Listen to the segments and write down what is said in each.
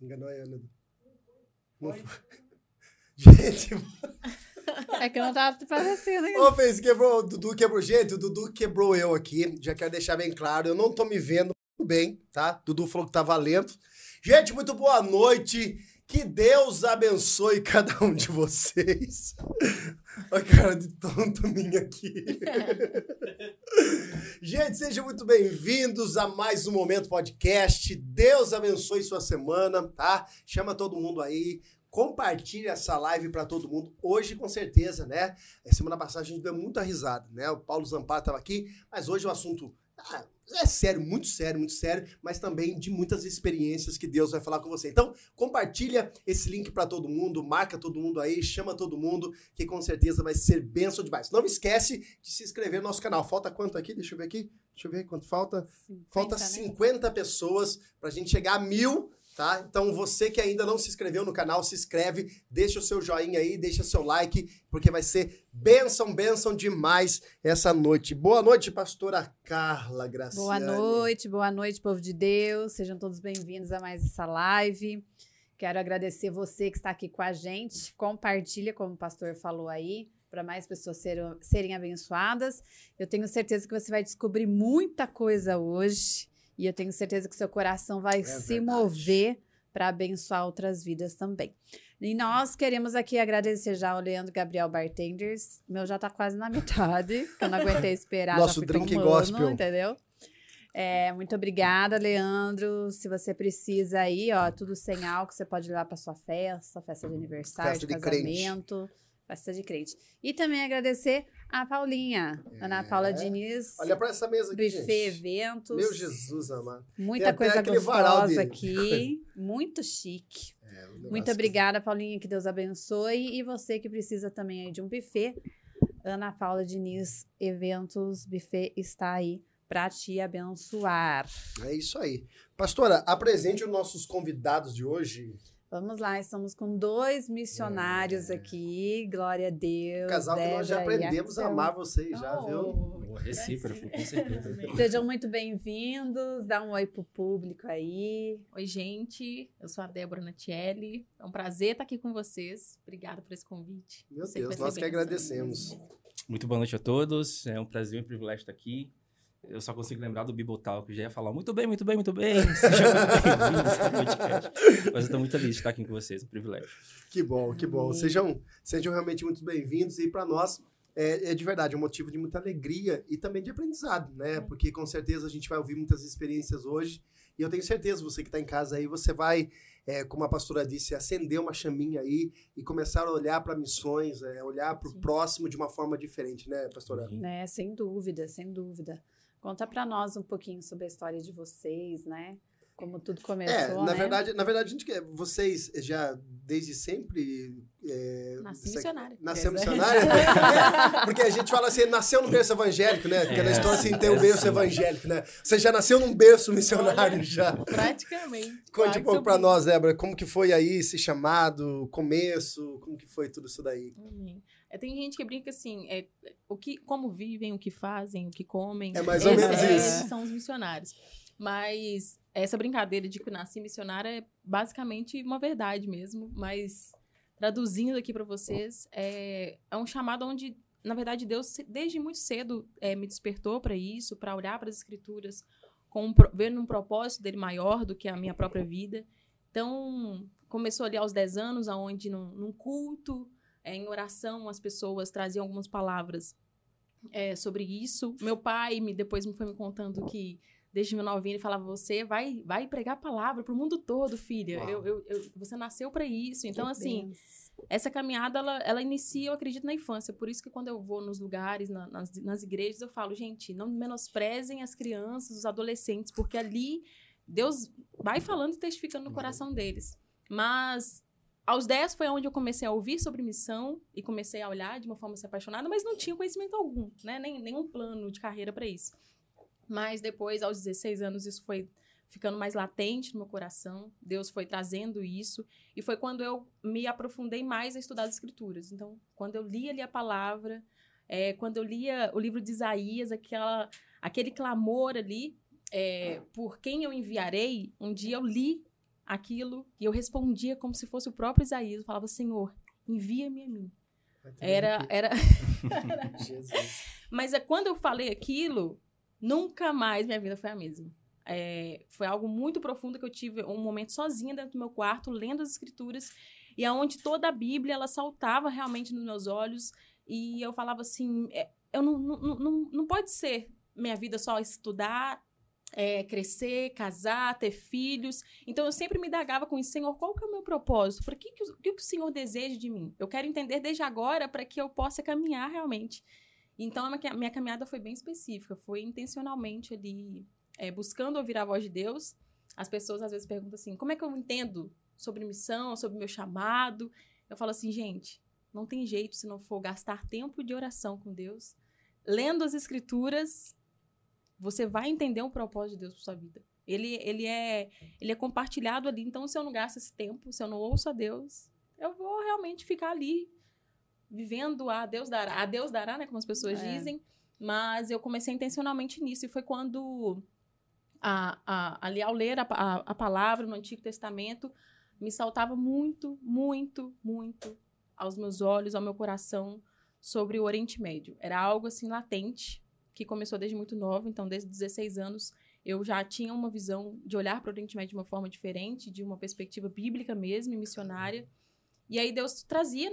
Enganou a Ana. Não foi. Gente, É que eu não tava parecendo ô, fez, quebrou, o Dudu quebrou. Gente, o Dudu quebrou eu aqui. Já quero deixar bem claro, eu não tô me vendo tudo bem, tá? Dudu falou que tá valendo. Gente, muito boa noite. Que Deus abençoe cada um de vocês. Olha a cara de tonto minha aqui. Gente, sejam muito bem-vindos a mais um Momento Podcast. Deus abençoe sua semana, tá? Chama todo mundo aí. Compartilhe essa live para todo mundo. Hoje, com certeza, né? Semana passada a gente deu muita risada, né? O Paulo Zamparo estava aqui, mas hoje o assunto ah, é sério, muito sério, muito sério, mas também de muitas experiências que Deus vai falar com você. Então, compartilha esse link para todo mundo, marca todo mundo aí, chama todo mundo, que com certeza vai ser benção demais. Não esquece de se inscrever no nosso canal. Falta quanto aqui? Deixa eu ver aqui. Deixa eu ver quanto falta. 50, Falta né? 50 pessoas pra gente chegar a mil, tá? Então você que ainda não se inscreveu no canal, se inscreve, deixa o seu joinha aí, deixa seu like, porque vai ser benção, benção demais essa noite. Boa noite, pastora Carla Graciane. Boa noite, boa noite, povo de Deus. Sejam todos bem-vindos a mais essa live. Quero agradecer você que está aqui com a gente. Compartilha, como o pastor falou aí, para mais pessoas serem, serem abençoadas. Eu tenho certeza que você vai descobrir muita coisa hoje. E eu tenho certeza que seu coração vai se verdade. mover para abençoar outras vidas também. E nós queremos aqui agradecer já ao Leandro Gabriel Bartenders. Meu já tá quase na metade, que eu não aguentei esperar. Nosso drink tomando, gospel. Entendeu? É, muito obrigada, Leandro. Se você precisa aí, ó, tudo sem álcool, você pode levar para sua festa, festa de aniversário, Festa de, de crente. Festa de crente. E também agradecer a Paulinha, Ana Paula Diniz, É. Olha pra essa mesa aqui, Buffet gente. Eventos. Meu Jesus amado. Muita coisa gostosa aqui. Muito chique. É, Muito obrigada, Paulinha, que Deus abençoe. E você que precisa também aí de um buffet, Ana Paula Diniz Eventos Buffet está aí para te abençoar. É isso aí. Pastora, apresente os nossos convidados de hoje. Vamos lá, estamos com dois missionários aqui. Glória a Deus. Casal que nós já aprendemos a amar vocês, já, viu? Boa, recíproco, com certeza. Sejam muito bem-vindos. Dá um oi pro público aí. Oi, gente. Eu sou a Débora Natielli. É um prazer estar aqui com vocês. Obrigada por esse convite. Meu Sei Deus, nós que agradecemos. Muito boa noite a todos. É um prazer e um privilégio estar aqui. Eu só consigo lembrar do Bibotal, que já ia falar muito bem, muito bem, muito bem. Sejam muito bem-vindos ao podcast. Mas eu estou muito feliz de estar aqui com vocês, um privilégio. Que bom, que bom. Amém. Sejam, sejam realmente muito bem-vindos e para nós é, é de verdade um motivo de muita alegria e também de aprendizado, né? Porque com certeza a gente vai ouvir muitas experiências hoje e eu tenho certeza você que está em casa aí você vai, é, como a pastora disse, acender uma chaminha aí e começar a olhar para missões, é, olhar para o próximo de uma forma diferente, né, pastora? Né, sem dúvida, sem dúvida. Conta para nós um pouquinho sobre a história de vocês, né? Como tudo começou, É, na né? verdade, na verdade, a gente quer, vocês já desde sempre é, Nasci missionária. Nasceu missionária? É, Porque a gente fala assim, nasceu num berço evangélico, né? Porque na É, história assim tem é o berço evangélico, né? Você já nasceu num berço missionário Olha, já. Praticamente. Conte um pouco pra nós, Débora, como que foi aí esse chamado, começo, como que foi tudo isso daí? Amém. É, tem gente que brinca assim, é, o que, como vivem, o que fazem, o que comem. É mais ou menos é, isso. São os missionários. Mas essa brincadeira de que nasci missionária é basicamente uma verdade mesmo. Mas traduzindo aqui para vocês, é, é um chamado onde, na verdade, Deus desde muito cedo é, me despertou para isso, para olhar para as escrituras, com um, vendo um propósito dele maior do que a minha própria vida. Então, começou ali aos 10 anos, aonde num, num culto, é, em oração, as pessoas traziam algumas palavras é, sobre isso. Meu pai me, depois me foi me contando que desde meu novinho ele falava: você vai, vai pregar a palavra para o mundo todo, filha. Eu, eu- eu- você nasceu para isso. Então, Que assim, benção. essa caminhada ela, ela inicia, eu acredito, na infância. Por isso que quando eu vou nos lugares, na- nas, nas igrejas, eu falo, gente, não menosprezem as crianças, os adolescentes, porque ali Deus vai falando e testificando no coração deles. Mas aos 10 foi onde eu comecei a ouvir sobre missão e comecei a olhar de uma forma se apaixonada, mas não tinha conhecimento algum, né? Nem, nenhum plano de carreira para isso. Mas depois, aos 16 anos, isso foi ficando mais latente no meu coração. Deus foi trazendo isso. E foi quando eu me aprofundei mais a estudar as escrituras. Então, quando eu lia ali a palavra, é, quando eu lia o livro de Isaías, aquela, aquele clamor ali, é, por quem eu enviarei, um dia eu li aquilo e eu respondia como se fosse o próprio Isaías. Eu falava, Senhor, envia-me a mim. Era, era... Jesus. Mas é, quando eu falei aquilo, nunca mais minha vida foi a mesma. É, foi algo muito profundo que eu tive um momento sozinha dentro do meu quarto, lendo as escrituras, e aonde toda a Bíblia ela saltava realmente nos meus olhos, e eu falava assim: é, eu não, não, não, não pode ser minha vida só estudar, é, crescer, casar, ter filhos. Então eu sempre me indagava com isso, Senhor, qual que é o meu propósito? Por que, o, que, que o Senhor deseja de mim? Eu quero entender desde agora para que eu possa caminhar realmente. Então a minha, minha caminhada foi bem específica, foi intencionalmente ali é, buscando ouvir a voz de Deus. As pessoas às vezes perguntam assim: como é que eu entendo sobre missão, sobre meu chamado? Eu falo assim, gente, não tem jeito se não for gastar tempo de oração com Deus, lendo as escrituras você vai entender o propósito de Deus para sua vida. Ele, ele, é, ele é compartilhado ali. Então, se eu não gasto esse tempo, se eu não ouço a Deus, eu vou realmente ficar ali vivendo a Deus dará. A Deus dará, né? Como as pessoas é. dizem. Mas eu comecei intencionalmente nisso. E foi quando, a, a, ali ao ler a, a, a palavra no Antigo Testamento, me saltava muito, muito, muito aos meus olhos, ao meu coração, sobre o Oriente Médio. Era algo assim latente que começou desde muito nova, então desde 16 anos eu já tinha uma visão de olhar para o Oriente Médio de uma forma diferente, de uma perspectiva bíblica mesmo, e missionária. E aí Deus trazia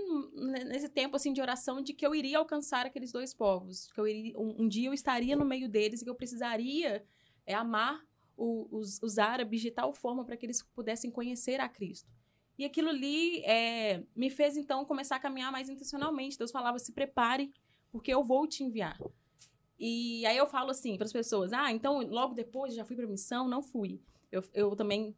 nesse tempo assim de oração de que eu iria alcançar aqueles dois povos, que eu iria, um, um dia eu estaria no meio deles e que eu precisaria é, amar o, os, os árabes de tal forma para que eles pudessem conhecer a Cristo. E aquilo ali é, me fez então começar a caminhar mais intencionalmente. Deus falava: se prepare, porque eu vou te enviar. E aí eu falo assim para as pessoas: ah, então logo depois já fui para missão? Não fui. Eu, eu também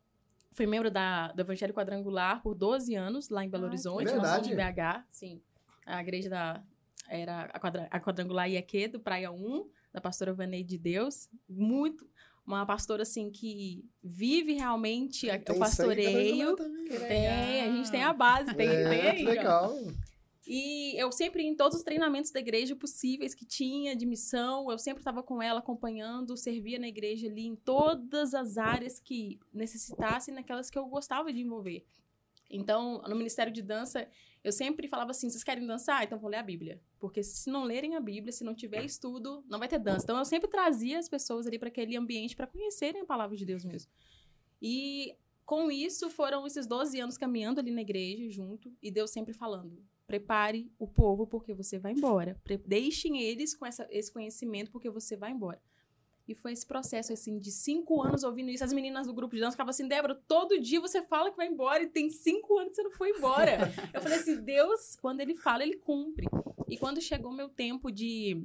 fui membro da, do Evangelho Quadrangular por 12 anos, lá em Belo ah, Horizonte, nós somos de BH. Sim. A igreja da. Era a, quadra, a Quadrangular IEQ, do Praia 1, da pastora Vanei de Deus. Muito. Uma pastora, assim, que vive realmente tem o pastoreio. Tem, a gente tem a base, tem, é, tem. Legal. E eu sempre, em todos os treinamentos da igreja possíveis que tinha, de missão, eu sempre estava com ela acompanhando, servia na igreja ali em todas as áreas que necessitassem, naquelas que eu gostava de envolver. Então, no Ministério de Dança, eu sempre falava assim: vocês querem dançar? Então vou ler a Bíblia. Porque se não lerem a Bíblia, se não tiver estudo, não vai ter dança. Então eu sempre trazia as pessoas ali para aquele ambiente para conhecerem a palavra de Deus mesmo. E com isso foram esses 12 anos caminhando ali na igreja junto e Deus sempre falando: Prepare o povo porque você vai embora. Deixem eles com essa, esse conhecimento porque você vai embora. E foi esse processo, assim, de cinco anos ouvindo isso. As meninas do grupo de dança ficavam assim, Débora, todo dia você fala que vai embora e tem cinco anos que você não foi embora. eu falei assim, Deus, quando ele fala, ele cumpre. E quando chegou o meu tempo de,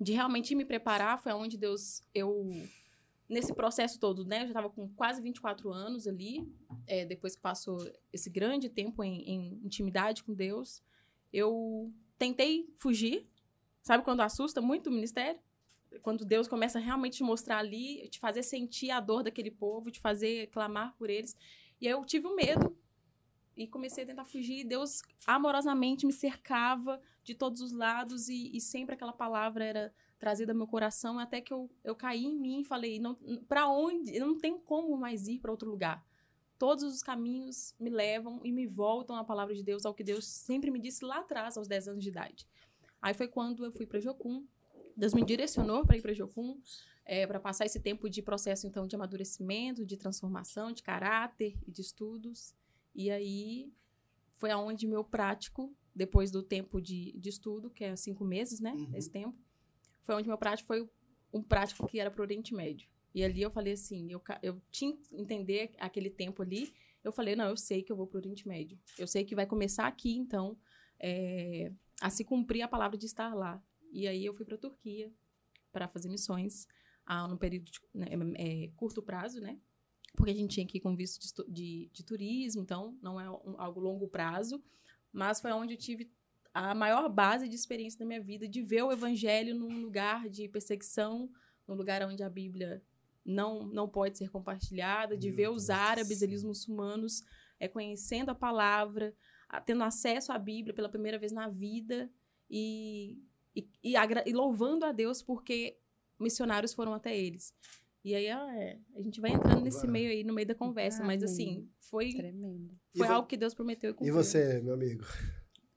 de realmente me preparar, foi onde Deus, eu nesse processo todo, né? Eu já estava com quase 24 anos ali, é, depois que passou esse grande tempo em, em, intimidade com Deus, eu tentei fugir. Sabe quando assusta muito o ministério? Quando Deus começa realmente te mostrar ali, te fazer sentir a dor daquele povo, te fazer clamar por eles. E aí eu tive o um medo e comecei a tentar fugir. Deus amorosamente me cercava de todos os lados e, e sempre aquela palavra era trazida ao meu coração até que eu, eu caí em mim e falei, não, para onde? Não tem como mais ir para outro lugar. Todos os caminhos me levam e me voltam à palavra de Deus, ao que Deus sempre me disse lá atrás, aos 10 anos de idade. Aí foi quando eu fui para Jocum. Deus me direcionou para ir para Jocum, é, para passar esse tempo de processo então de amadurecimento, de transformação, de caráter e de estudos. E aí foi aonde meu prático, depois do tempo de, de estudo, que é cinco meses, né? Uhum. Esse tempo, foi onde meu prático foi um prático que era para o Oriente Médio. E ali eu falei assim, eu, eu tinha que entender aquele tempo ali. Eu falei, não, eu sei que eu vou para o Oriente Médio. Eu sei que vai começar aqui, então, é, a se cumprir a palavra de estar lá. E aí eu fui para a Turquia para fazer missões ah, num período de, né, é, curto prazo, né? Porque a gente tinha que ir com visto de, de, de turismo, então não é um, algo longo prazo. Mas foi onde eu tive a maior base de experiência da minha vida de ver o evangelho num lugar de perseguição, num lugar onde a Bíblia não, não pode ser compartilhada, de Meu ver Deus os árabes os muçulmanos, é, conhecendo a palavra, a, tendo acesso à Bíblia pela primeira vez na vida e, e, e, e louvando a Deus porque missionários foram até eles. E aí é, a gente vai entrando nesse meio aí, no meio da conversa. Ai, mas assim, foi, Tremendo. E foi vo- algo que Deus prometeu e E cumpriu. você, meu amigo?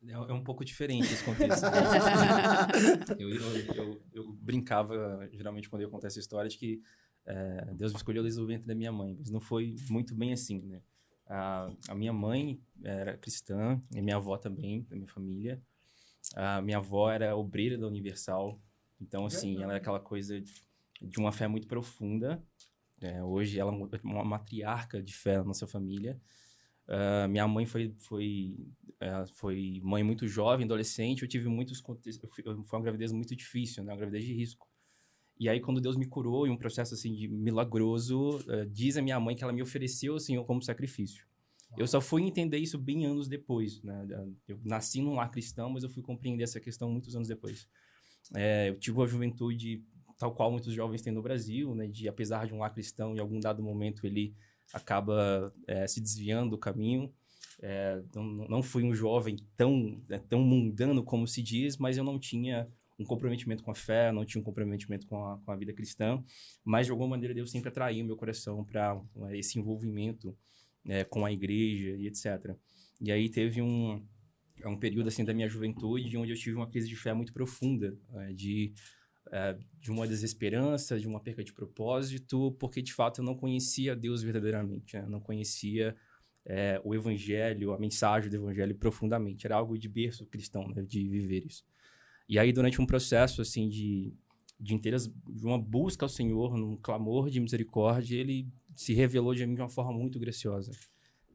É, é um pouco diferente esse contexto. eu, eu, eu, eu brincava, geralmente, quando eu conto essa história, de que é, Deus me escolheu desde o ventre da minha mãe. Mas não foi muito bem assim, né? A, a minha mãe era cristã, e minha avó também, da minha família. A minha avó era obreira da Universal. Então, assim, ela é aquela coisa de uma fé muito profunda. É, hoje ela é uma matriarca de fé na nossa família. Ah, minha mãe foi, foi, eh, foi mãe muito jovem, adolescente. Eu tive muitos Foi uma gravidez muito difícil, né? Uma gravidez de risco. E aí, quando Deus me curou em um processo assim de milagroso, eh, diz a minha mãe que ela me ofereceu o Senhor como sacrifício. Eu só fui entender isso bem anos depois, né? Eu nasci num lar cristão, mas eu fui compreender essa questão muitos anos depois. Eh, eu tive uma juventude tal qual muitos jovens têm no Brasil, né? De apesar de um lar cristão, em algum dado momento ele acaba eh, se desviando do caminho. Eh, não, não fui um jovem tão, né, tão mundano como se diz, mas eu não tinha um comprometimento com a fé, não tinha um comprometimento com a, com a vida cristã, mas de alguma maneira Deus sempre atraiu meu coração para esse envolvimento eh, com a igreja e etc. E aí teve um, um período assim da minha juventude onde eu tive uma crise de fé muito profunda, eh, de eh, de uma desesperança, de uma perca de propósito, porque de fato eu não conhecia Deus verdadeiramente, né? Eu não conhecia eh, o Evangelho, a mensagem do Evangelho profundamente. Era algo de berço cristão, né? de viver isso. E aí durante um processo assim de de inteiras de uma busca ao Senhor, num clamor de misericórdia, ele se revelou de mim de uma forma muito graciosa.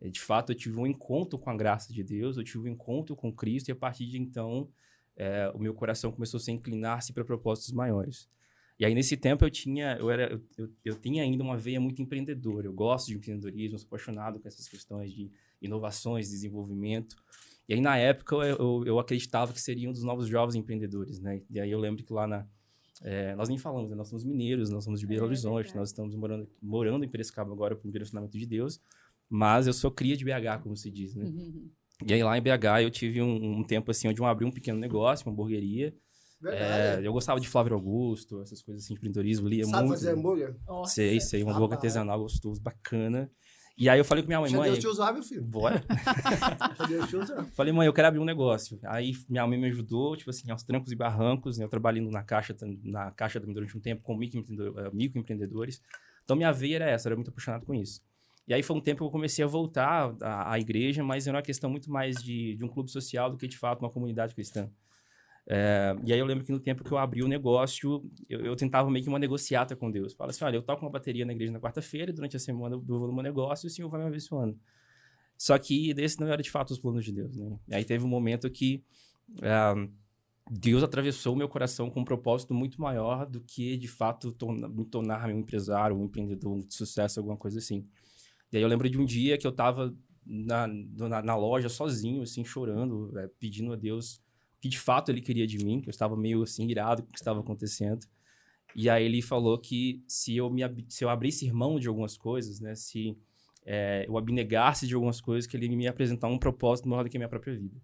Eh, De fato, eu tive um encontro com a graça de Deus, eu tive um encontro com Cristo e a partir de então é, o meu coração começou a se inclinar-se para propósitos maiores. E aí, nesse tempo, eu tinha, eu, era, eu, eu, eu tinha ainda uma veia muito empreendedora. Eu gosto de empreendedorismo, sou apaixonado com essas questões de inovações, desenvolvimento. E aí, na época, eu, eu, acreditava que seria um dos novos jovens empreendedores, né? E aí, eu lembro que lá na... é, nós nem falamos, né? Nós somos mineiros, nós somos de Belo É Horizonte, verdade. nós estamos morando, morando em Piracicaba agora por um direcionamento de Deus, mas eu sou cria de BH, como se diz, né? Uhum. E aí lá em BH eu tive um, um tempo assim onde eu abri um pequeno negócio, uma hamburgueria. Verdade. É, eu gostava de Flávio Augusto, essas coisas assim de empreendedorismo, lia Sabe muito. fazer hambúrguer? Nossa. Sei, sei, um hambúrguer artesanal gostoso, bacana. E aí eu falei com minha mãe, Já mãe, Deus te usar, meu filho. bora. Já Deus te usar. Falei, mãe, eu quero abrir um negócio. Aí minha mãe me ajudou, tipo assim, aos trancos e barrancos. né? Eu trabalhando na caixa, na caixa também durante um tempo com eh, microempreendedores. Então minha veia era essa, eu era muito apaixonado com isso. E aí foi um tempo que eu comecei a voltar à, à igreja, mas era uma questão muito mais de, de um clube social do que de fato uma comunidade cristã. É, e aí eu lembro que no tempo que eu abri o negócio, eu, eu tentava meio que uma negociata com Deus. Fala assim, olha, eu toco uma bateria na igreja na quarta-feira, durante a semana eu no meu negócio e o Senhor vai me abençoando. Só que desse não era de fato os planos de Deus, né? E aí teve um momento que ah, Deus atravessou meu coração com um propósito muito maior do que, de fato, torna- me tornar um empresário, um empreendedor de sucesso, alguma coisa assim. E aí eu lembro de um dia que eu tava na, na, na loja sozinho, assim, chorando, eh, pedindo a Deus o que de fato ele queria de mim, que eu estava meio assim, irado com o que estava acontecendo. E aí ele falou que se eu, me, se eu abrisse mão de algumas coisas, né, se eh, eu abnegasse de algumas coisas, que ele me apresentar um propósito maior do que a minha própria vida.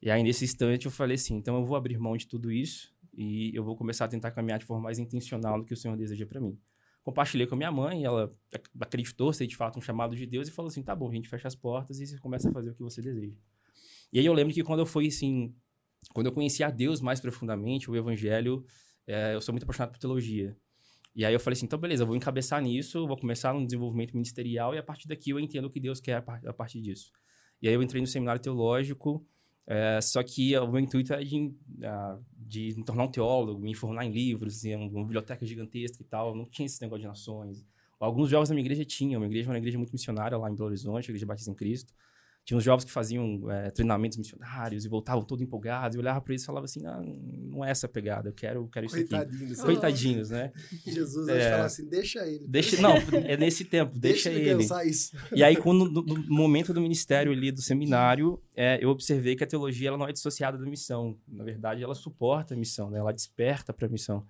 E aí, nesse instante, eu falei assim: então eu vou abrir mão de tudo isso e eu vou começar a tentar caminhar de forma mais intencional no que o Senhor deseja para mim. Compartilhei com a minha mãe, ela ac- acreditou ser de fato um chamado de Deus e falou assim: tá bom, a gente fecha as portas e você começa a fazer o que você deseja. E aí eu lembro que quando eu fui assim, quando eu conheci a Deus mais profundamente, o Evangelho, eh, eu sou muito apaixonado por teologia. E aí eu falei assim, então beleza, eu vou encabeçar nisso, vou começar no desenvolvimento ministerial e a partir daqui eu entendo o que Deus quer a partir disso. E aí eu entrei no seminário teológico, eh, só que o meu intuito é de, ah, de me tornar um teólogo, me informar em livros, em uma biblioteca gigantesca e tal. Não tinha esse negócio de nações. Alguns jovens da minha igreja tinham. Minha igreja era uma igreja muito missionária lá em Belo Horizonte, a Igreja Batista em Cristo. Tinha uns jovens que faziam eh, treinamentos missionários e voltavam todo empolgados. Eu olhava para eles e falava assim, ah, não é essa pegada, eu quero, eu quero isso aqui. Coitadinho. Coitadinhos, né? Jesus É. falar assim, deixa ele. Deixa, não, é nesse tempo, deixa, ele ele. pensar isso. E aí, quando, no, no momento do ministério ali, do seminário, é, eu observei que a teologia ela não é dissociada da missão. Na verdade, ela suporta a missão, né? ela desperta para a missão.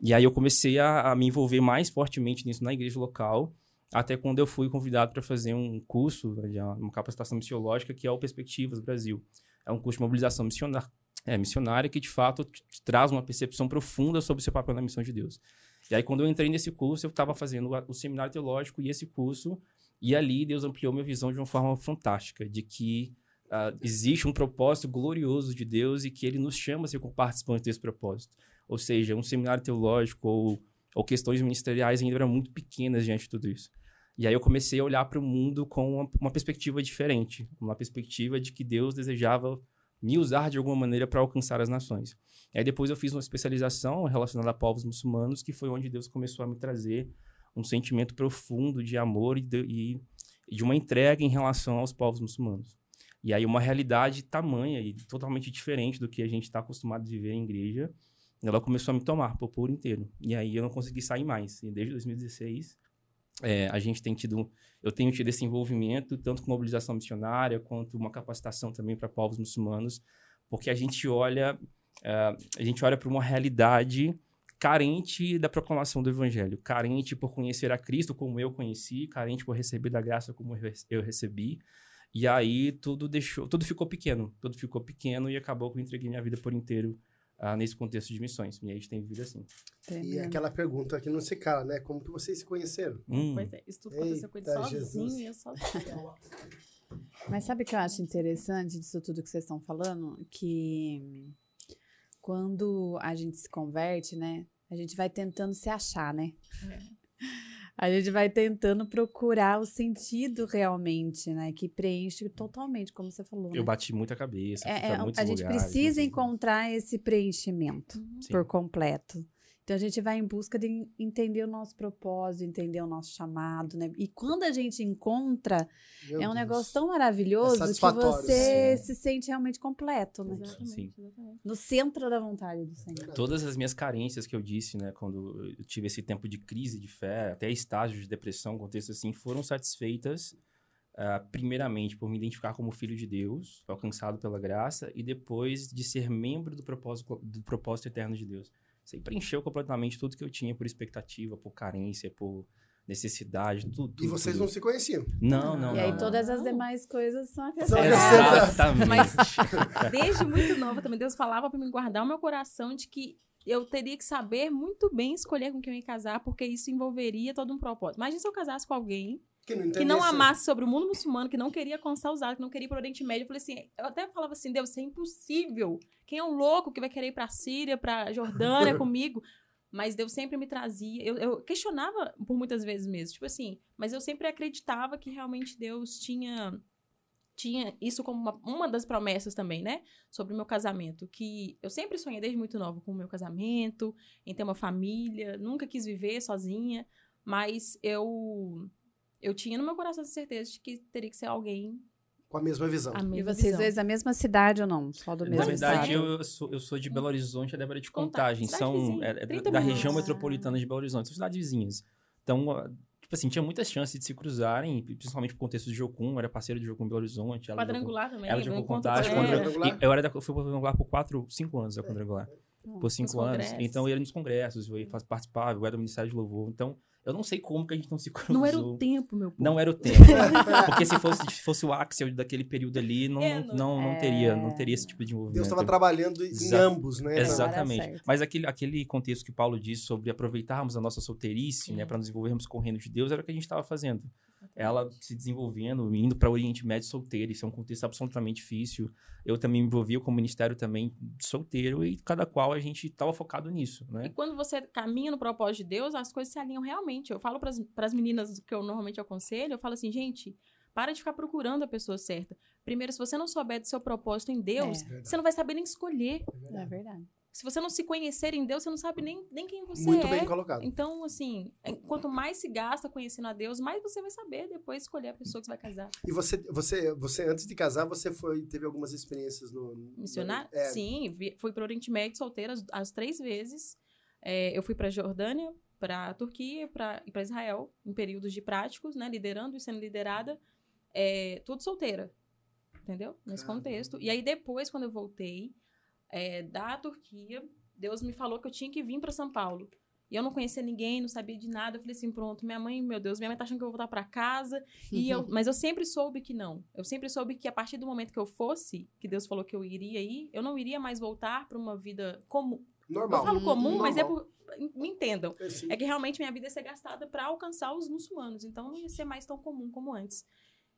E aí eu comecei a, a me envolver mais fortemente nisso na igreja local, até quando eu fui convidado para fazer um curso, né, uma capacitação missiológica, que é o Perspectivas Brasil. É um curso de mobilização missionária, é, missionária que, de fato, traz uma percepção profunda sobre o seu papel na missão de Deus. E aí, quando eu entrei nesse curso, eu estava fazendo o seminário teológico e esse curso, e ali Deus ampliou minha visão de uma forma fantástica, de que uh, existe um propósito glorioso de Deus e que ele nos chama a ser participantes desse propósito. Ou seja, um seminário teológico ou, ou questões ministeriais ainda eram muito pequenas diante de tudo isso. E aí eu comecei a olhar para o mundo com uma, uma, perspectiva diferente, uma perspectiva de que Deus desejava me usar de alguma maneira para alcançar as nações. E aí depois eu fiz uma especialização relacionada a povos muçulmanos, que foi onde Deus começou a me trazer um sentimento profundo de amor e de, e, de uma entrega em relação aos povos muçulmanos. E aí uma realidade tamanha e totalmente diferente do que a gente está acostumado a viver em igreja, ela começou a me tomar por, por inteiro. E aí eu não consegui sair mais. E desde 2016 é, a gente tem tido, eu tenho tido esse envolvimento, tanto com mobilização missionária, quanto uma capacitação também para povos muçulmanos, porque a gente olha, uh, a gente olha para uma realidade carente da proclamação do evangelho, carente por conhecer a Cristo como eu conheci, carente por receber da graça como eu recebi. E aí tudo deixou, tudo ficou pequeno, tudo ficou pequeno e acabou que eu entreguei minha vida por inteiro ah, nesse contexto de missões. E a gente tem vivido assim. E aquela pergunta que não se cala, né? Como que vocês se conheceram? Hum. Pois é, isso tudo aconteceu com ele sozinho e eu sozinho. Mas sabe o que eu acho interessante disso tudo que vocês estão falando? Que quando a gente se converte, né? A gente vai tentando se achar, né? É a gente vai tentando procurar o sentido realmente, né? Que preenche totalmente, como você falou. Eu né? bati muita cabeça. É, é, a gente lugares, precisa encontrar esse preenchimento uhum. por completo. Então a gente vai em busca de entender o nosso propósito, entender o nosso chamado, né? E quando a gente encontra, Meu é um Deus. negócio tão maravilhoso é que você sim. se sente realmente completo, né? Exatamente, No centro da vontade do Senhor. Todas as minhas carências que eu disse, né, quando eu tive esse tempo de crise de fé, até estágios de depressão, contexto assim, foram satisfeitas Uh, primeiramente por me identificar como filho de Deus, alcançado pela graça, e depois de ser membro do propósito, do propósito eterno de Deus. Você preencheu completamente tudo que eu tinha por expectativa, por carência, por necessidade, tudo. e vocês tudo. não se conheciam? Não, não. E não, aí não. todas as demais coisas são acrescentadas. Exatamente. Mas desde muito nova também Deus falava para me guardar o meu coração de que eu teria que saber muito bem escolher com quem eu ia casar, porque isso envolveria todo um propósito. Imagina se eu casasse com alguém que não, que não amasse sobre o mundo muçulmano, que não queria constar usado, que não queria ir para o Oriente Médio. Eu falei assim, eu até falava assim, Deus, isso é impossível. Quem é um louco que vai querer ir para a Síria, para Jordânia comigo? Mas Deus sempre me trazia. Eu, eu, questionava por muitas vezes mesmo. Tipo assim, mas eu sempre acreditava que realmente Deus tinha tinha isso como uma, uma das promessas também, né? Sobre o meu casamento. Que eu sempre sonhei desde muito nova com o meu casamento, em ter uma família. Nunca quis viver sozinha. Mas eu eu tinha no meu coração a certeza de que teria que ser alguém com a mesma visão. A e vocês dois da mesma cidade ou não? Só do mesmo Na verdade, eu sou, eu sou de Belo Horizonte, a Débora de Contagem. São é, é da, região metropolitana de Belo Horizonte. São cidades vizinhas. Então, tipo assim, tinha muitas chances de se cruzarem, principalmente por contexto de Jocum, eu era parceiro de Jocum em Belo Horizonte. Ela quadrangular jogou, também. Ela jogou Contagem. Quadrangular. Eu era da, fui quadrangular por quatro, cinco anos, a quadrangular. É. Por cinco anos. Então, eu ia nos congressos, eu participava, eu era do Ministério de Louvor. Então, eu não sei como que a gente não se cruzou. Não era o tempo, meu povo. Não era o tempo. Porque se fosse, se fosse o Axel daquele período ali, não, é, não, não, não, teria, não teria esse tipo de envolvimento. Deus estava trabalhando em ambos, né? Exatamente. Mas aquele, aquele contexto que Paulo disse sobre aproveitarmos a nossa solteirice, né, para nos envolvermos com o reino de Deus, era o que a gente estava fazendo ela se desenvolvendo, indo para o Oriente Médio solteira. Isso é um contexto absolutamente difícil. Eu também me envolvia com o ministério também solteiro e cada qual a gente estava focado nisso, né? E quando você caminha no propósito de Deus, as coisas se alinham realmente. Eu falo para as meninas que eu normalmente aconselho, eu falo assim, gente, para de ficar procurando a pessoa certa. Primeiro, se você não souber do seu propósito em Deus, é. você não vai saber nem escolher. É verdade. Se você não se conhecer em Deus, você não sabe nem, nem quem você Muito é. Muito bem colocado. Então, assim, é, quanto mais se gasta conhecendo a Deus, mais você vai saber depois escolher a pessoa que você vai casar. E você, você, você antes de casar, você foi teve algumas experiências no... Missionário? No, é. Sim, vi, fui para o Oriente Médio solteira as, as três vezes. É, eu fui para Jordânia, para Turquia pra, e para Israel, em períodos de práticos, né? Liderando e sendo liderada. É, tudo solteira. Entendeu? Nesse Caramba. contexto. E aí, depois, quando eu voltei é, da Turquia, Deus me falou que eu tinha que vir para São Paulo. E eu não conhecia ninguém, não sabia de nada. Eu falei assim, pronto, minha mãe, meu Deus, minha mãe tá achando que eu vou voltar para casa. E eu, mas eu sempre soube que não. Eu sempre soube que a partir do momento que eu fosse, que Deus falou que eu iria ir, eu não iria mais voltar para uma vida comum. Normal. Eu falo comum, Normal. mas é por, me entendam. Assim, É que realmente minha vida ia ser gastada para alcançar os muçulmanos, então não ia ser mais tão comum como antes.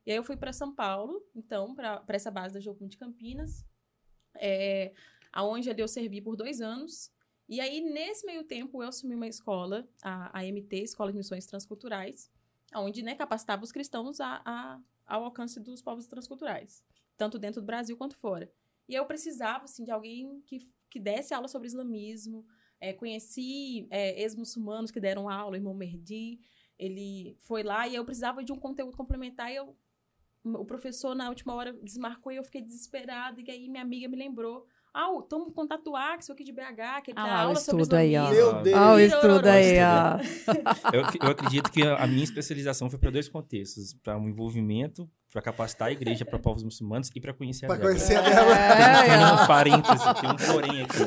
E aí eu fui para São Paulo, então, para essa base da Jocum de Campinas, é, aonde ali eu servi por dois anos. E aí, nesse meio tempo, eu assumi uma escola, a, a MT, Escola de Missões Transculturais, onde né, capacitava os cristãos a, a- ao alcance dos povos transculturais, tanto dentro do Brasil quanto fora. E eu precisava assim, de alguém que, que desse aula sobre islamismo, é, conheci é, ex-muçulmanos que deram aula, irmão Merdi, ele foi lá e eu precisava de um conteúdo complementar e eu, o professor na última hora desmarcou e eu fiquei desesperada e aí minha amiga me lembrou, ah, o Tom Contatuar, que isso aqui de BH, que ele Ah dá o aula sobre estudo aí. Meu Deus. Olha o estudo aí, ó. Eu, eu acredito que a minha especialização foi para dois contextos: para um envolvimento, para capacitar a igreja para povos muçulmanos e para conhecer Pra a Débora. conhecer a Tem, Débora. tem É, um parêntese, tem um porém aqui.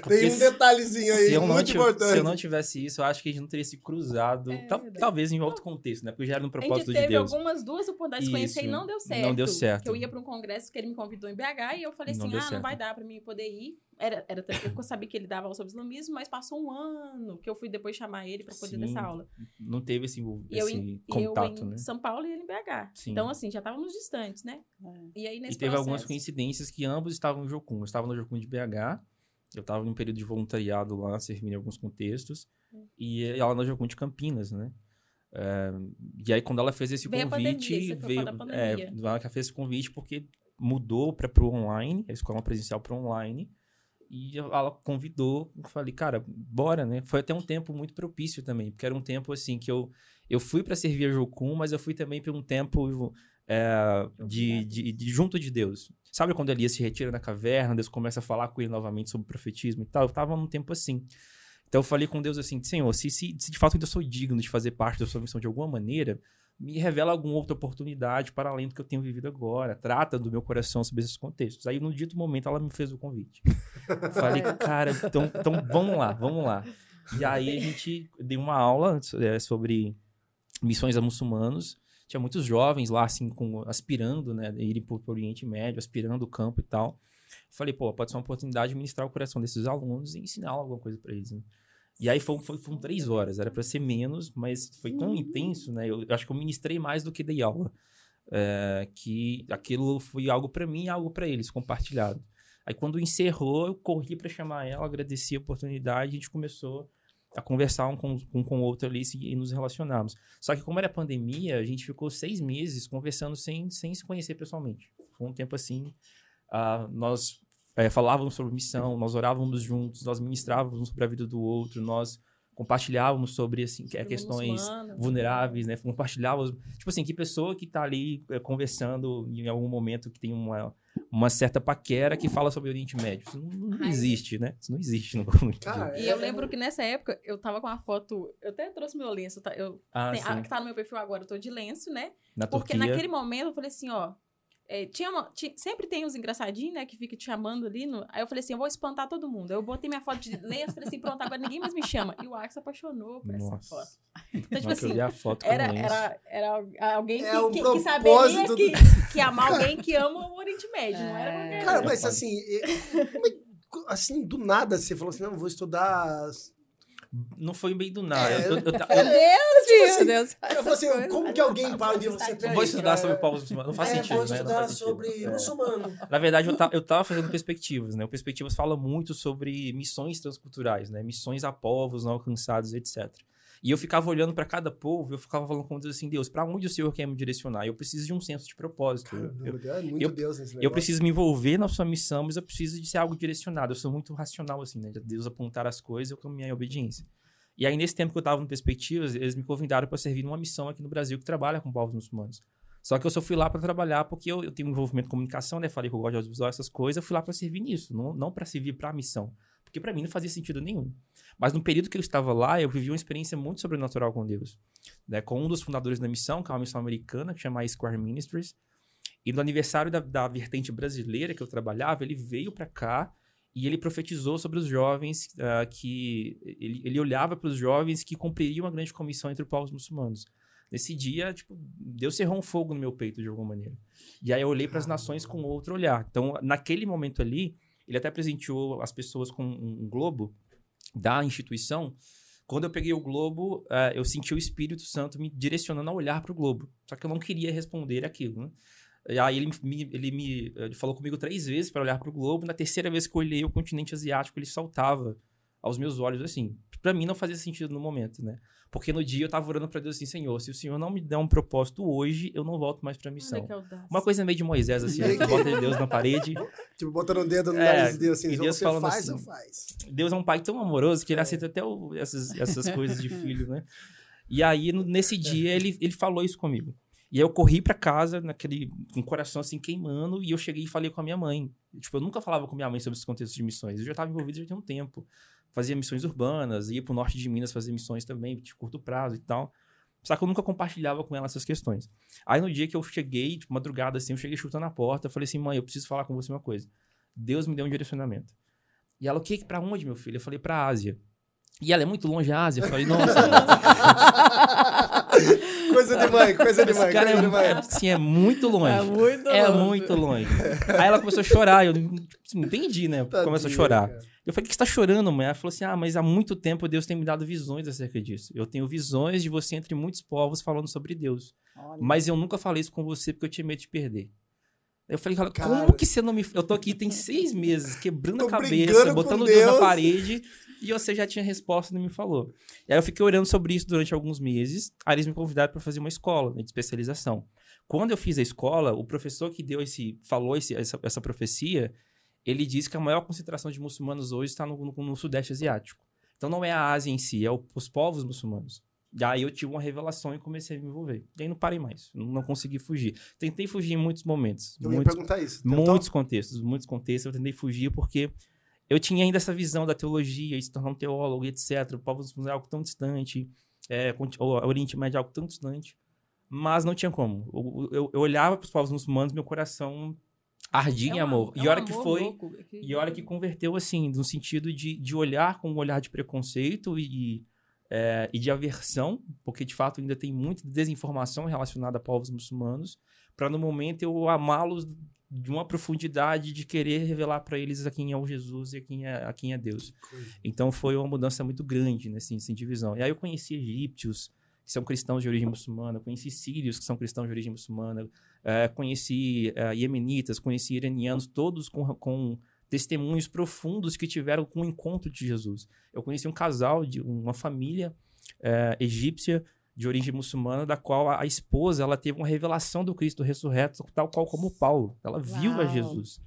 Porque Tem um se- detalhezinho aí, se não muito importante. se eu não tivesse isso, eu acho que a gente não teria se cruzado. É tal- talvez em outro contexto, né? Porque já era no A gente propósito teve de Deus. algumas duas oportunidades de conhecer e não deu certo. Não deu certo. Que eu ia para um congresso que ele me convidou em BH e eu falei Não assim: ah, não certo. vai dar para mim poder ir. Era, era eu sabia que ele dava aula sobre islamismo, mas passou um ano que eu fui depois chamar ele para poder Sim, dar essa aula. Não teve esse, eu, esse em, e contato, eu em né? São Paulo e ele em BH. Sim. Então, assim, já estávamos distantes, né? E aí, nesse E teve algumas processo- coincidências que ambos estavam no Jocum. Eu estava no Jocum de BH, eu estava num período de voluntariado lá, servindo em alguns contextos, Hum. e ela no Jocum de Campinas, né? É, e aí, quando ela fez esse Veio a convite, pandemia, você foi veio. a É, pandemia. ela que fez esse convite porque mudou para pro online, a escola presencial para online, e ela convidou, eu falei, cara, bora, né? Foi até um tempo muito propício também, porque era um tempo assim que eu, eu fui para servir a Jocum, mas eu fui também por um tempo é, de, de, de junto de Deus. Sabe quando Elias se retira na caverna, Deus começa a falar com ele novamente sobre profetismo e tal? Eu tava num tempo assim. Então eu falei com Deus assim, Senhor, se, se, se de fato eu sou digno de fazer parte da sua missão de alguma maneira, me revela alguma outra oportunidade para além do que eu tenho vivido agora. Trata do meu coração sobre esses contextos. Aí, no dito momento, ela me fez o convite. Falei, cara, então, então vamos lá, vamos lá. E aí a gente deu uma aula é, sobre missões a muçulmanos. Tinha muitos jovens lá, assim, com, aspirando, né, irem para o Oriente Médio, aspirando o campo e tal. Falei, pô, pode ser uma oportunidade de ministrar o coração desses alunos e ensinar alguma coisa para eles, né? E aí foi- foram três horas, era para ser menos, mas foi tão intenso, né? Eu, eu acho que eu ministrei mais do que dei aula. É, que aquilo foi algo para mim e algo para eles, compartilhado. Aí quando encerrou, eu corri para chamar ela, agradeci a oportunidade, a gente começou a conversar um com, um com o outro ali e nos relacionarmos. Só que como era pandemia, a gente ficou seis meses conversando sem, sem se conhecer pessoalmente. Foi um tempo assim, ah, nós é, falávamos sobre missão, nós orávamos juntos, nós ministrávamos sobre a vida do outro, nós compartilhávamos sobre assim, que- Sobre questões muçulmanos. vulneráveis, né? Compartilhávamos, tipo assim, que pessoa que tá ali é, conversando em algum momento que tem uma, uma certa paquera que fala sobre o Oriente Médio. Isso não, não existe, né? Isso não existe no Cara, E eu lembro que nessa época eu tava com uma foto. Eu até trouxe meu lenço, tá? Eu, ah, tem- a, que tá no meu perfil agora, eu tô de lenço, né? Na Porque Turquia. naquele momento eu falei assim, ó. É, tinha uma- ti- sempre tem uns engraçadinhos, né, que fica te chamando ali. No, aí eu falei assim, eu vou espantar todo mundo. Eu botei minha foto de lenço, falei assim, pronto, agora ninguém mais me chama. E o Alex se apaixonou por essa Nossa. foto. Então, tipo assim, era, era, era alguém que, É um que, que saberia propósito que, que amar alguém que ama o Oriente Médio. Não era qualquer Cara, mas assim, como é- assim, do nada você falou assim, não, vou estudar... Não foi bem do nada. É. Eu, eu, Meu eu- Deus, Tipo assim, Deus. Eu falei assim, como que alguém para de você... vou estudar sobre povos muçulmanos. Não faz é, sentido, vou né? Estudar faz sentido. sobre É. muçulmano. Na verdade, eu, ta, eu tava fazendo perspectivas, né? O Perspectivas fala muito sobre missões transculturais, né? Missões a povos não alcançados, etc. E eu ficava olhando para cada povo, eu ficava falando com Deus assim, Deus, para onde o Senhor quer me direcionar? Eu preciso de um senso de propósito. Eu- eu, Caramba, é muito eu- Deus nesse negócio. eu preciso me envolver na sua missão, mas eu preciso de ser algo direcionado. Eu sou muito racional, assim, né? De Deus apontar as coisas, eu caminhar em obediência. E aí, nesse tempo que eu tava no Perspectivas, eles me convidaram para servir numa missão aqui no Brasil que trabalha com povos muçulmanos. Só que eu só fui lá para trabalhar porque eu, eu tenho um envolvimento em comunicação, né? Falei que eu gosto de audiovisual, essas coisas. Eu fui lá para servir nisso, não, não para servir para a missão. Porque para mim não fazia sentido nenhum. Mas no período que eu estava lá, eu vivi uma experiência muito sobrenatural com Deus. Né? Com um dos fundadores da missão, que é uma missão americana, que chama Square Ministries. E no aniversário da, da vertente brasileira que eu trabalhava, ele veio para cá e ele profetizou sobre os jovens ah, que ele, ele olhava para os jovens que cumpririam uma grande comissão entre os povos muçulmanos. Nesse dia, tipo, Deus cerrou um fogo no meu peito de alguma maneira. E aí eu olhei para as nações com outro olhar. Então, naquele momento ali, ele até presenteou as pessoas com um, globo da instituição, quando eu peguei o Globo, uh, eu senti o Espírito Santo me direcionando a olhar para o Globo. Só que eu não queria responder aquilo, né? E aí ele me, ele me ele falou comigo três vezes para olhar para o globo. Na terceira vez que eu olhei o continente asiático, ele saltava aos meus olhos assim. Para mim não fazia sentido no momento, né? Porque no dia eu tava orando para Deus assim, Senhor, se o Senhor não me der um propósito hoje, eu não volto mais para missão. Uma coisa meio de Moisés assim, né? que bota Deus na parede. Tipo, botando o dedo no é, nariz de Deus assim, e Deus você falando faz assim, ou faz? Deus é um pai tão amoroso que ele é. aceita até o, essas, essas coisas de filho, né? E aí, nesse dia, ele, ele falou isso comigo. E aí eu corri para casa, naquele, com o coração assim queimando, e eu cheguei e falei com a minha mãe. Tipo, eu nunca falava com minha mãe sobre esse contexto de missões. Eu já estava envolvido já tinha um tempo. Fazia missões urbanas, ia pro norte de Minas fazer missões também, de curto prazo e tal. Só que eu nunca compartilhava com ela essas questões. Aí no dia que eu cheguei, tipo, madrugada assim, eu cheguei chutando a porta, falei assim, mãe, eu preciso falar com você uma coisa. Deus me deu um direcionamento. E ela, o que? Pra onde, meu filho? Eu falei, pra Ásia. E ela é muito longe a Ásia. Eu falei, nossa. coisa de mãe, coisa de mãe. Esse cara é, mãe. É, sim, é muito longe. É muito é longe. muito longe. Aí ela começou a chorar. Eu não entendi, né? Tadinha, começou a chorar. Cara. Eu falei, o que você tá chorando, mãe? Ela falou assim: ah, mas há muito tempo Deus tem me dado visões acerca disso. Eu tenho visões de você entre muitos povos falando sobre Deus. Olha. Mas eu nunca falei isso com você porque eu tinha medo de perder. Eu falei, cara, como que você não me. Eu tô aqui tem seis meses, quebrando a cabeça, botando Deus. Deus na parede. E você já tinha resposta e não me falou. E aí eu fiquei orando sobre isso durante alguns meses. Aí eles me convidaram para fazer uma escola né, de especialização. Quando eu fiz a escola, o professor que deu esse, falou esse, essa, essa profecia, ele disse que a maior concentração de muçulmanos hoje está no, no, no Sudeste Asiático. Então não é a Ásia em si, é o, os povos muçulmanos. E aí eu tive uma revelação e comecei a me envolver. E aí não parei mais, não, consegui fugir. Tentei fugir em muitos momentos. Eu muitos, ia perguntar isso. Tentou? Muitos contextos, muitos contextos eu tentei fugir porque eu tinha ainda essa visão da teologia, se tornar um teólogo, etc. O povo é algo tão distante, é, o Oriente Médio é algo tão distante. Mas não tinha como. Eu, eu, eu olhava para os povos muçulmanos, meu coração ardia é em amor. É e hora que foi. Louco. E hora que converteu, assim, no sentido de, de olhar com um olhar de preconceito e, é, e de aversão, porque de fato ainda tem muita desinformação relacionada a povos muçulmanos, para no momento eu amá-los de uma profundidade de querer revelar para eles a quem é o Jesus e a quem é, a quem é Deus. Então foi uma mudança muito grande nesse, nessa divisão. E aí eu conheci egípcios, que são cristãos de origem muçulmana, conheci sírios, que são cristãos de origem muçulmana, é, conheci é, iemenitas, conheci iranianos, todos com, com testemunhos profundos que tiveram com o encontro de Jesus. Eu conheci um casal, de uma família é, egípcia, de origem muçulmana, da qual a, a, esposa ela teve uma revelação do Cristo ressurreto, tal qual como Paulo. Ela viu Uau. a Jesus.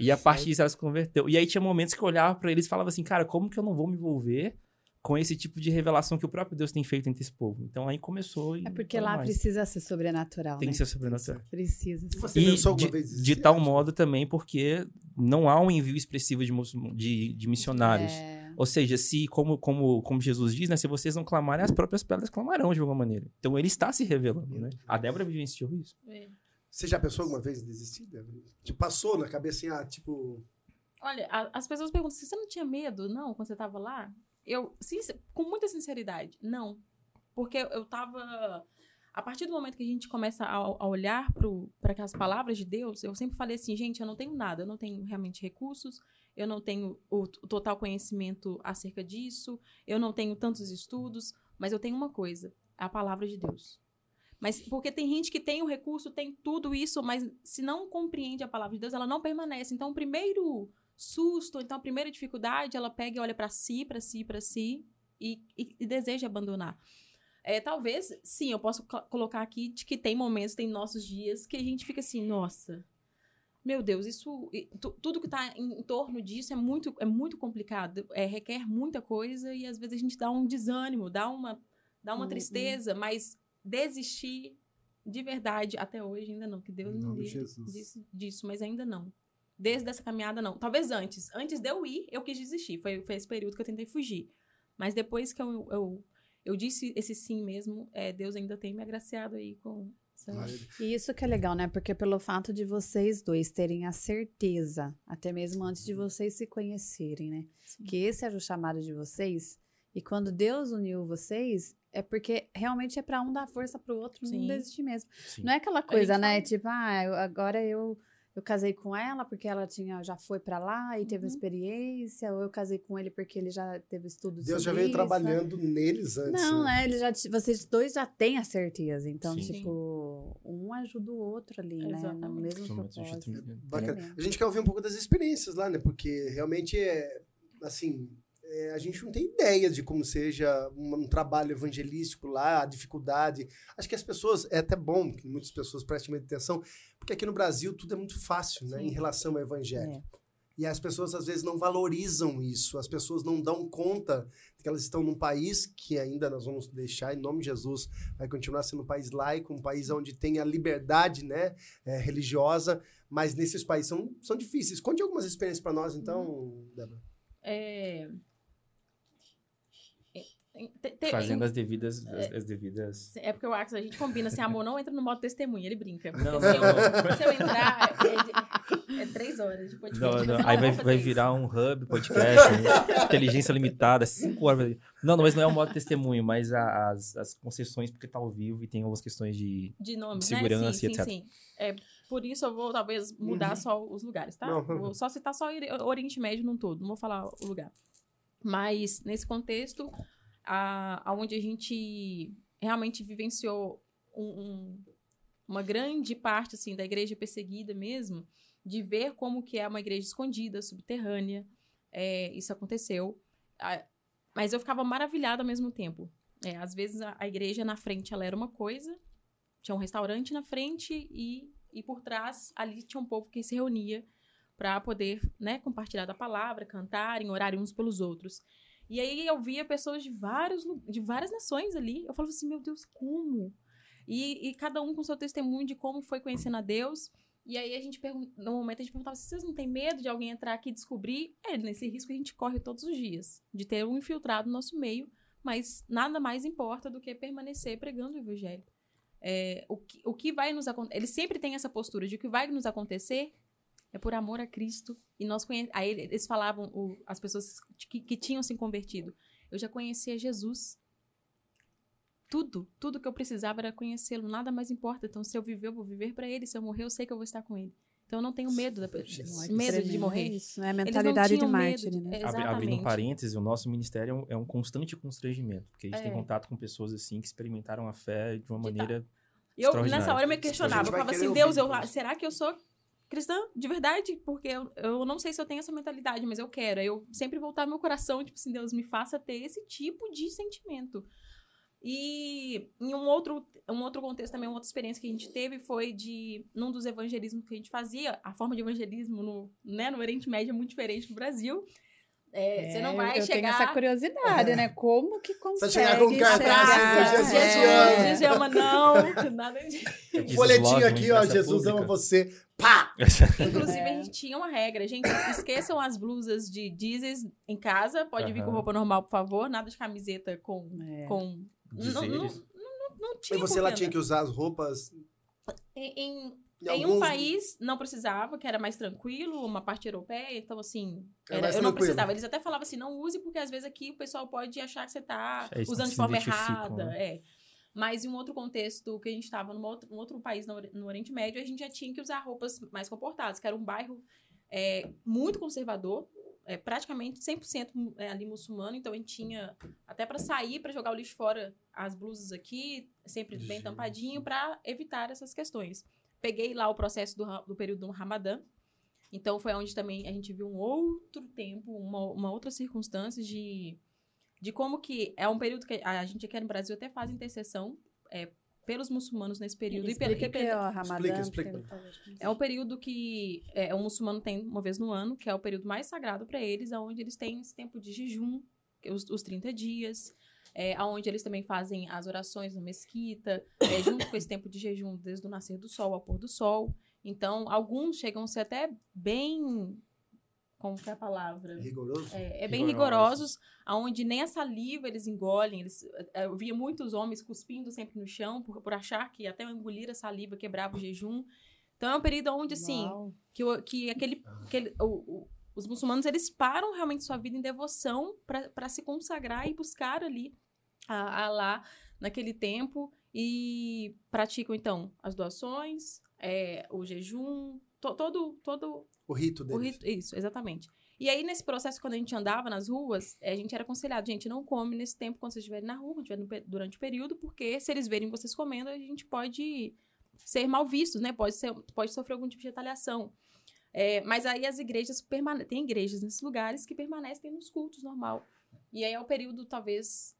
E a partir disso ela se converteu. E aí tinha momentos que eu olhava para eles e falava assim, cara, como que eu não vou me envolver com esse tipo de revelação que o próprio Deus tem feito entre esse povo? Então aí começou e É porque lá mais. precisa ser sobrenatural, Tem né? que ser sobrenatural. Precisa. Ser. Você e de, vez de tal modo também porque não há um envio expressivo de, de, de missionários. É ou seja, se, como, como, como Jesus diz, né? Se vocês não clamarem, as próprias pedras clamarão de alguma maneira. Então ele está se revelando, né? A Débora vivenciou isso. É. Você já pensou alguma vez em desistir, Débora? Te passou na cabeça assim, ah, tipo. Olha, a, as pessoas perguntam se você não tinha medo, não, quando você estava lá? Eu, sim, com muita sinceridade, não. Porque eu estava a partir do momento que a gente começa a, a olhar para aquelas palavras de Deus, eu sempre falei assim, gente, eu não tenho nada, eu não tenho realmente recursos, eu não tenho o, o total conhecimento acerca disso, eu não tenho tantos estudos, mas eu tenho uma coisa: a palavra de Deus. Mas porque tem gente que tem o recurso, tem tudo isso, mas se não compreende a palavra de Deus, ela não permanece. Então, o primeiro susto, então a primeira dificuldade, ela pega e olha para si, para si, para si e, e, e, deseja abandonar. É, talvez, sim, eu posso colocar aqui de que tem momentos, tem nossos dias que a gente fica assim, nossa, meu Deus, isso tudo que está em, torno disso é muito é muito complicado, é, requer muita coisa e às vezes a gente dá um desânimo, dá uma dá uma uhum. tristeza, mas desistir de verdade até hoje ainda não, que Deus me disse disso, mas ainda não. Desde essa caminhada não. Talvez antes, antes de eu ir, eu quis desistir. Foi, foi esse período que eu tentei fugir. Mas depois que eu, eu, eu disse esse sim mesmo, é, Deus ainda tem me agraciado aí com e isso que é legal, né? Porque pelo fato de vocês dois terem a certeza, até mesmo antes de vocês se conhecerem, né? Sim. Que esse era o chamado de vocês. E quando Deus uniu vocês, é porque realmente é para um dar força pro outro, Sim. não desistir mesmo. Sim. Não é aquela coisa, né? Tipo, ah, agora eu eu casei com ela porque ela tinha já foi pra lá e teve Uhum. experiência, ou eu casei com ele porque ele já teve estudos Deus já veio isso. trabalhando neles antes. Não, né? é, ele já, vocês dois já têm a certeza. Então, Sim. tipo, um ajuda o outro ali, né? No Exatamente. mesmo propósito. Bacana. A gente quer ouvir um pouco das experiências lá, né? Porque realmente é, assim, é, a gente não tem ideia de como seja um, um trabalho evangelístico lá, a dificuldade. Acho que as pessoas, é até bom que muitas pessoas prestem atenção, porque aqui no Brasil tudo é muito fácil, né? Sim. Em relação ao evangelho. É. E as pessoas às vezes não valorizam isso, as pessoas não dão conta de que elas estão num país que ainda nós vamos deixar, em nome de Jesus, vai continuar sendo um país laico, um país onde tem a liberdade né, é, religiosa, mas nesses países são, são difíceis. Conte algumas experiências para nós, então, Débora. É... é- te- te- Fazendo as devidas, as, as devidas. É porque o Axel, a gente combina assim, amor, não entra no modo testemunha, ele brinca. Não, se, eu, não. se eu entrar, é, de- é três horas de podcast. Não, não, Aí não vai, vai virar um hub podcast, né? inteligência limitada, cinco horas. Não, não, mas não é um modo testemunho, mas a- as, as concessões, porque tá ao vivo e tem algumas questões de. de nome, de né? segurança sim, e sim, etc. sim. É, por isso eu vou talvez mudar Uhum. só os lugares, tá? Não. Vou só citar só o Oriente Médio num todo, não vou falar o lugar. Mas nesse contexto, a, aonde a gente realmente vivenciou um- um- uma grande parte assim da igreja perseguida mesmo, de ver como que é uma igreja escondida, subterrânea, é, isso aconteceu. Ah, mas eu ficava maravilhada ao mesmo tempo. É, às vezes a, a igreja na frente ela era uma coisa, tinha um restaurante na frente e, e por trás ali tinha um povo que se reunia para poder né, compartilhar da palavra, cantarem, orarem uns pelos outros. E aí eu via pessoas de, vários, de várias nações ali. Eu falava assim, meu Deus, como? E, e cada um com seu testemunho de como foi conhecendo a Deus. E aí a gente no momento a gente perguntava se vocês não têm medo de alguém entrar aqui e descobrir. É, nesse risco a gente corre todos os dias, de ter um infiltrado no nosso meio, mas nada mais importa do que permanecer pregando o evangelho. É, o, que, o que vai nos acontecer. Ele sempre tem essa postura de o que vai nos acontecer é por amor a Cristo. E nós conhe... Aí eles falavam, o- as pessoas que, que tinham se convertido. Eu já conhecia Jesus. Tudo, tudo que eu precisava era conhecê-lo. Nada mais importa. Então, se eu viver, eu vou viver para ele. Se eu morrer, eu sei que eu vou estar com ele. Então, eu não tenho medo, da... Ai, que medo de morrer. É isso, né? Não Mentalidade de medo mártir, de- né? é, Abri- Abrindo um parênteses, o nosso ministério é um, é um constante constrangimento, porque a gente tem É. contato com pessoas assim que experimentaram a fé de uma De maneira. E eu, nessa hora, eu me A questionava. Eu falava assim, Deus, eu, será que eu sou cristã de verdade? Porque eu, eu não sei se eu tenho essa mentalidade, mas eu quero. Eu sempre voltar meu coração, tipo assim, Deus, me faça ter esse tipo de sentimento. E em um outro, um outro contexto também, uma outra experiência que a gente teve foi de, num dos evangelismos que a gente fazia, a forma de evangelismo no, né, no Oriente Médio é muito diferente do Brasil. É, você não É, vai eu, eu chegar... tenho essa curiosidade, né? Como que consegue chegar com um cartaz, chegar? Jesus É. te ama. Jesus te ama, não. Nada disso. Jesus Folhetinho aqui, ó, Jesus pública. ama você. Pá! Inclusive, É. a gente tinha uma regra. Gente, esqueçam as blusas de Jesus em casa. Pode vir com roupa normal, por favor. Nada de camiseta com... É. com... Não, não, não, não tinha E você lá tinha que usar as roupas. Em, em, Em, em um alguns- país, não precisava, que era mais tranquilo, uma parte europeia. Então, assim, Era era- mais eu não precisava. Eles até falavam assim, não use, porque às vezes aqui o pessoal pode achar que você tá É, usando de forma identificam, errada. né? É. Mas em um outro contexto, que a gente estava num outro, num outro país no, no Oriente Médio, a gente já tinha que usar roupas mais comportadas, que era um bairro é, muito conservador, é, praticamente 100% mu- é, ali muçulmano, então a gente tinha até para sair, para jogar o lixo fora, as blusas aqui, sempre bem tampadinho, para evitar essas questões. Peguei lá o processo do, do período do Ramadã, então foi onde também a gente viu um outro tempo, uma, uma outra circunstância de, de como que é um período que a gente aqui no Brasil até faz intercessão é, pelos muçulmanos nesse período. E e que é o Ramadã. Explica, é um período que é, o muçulmano tem uma vez no ano, que é o período mais sagrado para eles, onde eles têm esse tempo de jejum, que é os, os 30 dias, é, onde eles também fazem as orações na mesquita, é, junto com esse tempo de jejum, desde o nascer do sol ao pôr do sol. Então, alguns chegam a ser até bem. Como que é a palavra? Rigoroso? É, é bem Rigorosos. rigorosos, aonde nem a saliva eles engolem. Eles, eh, eu via muitos homens cuspindo sempre no chão por, por achar que até engolir a saliva quebrava o jejum. Então é um período onde, assim, Uau. que, que aquele, aquele o- o- os muçulmanos, eles param realmente sua vida em devoção para se consagrar e buscar ali a, a Allah naquele tempo e praticam, então, as doações, é, o jejum, to- todo, todo O rito o deles. rito, isso, exatamente. E aí, nesse processo, quando a gente andava nas ruas, eh, a gente era aconselhado, gente, não come nesse tempo quando vocês estiverem na rua, durante o período, porque se eles verem vocês comendo, a gente pode ser mal vistos, né? Pode, ser, pode sofrer algum tipo de retaliação. É, mas aí as igrejas permanecem, tem igrejas nesses lugares que permanecem nos cultos normal. E aí é o período, talvez,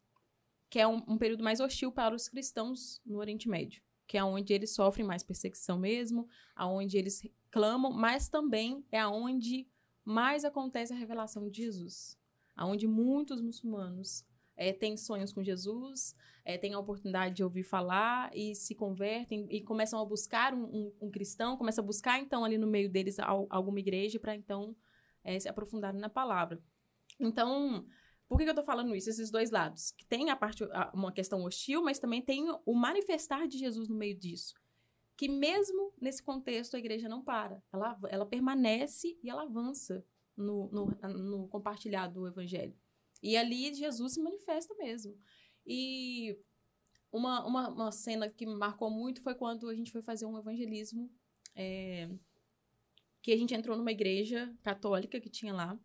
que é um, um período mais hostil para os cristãos no Oriente Médio, que é onde eles sofrem mais perseguição mesmo, aonde eles clamam, mas também é aonde mais acontece a revelação de Jesus, aonde muitos muçulmanos eh, têm sonhos com Jesus, eh, têm a oportunidade de ouvir falar e se convertem e começam a buscar um, um- um cristão, começam a buscar então ali no meio deles al- alguma igreja para então eh, se aprofundarem na palavra. Então, por que, que eu tô falando isso? Esses dois lados. Que tem a parte, a- uma questão hostil, mas também tem o manifestar de Jesus no meio disso. Que mesmo nesse contexto a igreja não para. Ela, ela permanece e ela avança no, no, no compartilhar do evangelho. E ali Jesus se manifesta mesmo. E uma, uma, uma cena que me marcou muito foi quando a gente foi fazer um evangelismo. é, que a gente entrou numa igreja católica que tinha lá,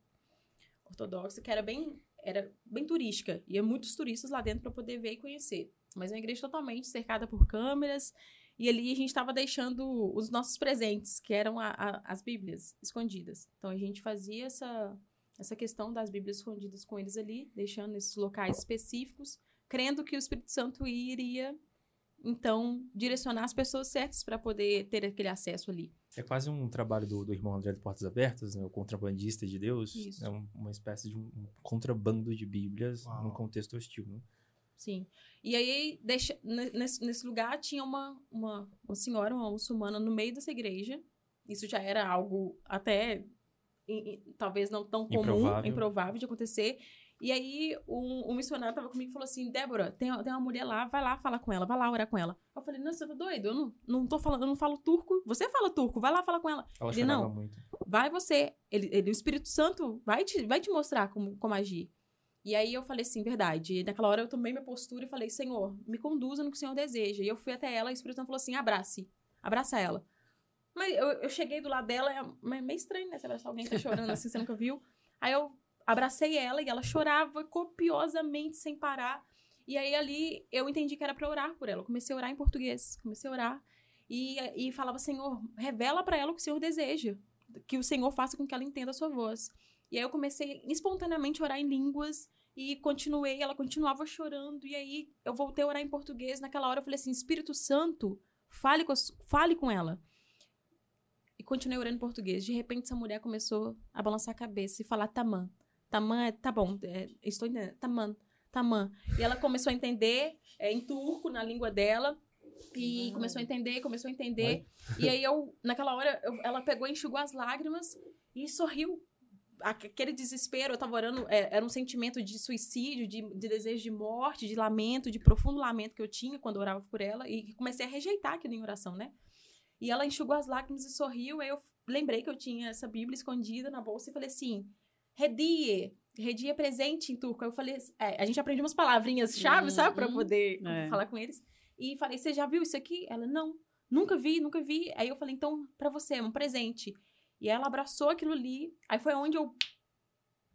ortodoxa, que era bem, era bem turística. Ia muitos turistas lá dentro para poder ver e conhecer. Mas é uma igreja totalmente cercada por câmeras. E ali a gente estava deixando os nossos presentes, que eram a- a- as Bíblias escondidas. Então a gente fazia essa, essa questão das Bíblias escondidas com eles ali, deixando nesses locais específicos, crendo que o Espírito Santo iria, então, direcionar as pessoas certas para poder ter aquele acesso ali. É quase um trabalho do, do irmão André de Portas Abertas, né? o contrabandista de Deus. Isso. É um- uma espécie de um um contrabando de Bíblias Uau. num contexto hostil. Né? Sim. E aí, deixa, ne- nesse, nesse lugar, tinha uma, uma, uma senhora, uma muçulmana, no meio dessa igreja. Isso já era algo até, em- em- talvez não tão comum, Improvável. improvável de acontecer. E aí, um, um missionário estava comigo e falou assim, Débora, tem, tem uma mulher lá, vai lá falar com ela, vai lá orar com ela. Eu falei, não, você tá doido? Eu não, não tô falando, eu não falo turco. Você fala turco, vai lá falar com ela. Ela Ele, não. muito. Vai você. Ele, ele- o Espírito Santo vai te, vai te mostrar como, como agir. E aí eu falei assim, verdade. E naquela hora eu tomei minha postura e falei, Senhor, me conduza no que o Senhor deseja. E eu fui até ela e o Espírito Santo falou assim, abrace. Abraça ela. Mas eu, eu cheguei do lado dela, é é meio estranho, né? Você abraçar alguém que tá chorando assim, você nunca viu. Aí eu abracei ela e ela chorava copiosamente, sem parar. E aí ali eu entendi que era pra orar por ela. Eu comecei a orar em português. Comecei a orar. E, e falava, Senhor, revela pra ela o que o Senhor deseja. Que o Senhor faça com que ela entenda a sua voz. E aí eu comecei espontaneamente a orar em línguas. E continuei, ela continuava chorando. E aí eu voltei a orar em português. Naquela hora eu falei assim: Espírito Santo, fale com, fale com ela. E continuei orando em português. De repente, essa mulher começou a balançar a cabeça e falar Tamã. Tamã é, tá bom, é, estou entendendo. Tamã, Tamã. E ela começou a entender é, em turco, na língua dela. E começou a entender, começou a entender. E aí, eu, naquela hora, eu- ela pegou, enxugou as lágrimas e sorriu. Aque- Aquele desespero, eu tava orando, é, era um sentimento de suicídio, de, de desejo de morte, de lamento, de profundo lamento que eu tinha quando eu orava por ela. E comecei a rejeitar aquilo em oração, né? E ela enxugou as lágrimas e sorriu. Aí eu lembrei que eu tinha essa Bíblia escondida na bolsa e falei assim: Redie. Redie é presente em turco. Aí eu falei: é, a gente aprende umas palavrinhas chave, sabe? Pra Uhum. poder É. falar com eles. E falei: Você já viu isso aqui? Ela: Não, nunca vi, nunca vi. Aí eu falei: Então, pra você, é um presente. E ela abraçou aquilo ali. Aí foi onde eu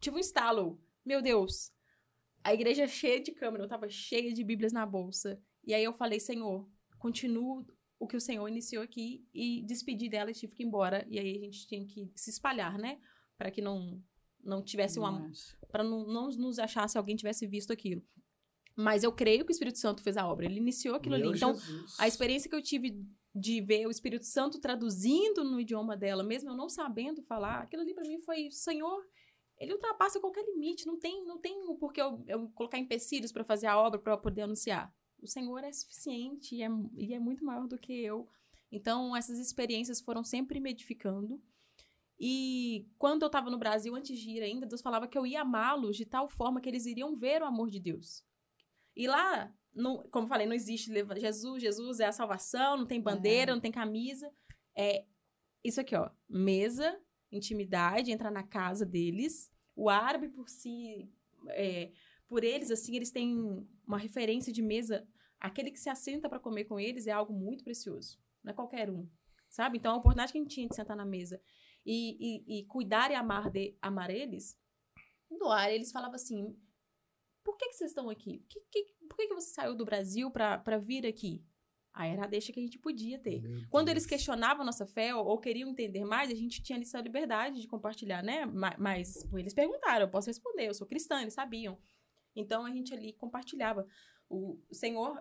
tive um estalo. Meu Deus. A igreja é cheia de câmera, eu tava cheia de Bíblias na bolsa. E aí eu falei, Senhor, continuo o que o Senhor iniciou aqui e despedi dela e tive que ir embora. E aí a gente tinha que se espalhar, né? Para que não não tivesse uma para não, não nos achar se alguém tivesse visto aquilo. Mas eu creio que o Espírito Santo fez a obra. Ele iniciou aquilo Meu ali. Então, Jesus. a experiência que eu tive de ver o Espírito Santo traduzindo no idioma dela, mesmo eu não sabendo falar, aquilo ali pra mim foi, Senhor, ele ultrapassa qualquer limite, não tem, não tem o porquê eu, eu colocar empecilhos pra fazer a obra para poder anunciar. O Senhor é suficiente e é, e é muito maior do que eu. Então, essas experiências foram sempre me edificando. E quando eu tava no Brasil, antes de ir ainda, Deus falava que eu ia amá-los de tal forma que eles iriam ver o amor de Deus. E lá, não, como eu falei, não existe Jesus, Jesus é a salvação, não tem bandeira, não tem camisa. É isso aqui, ó. Mesa, intimidade, entrar na casa deles. O árabe por si, é, por eles, assim, eles têm uma referência de mesa. Aquele que se assenta para comer com eles é algo muito precioso. Não é qualquer um. sabe? Então, a oportunidade que a gente tinha de sentar na mesa e, e, e cuidar e amar, de, amar eles, no ar eles falavam assim, por que, que vocês estão aqui? Que, que, por que, que você saiu do Brasil para vir aqui? Aí era a deixa que a gente podia ter. Quando eles questionavam a nossa fé ou, ou queriam entender mais, a gente tinha essa liberdade de compartilhar, né? Ma- Mas, pô, eles perguntaram, eu posso responder, eu sou cristã, eles sabiam. Então a gente ali compartilhava. O Senhor,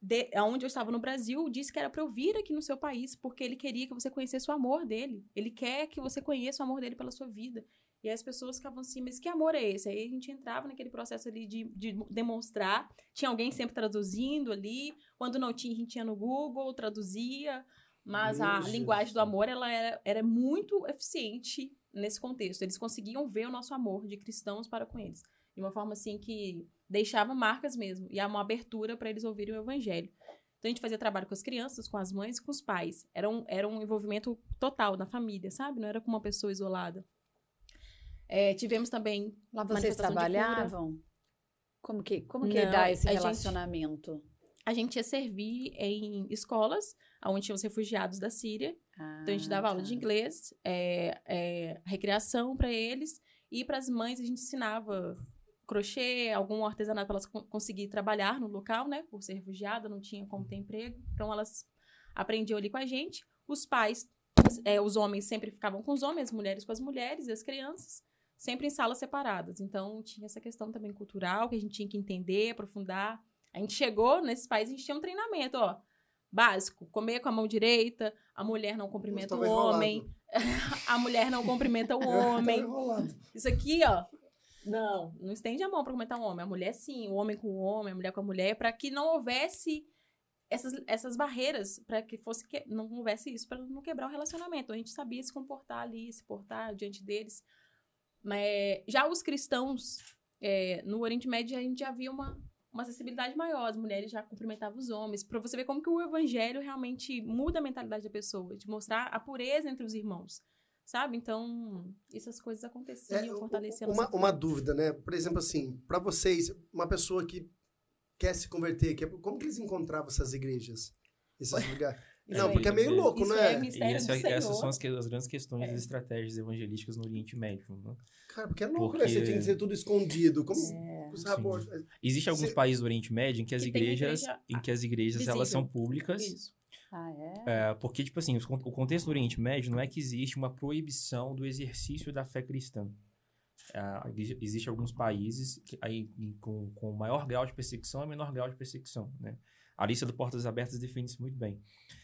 de, onde eu estava no Brasil, disse que era para eu vir aqui no seu país, porque ele queria que você conhecesse o amor dele. Ele quer que você conheça o amor dele pela sua vida. E aí as pessoas ficavam assim, mas que amor é esse? Aí a gente entrava naquele processo ali de, de demonstrar. Tinha alguém sempre traduzindo ali. Quando não tinha, a gente ia no Google, traduzia. Mas a Meu linguagem do Jesus. amor, ela era, era muito eficiente nesse contexto. Eles conseguiam ver o nosso amor de cristãos para com eles. De uma forma assim que deixava marcas mesmo. E há uma abertura para eles ouvirem o evangelho. Então a gente fazia trabalho com as crianças, com as mães e com os pais. Era um, era um envolvimento total na família, sabe? Não era com uma pessoa isolada. É, tivemos também Lá vocês trabalhavam? Como que, como que Não, dá esse a gente- relacionamento? A gente ia servir em escolas onde tinham os refugiados da Síria. Então a gente dava Ah, aula de tá. inglês, é, é, recreação para eles. E para as mães a gente ensinava crochê, algum artesanato para elas con- conseguir trabalhar no local, né? Por ser refugiada, não tinha como ter emprego. Então elas aprendiam ali com a gente. Os pais, é, os homens sempre ficavam com os homens, as mulheres com as mulheres e as crianças, sempre em salas separadas. Então tinha essa questão também cultural que a gente tinha que entender, aprofundar. A gente chegou nesses países, a gente tinha um treinamento, ó. Básico, comer com a mão direita, a mulher não cumprimenta o homem, a mulher não cumprimenta o homem. Isso aqui, ó. Não, não estende a mão para comentar um homem. A mulher, sim. O homem com o homem, a mulher com a mulher, para que não houvesse essas, essas barreiras, para que fosse que, não houvesse isso, para não quebrar o relacionamento. A gente sabia se comportar ali, se portar diante deles. Mas já os cristãos, é, no Oriente Médio, a gente já via uma, uma acessibilidade maior. As mulheres já cumprimentavam os homens. Para você ver como que o evangelho realmente muda a mentalidade da pessoa, de mostrar a pureza entre os irmãos. Sabe? Então, essas coisas aconteciam, É, fortaleciam uma, uma dúvida, né? Por exemplo, assim, para vocês, uma pessoa que quer se converter, que, como que eles encontravam essas igrejas? Esses lugares? Isso Não, aí. porque é meio louco, Isso né? é mistério E essa- Senhor. essas são as, as grandes questões É. das estratégias evangelísticas no Oriente Médio. né? Cara, porque é louco, né? Você Porque- tinha que ser tudo escondido. Como É. Existem alguns Se- países do Oriente Médio em que as Que tem igrejas, igreja em que as igrejas visível. elas são públicas, Isso. Ah, é? é, porque tipo assim, o contexto do Oriente Médio não é que existe uma proibição do exercício da fé cristã. É, exi- Existem alguns países que, aí, com, com maior grau de perseguição e menor grau de perseguição, né? A lista do Portas Abertas define isso muito bem.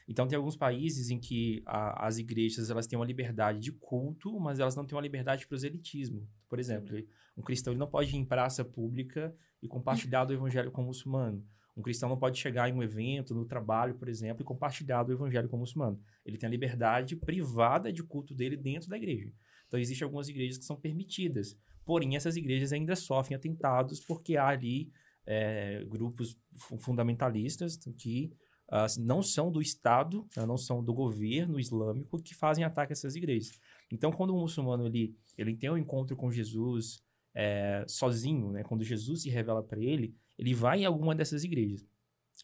Então, tem alguns países em que a- as igrejas elas têm uma liberdade de culto, mas elas não têm uma liberdade de proselitismo. Por exemplo, um cristão ele não pode ir em praça pública e compartilhar do evangelho com o muçulmano. Um cristão não pode chegar em um evento, no trabalho, por exemplo, e compartilhar do evangelho com o muçulmano. Ele tem a liberdade privada de culto dele dentro da igreja. Então, existem algumas igrejas que são permitidas. Porém, essas igrejas ainda sofrem atentados porque há ali é, grupos fu- fundamentalistas que ah, não são do Estado, né, não são do governo islâmico que fazem ataque a essas igrejas. Então, quando o muçulmano ele, ele tem um encontro com Jesus é, sozinho, né, quando Jesus se revela para ele, ele vai em alguma dessas igrejas.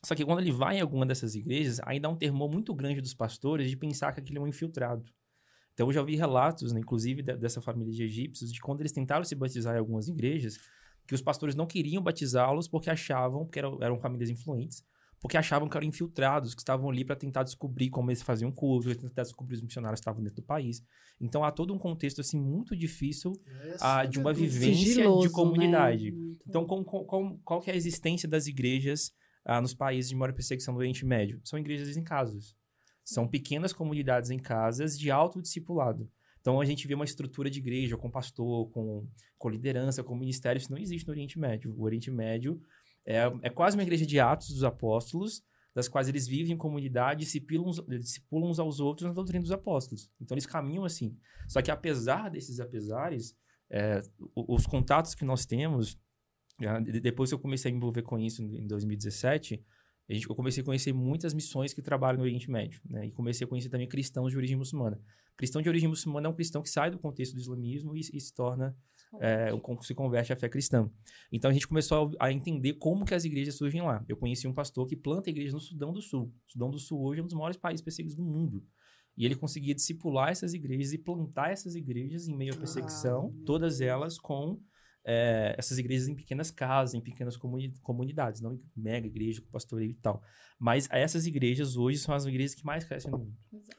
Só que quando ele vai em alguma dessas igrejas, ainda há um temor muito grande dos pastores de pensar que aquele é um infiltrado. Então, eu já ouvi relatos, né, inclusive de- dessa família de egípcios, de quando eles tentaram se batizar em algumas igrejas, que os pastores não queriam batizá-los porque achavam, que eram, eram famílias influentes, porque achavam que eram infiltrados, que estavam ali para tentar descobrir como eles faziam culto, pra tentar descobrir os missionários que estavam dentro do país. Então, há todo um contexto, assim, muito difícil ah, de uma Tudo vivência Sigiloso, de comunidade. né? Então, com, com, com- qual que é a existência das igrejas ah, nos países de maior perseguição do Oriente Médio? São igrejas em casas. São pequenas comunidades em casas de autodiscipulado. Então, a gente vê uma estrutura de igreja com pastor, com, com liderança, com ministério. Isso não existe no Oriente Médio. O Oriente Médio é, é quase uma igreja de atos dos apóstolos, das quais eles vivem em comunidade, discipulam uns, uns aos outros na doutrina dos apóstolos. Então, eles caminham assim. Só que, apesar desses apesares, é, os contatos que nós temos de- Depois que eu comecei a me envolver com isso em 2017, a gente- eu comecei a conhecer muitas missões que trabalham no Oriente Médio, né? E comecei a conhecer também cristãos de origem muçulmana. Cristão de origem muçulmana é um cristão que sai do contexto do islamismo e, e se torna, é, se converte à fé cristã. Então a gente começou a, a entender como que as igrejas surgem lá. Eu conheci um pastor que planta igrejas no Sudão do Sul. O Sudão do Sul hoje é um dos maiores países perseguidos do mundo. E ele conseguia discipular essas igrejas e plantar essas igrejas em meio à perseguição, Ah. todas elas com é, essas igrejas em pequenas casas, em pequenas comuni- comunidades, não em mega igreja com pastoreio e tal. Mas essas igrejas hoje são as igrejas que mais crescem no mundo.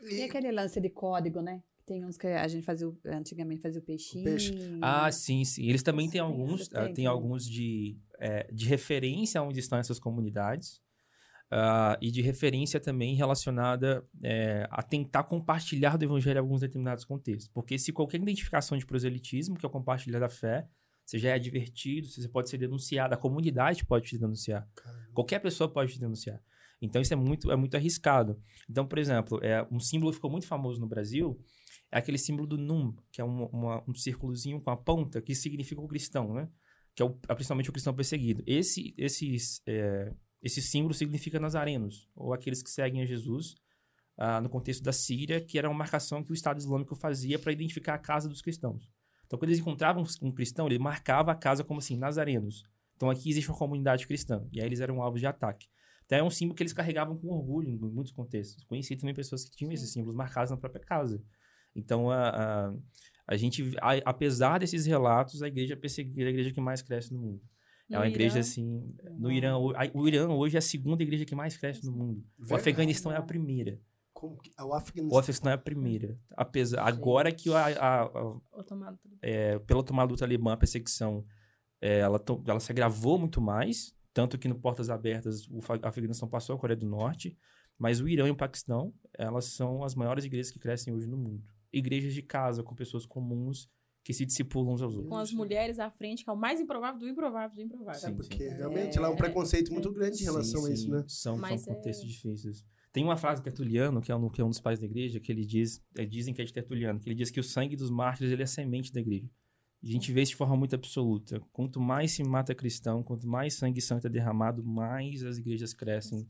E aquele lance de código, né? Tem uns que a gente fazia, o- antigamente fazia o peixinho. peixe. Ah, sim, sim. Eles também têm alguns, ah, tem tem alguns de, é, de referência onde estão essas comunidades. ah, e de referência também relacionada é, a tentar compartilhar do evangelho em alguns determinados contextos. Porque se qualquer identificação de proselitismo, que é o compartilhar da fé, você já é advertido, você pode ser denunciado, a comunidade pode te denunciar. Qualquer pessoa pode te denunciar. Então isso é muito, é muito arriscado. Então, por exemplo, é, um símbolo que ficou muito famoso no Brasil é aquele símbolo do num, que é um, uma- um círculozinho com a ponta que significa o cristão, né? Que é, o, é principalmente o cristão perseguido. Esse, esses, é, esse símbolo significa nazarenos, ou aqueles que seguem a Jesus, ah, no contexto da Síria, que era uma marcação que o Estado Islâmico fazia para identificar a casa dos cristãos. Então, quando eles encontravam um cristão, ele marcava a casa como assim, nazarenos. Então, aqui existe uma comunidade cristã. E aí eles eram alvos de ataque. Então, é um símbolo que eles carregavam com orgulho em muitos contextos. Conheci também pessoas que tinham esses símbolos marcados na própria casa. Então, a, a, a gente, a- apesar desses relatos, a igreja perseguida é a igreja que mais cresce no mundo. É uma igreja, assim... No Irã, o, o Irã hoje é a segunda igreja que mais cresce no mundo. O Verdade. Afeganistão é a primeira. Como que- o Afeganistão. O Afeganistão é a primeira. Apesar, agora que a, a- a- é, pela tomada do Talibã, a perseguição é, ela, ela se agravou muito mais, tanto que no Portas Abertas o Afeganistão passou a Coreia do Norte, mas o Irã e o Paquistão, elas são as maiores igrejas que crescem hoje no mundo. Igrejas de casa, com pessoas comuns que se discipulam uns aos outros. Com as mulheres à frente, que é o mais improvável do improvável do improvável. Sim, Porque sim. realmente lá é um preconceito muito grande em relação Sim, a isso, sim, né? São, Mas são é- contextos difíceis. Tem uma frase de Tertuliano, que é, um, que é um dos pais da igreja, que ele diz, é, dizem que é de Tertuliano, que ele diz que o sangue dos mártires ele é a semente da igreja. A gente vê isso de forma muito absoluta. Quanto mais se mata cristão, quanto mais sangue santo é derramado, mais as igrejas crescem.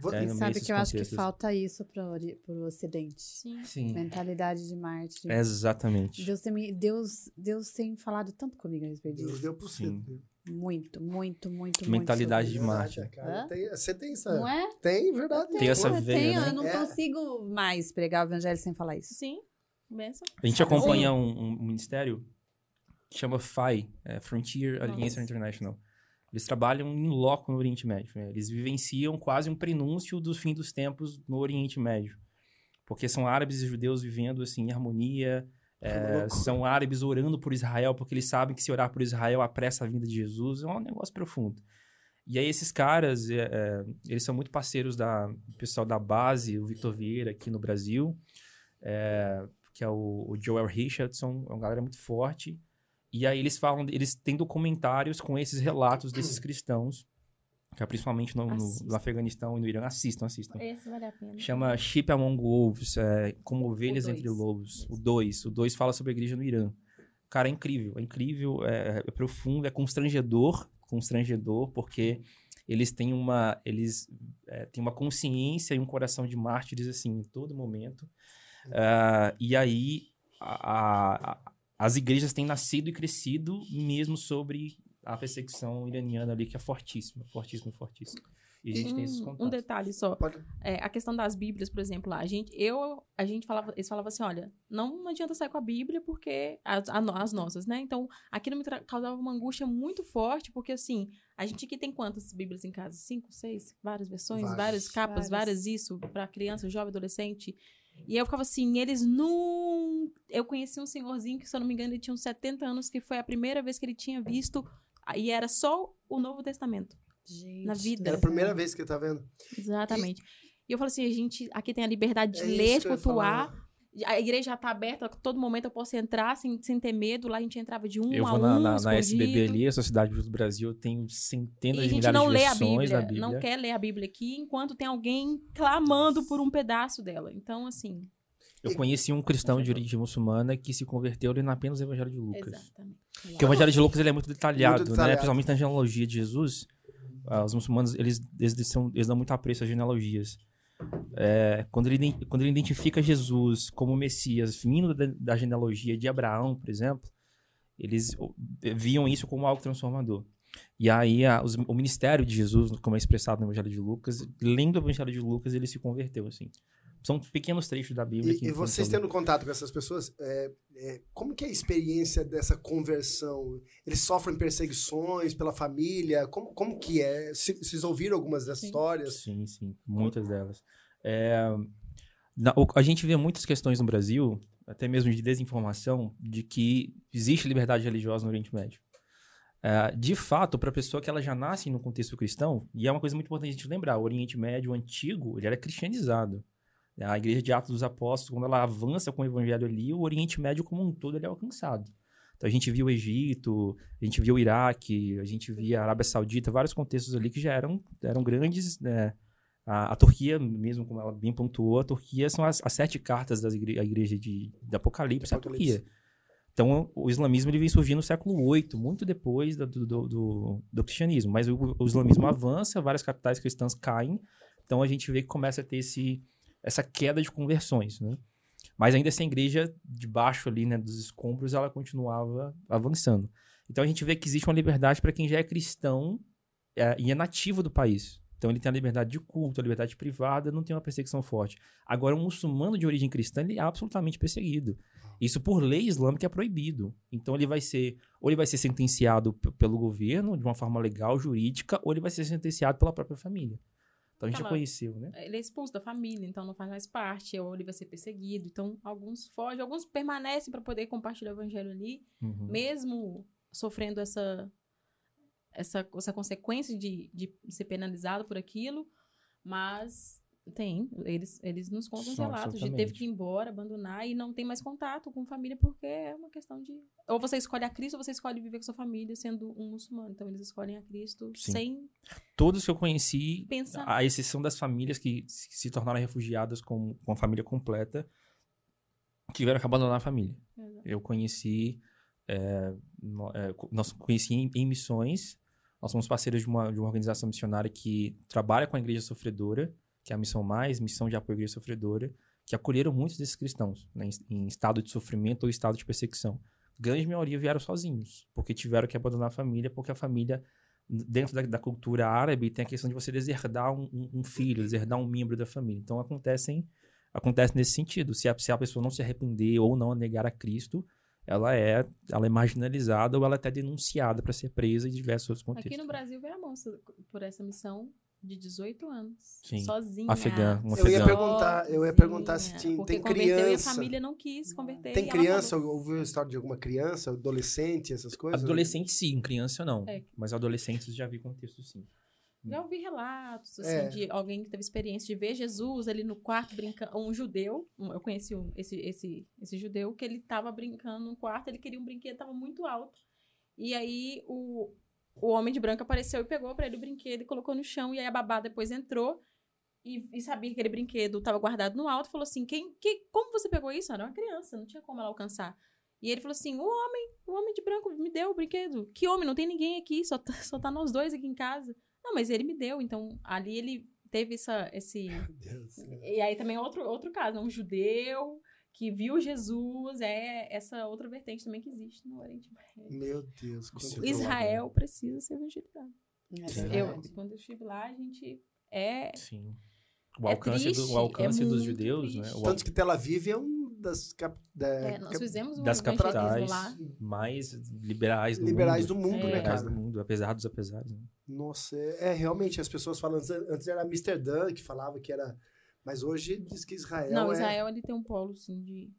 Vou- É, Sabe que eu acho que falta isso pro, ori- pro Ocidente. Sim. Sim, Mentalidade de Marte. exatamente. Deus tem, me- Deus, Deus tem falado tanto comigo a respeito Deus disso. deu por Sim. Muito, muito, muito, Mentalidade muito. de Marte. Tem- Você tem isso. essa. Não é? Tem, verdade. Tem essa Eu veia, tenho, né? Eu não É. consigo mais pregar o evangelho sem falar isso. Sim. Benção. A gente acompanha um, um ministério que chama FI, é, Frontier Alliance Nossa. International. Eles trabalham em loco no Oriente Médio. né? Eles vivenciam quase um prenúncio do fim dos tempos no Oriente Médio. Porque são árabes e judeus vivendo assim, em harmonia. é, são árabes orando por Israel, porque eles sabem que se orar por Israel apressa a vinda de Jesus. É um negócio profundo. E aí esses caras, é, é, eles são muito parceiros da do pessoal da base, o Victor Vieira aqui no Brasil, é, que é o, o Joel Richardson, é uma galera muito forte. E aí eles falam, eles têm documentários com esses relatos desses cristãos, que é principalmente no, no, no Afeganistão e no Irã. Assistam, assistam. Esse vale a pena. Chama Sheep Among Wolves, é, como ovelhas entre lobos. O 2. O 2 fala sobre a igreja no Irã. Cara, é incrível, é incrível, é, é profundo, é constrangedor, constrangedor, porque eles têm uma, eles é, têm uma consciência e um coração de mártires, assim, em todo momento. Ah, e aí, a- a- as igrejas têm nascido e crescido mesmo sobre a perseguição iraniana ali, que é fortíssima, fortíssima, fortíssima. E a gente tem esses Um, contatos. um detalhe só. Pode- É, a questão das Bíblias, por exemplo, lá, a gente, eu, a gente falava, eles falavam assim, olha, não adianta sair com a Bíblia porque as, as nossas, né? Então, aquilo me causava uma angústia muito forte, porque assim, a gente aqui tem quantas Bíblias em casa? Cinco, seis, várias versões, Várias. várias capas, Várias. várias isso para criança, jovem, adolescente. E eu ficava assim, eles não. Eu conheci um senhorzinho que, se eu não me engano, ele tinha uns 70 anos, que foi a primeira vez que ele tinha visto, e era só o Novo Testamento. Gente, Na vida. Era a primeira vez que tá vendo. Exatamente. E eu falo assim, a gente aqui tem a liberdade de É ler, cultuar. A igreja já tá aberta, a todo momento eu posso entrar sem, sem ter medo. Lá a gente entrava de um Eu a vou um, na, na, na. SBB ali, a Sociedade do Brasil, eu tenho E centenas a de gente milhares não de lê a versões Bíblia, da Bíblia. não quer ler a Bíblia aqui enquanto tem alguém clamando por um pedaço dela. Então, assim, Eu conheci um cristão de origem muçulmana que se converteu lendo apenas o Evangelho de Lucas. exatamente. Porque o Evangelho de Lucas ele é muito detalhado, Muito detalhado. né? Principalmente na genealogia de Jesus. Ah, os muçulmanos, eles, eles, são, eles dão muito apreço às genealogias. É, quando, ele, quando ele identifica Jesus como Messias vindo da, da genealogia de Abraão, por exemplo, eles viam isso como algo transformador. E aí a- os- o ministério de Jesus, como é expressado no Evangelho de Lucas, lendo o Evangelho de Lucas, ele se converteu, assim. São pequenos trechos da Bíblia. E, e vocês tendo contato com essas pessoas, é, é, como que é a experiência dessa conversão? Eles sofrem perseguições pela família? Como, como que é? Vocês ouviram algumas dessas Sim. histórias? Sim, sim. Muitas delas. É, na- a gente vê muitas questões no Brasil, até mesmo de desinformação, de que existe liberdade religiosa no Oriente Médio. É, de fato, para a pessoa que ela já nasce no contexto cristão, e é uma coisa muito importante a gente lembrar, o Oriente Médio antigo, ele era cristianizado. A igreja de Atos dos Apóstolos, quando ela avança com o evangelho ali, o Oriente Médio como um todo ele é alcançado. Então a gente viu o Egito, a gente viu o Iraque, a gente via a Arábia Saudita, vários contextos ali que já eram, eram grandes, né? A, a Turquia, mesmo como ela bem pontuou, a Turquia são as, as sete cartas das igre da igreja de, de Apocalipse, é a Apocalipse. Turquia. Então, o islamismo ele vem surgindo no século VIII, muito depois do, do, do, do cristianismo. Mas o, o islamismo avança, várias capitais cristãs caem. Então, a gente vê que começa a ter esse, essa queda de conversões, né? Mas ainda essa igreja, debaixo ali, né, dos escombros, ela continuava avançando. Então, a gente vê que existe uma liberdade para quem já é cristão é, e é nativo do país. Então, ele tem a liberdade de culto, a liberdade privada, não tem uma perseguição forte. Agora, um muçulmano de origem cristã, ele é absolutamente perseguido. Isso por lei islâmica é proibido. Então ele vai ser, ou ele vai ser sentenciado pelo governo de uma forma legal, jurídica, ou ele vai ser sentenciado pela própria família. Então a gente já conheceu, né? Ele é expulso da família, então não faz mais parte, ou ele vai ser perseguido. Então, alguns fogem, alguns permanecem para poder compartilhar o evangelho ali, Uhum. mesmo sofrendo essa, essa, essa consequência de, de ser penalizado por aquilo, mas tem, eles, eles nos contam os relatos de teve que ir embora, abandonar e não tem mais contato com família porque é uma questão de ou você escolhe a Cristo ou você escolhe viver com sua família sendo um muçulmano. Então eles escolhem a Cristo Sim. sem Todos que eu conheci, pensar. à exceção das famílias que se tornaram refugiadas com, com a família completa, tiveram que abandonar a família. Eu conheci, é, nós conheci em, em missões, nós somos parceiros de uma, de uma organização missionária que trabalha com a igreja sofredora, que é a Missão Mais, Missão de Apoio à Igreja Sofredora, que acolheram muitos desses cristãos né, em, estado de sofrimento ou estado de perseguição. Grande maioria vieram sozinhos, porque tiveram que abandonar a família, porque a família, dentro da, da cultura árabe, tem a questão de você deserdar um, um- um filho, deserdar um membro da família. Então acontecem acontece nesse sentido. Se a, se a pessoa não se arrepender ou não negar a Cristo, ela é, ela é marginalizada ou ela é até denunciada para ser presa em diversos outros contextos. Aqui no Brasil veio a moça por essa missão de 18 anos. Sim. Sozinha. Afegã, um Eu ia perguntar, eu ia perguntar se tinha- tem converteu E a criança. família não quis converter. Tem criança, falou- ouviu a história de alguma criança, adolescente, essas coisas? Adolescente sim, criança não. É. Mas adolescentes já vi contexto sim. Já ouvi relatos, assim, É. de alguém que teve experiência de ver Jesus ali no quarto brincando. Um judeu, um- eu conheci um- esse, esse, esse judeu, que ele tava brincando no quarto, ele queria um brinquedo, tava muito alto. E aí o, o homem de branco apareceu e pegou pra ele o brinquedo e colocou no chão. E aí a babá depois entrou e, e sabia que aquele brinquedo tava guardado no alto. Falou assim: Quem, que, como você pegou isso? Era uma criança, não tinha como ela alcançar. E ele falou assim: O homem, o homem de branco me deu o brinquedo. Que homem? Não tem ninguém aqui, só tá, só tá nós dois aqui em casa. Não, mas ele me deu. Então, ali ele teve essa, esse. Meu Deus. E aí também outro, outro caso, um judeu que viu Jesus, é essa outra vertente também que existe no Oriente Médio. Meu Deus. Isso quanto- Israel precisa ser evangelizado. É. Eu, quando eu estive lá, a gente é. Sim. O É alcance, triste, do, o alcance é dos judeus, né? triste. O Tanto que Tel Aviv é um das cap... da- é, nós fizemos um das capitais lá. mais liberais do liberais mundo. do mundo, É. né, Liberais cara? do mundo, apesar dos apesares. né? Nossa, é, é, realmente, as pessoas falam, antes, antes era Amsterdã que falava que era, mas hoje diz que Israel Não, é... Israel ele tem um polo, assim, de.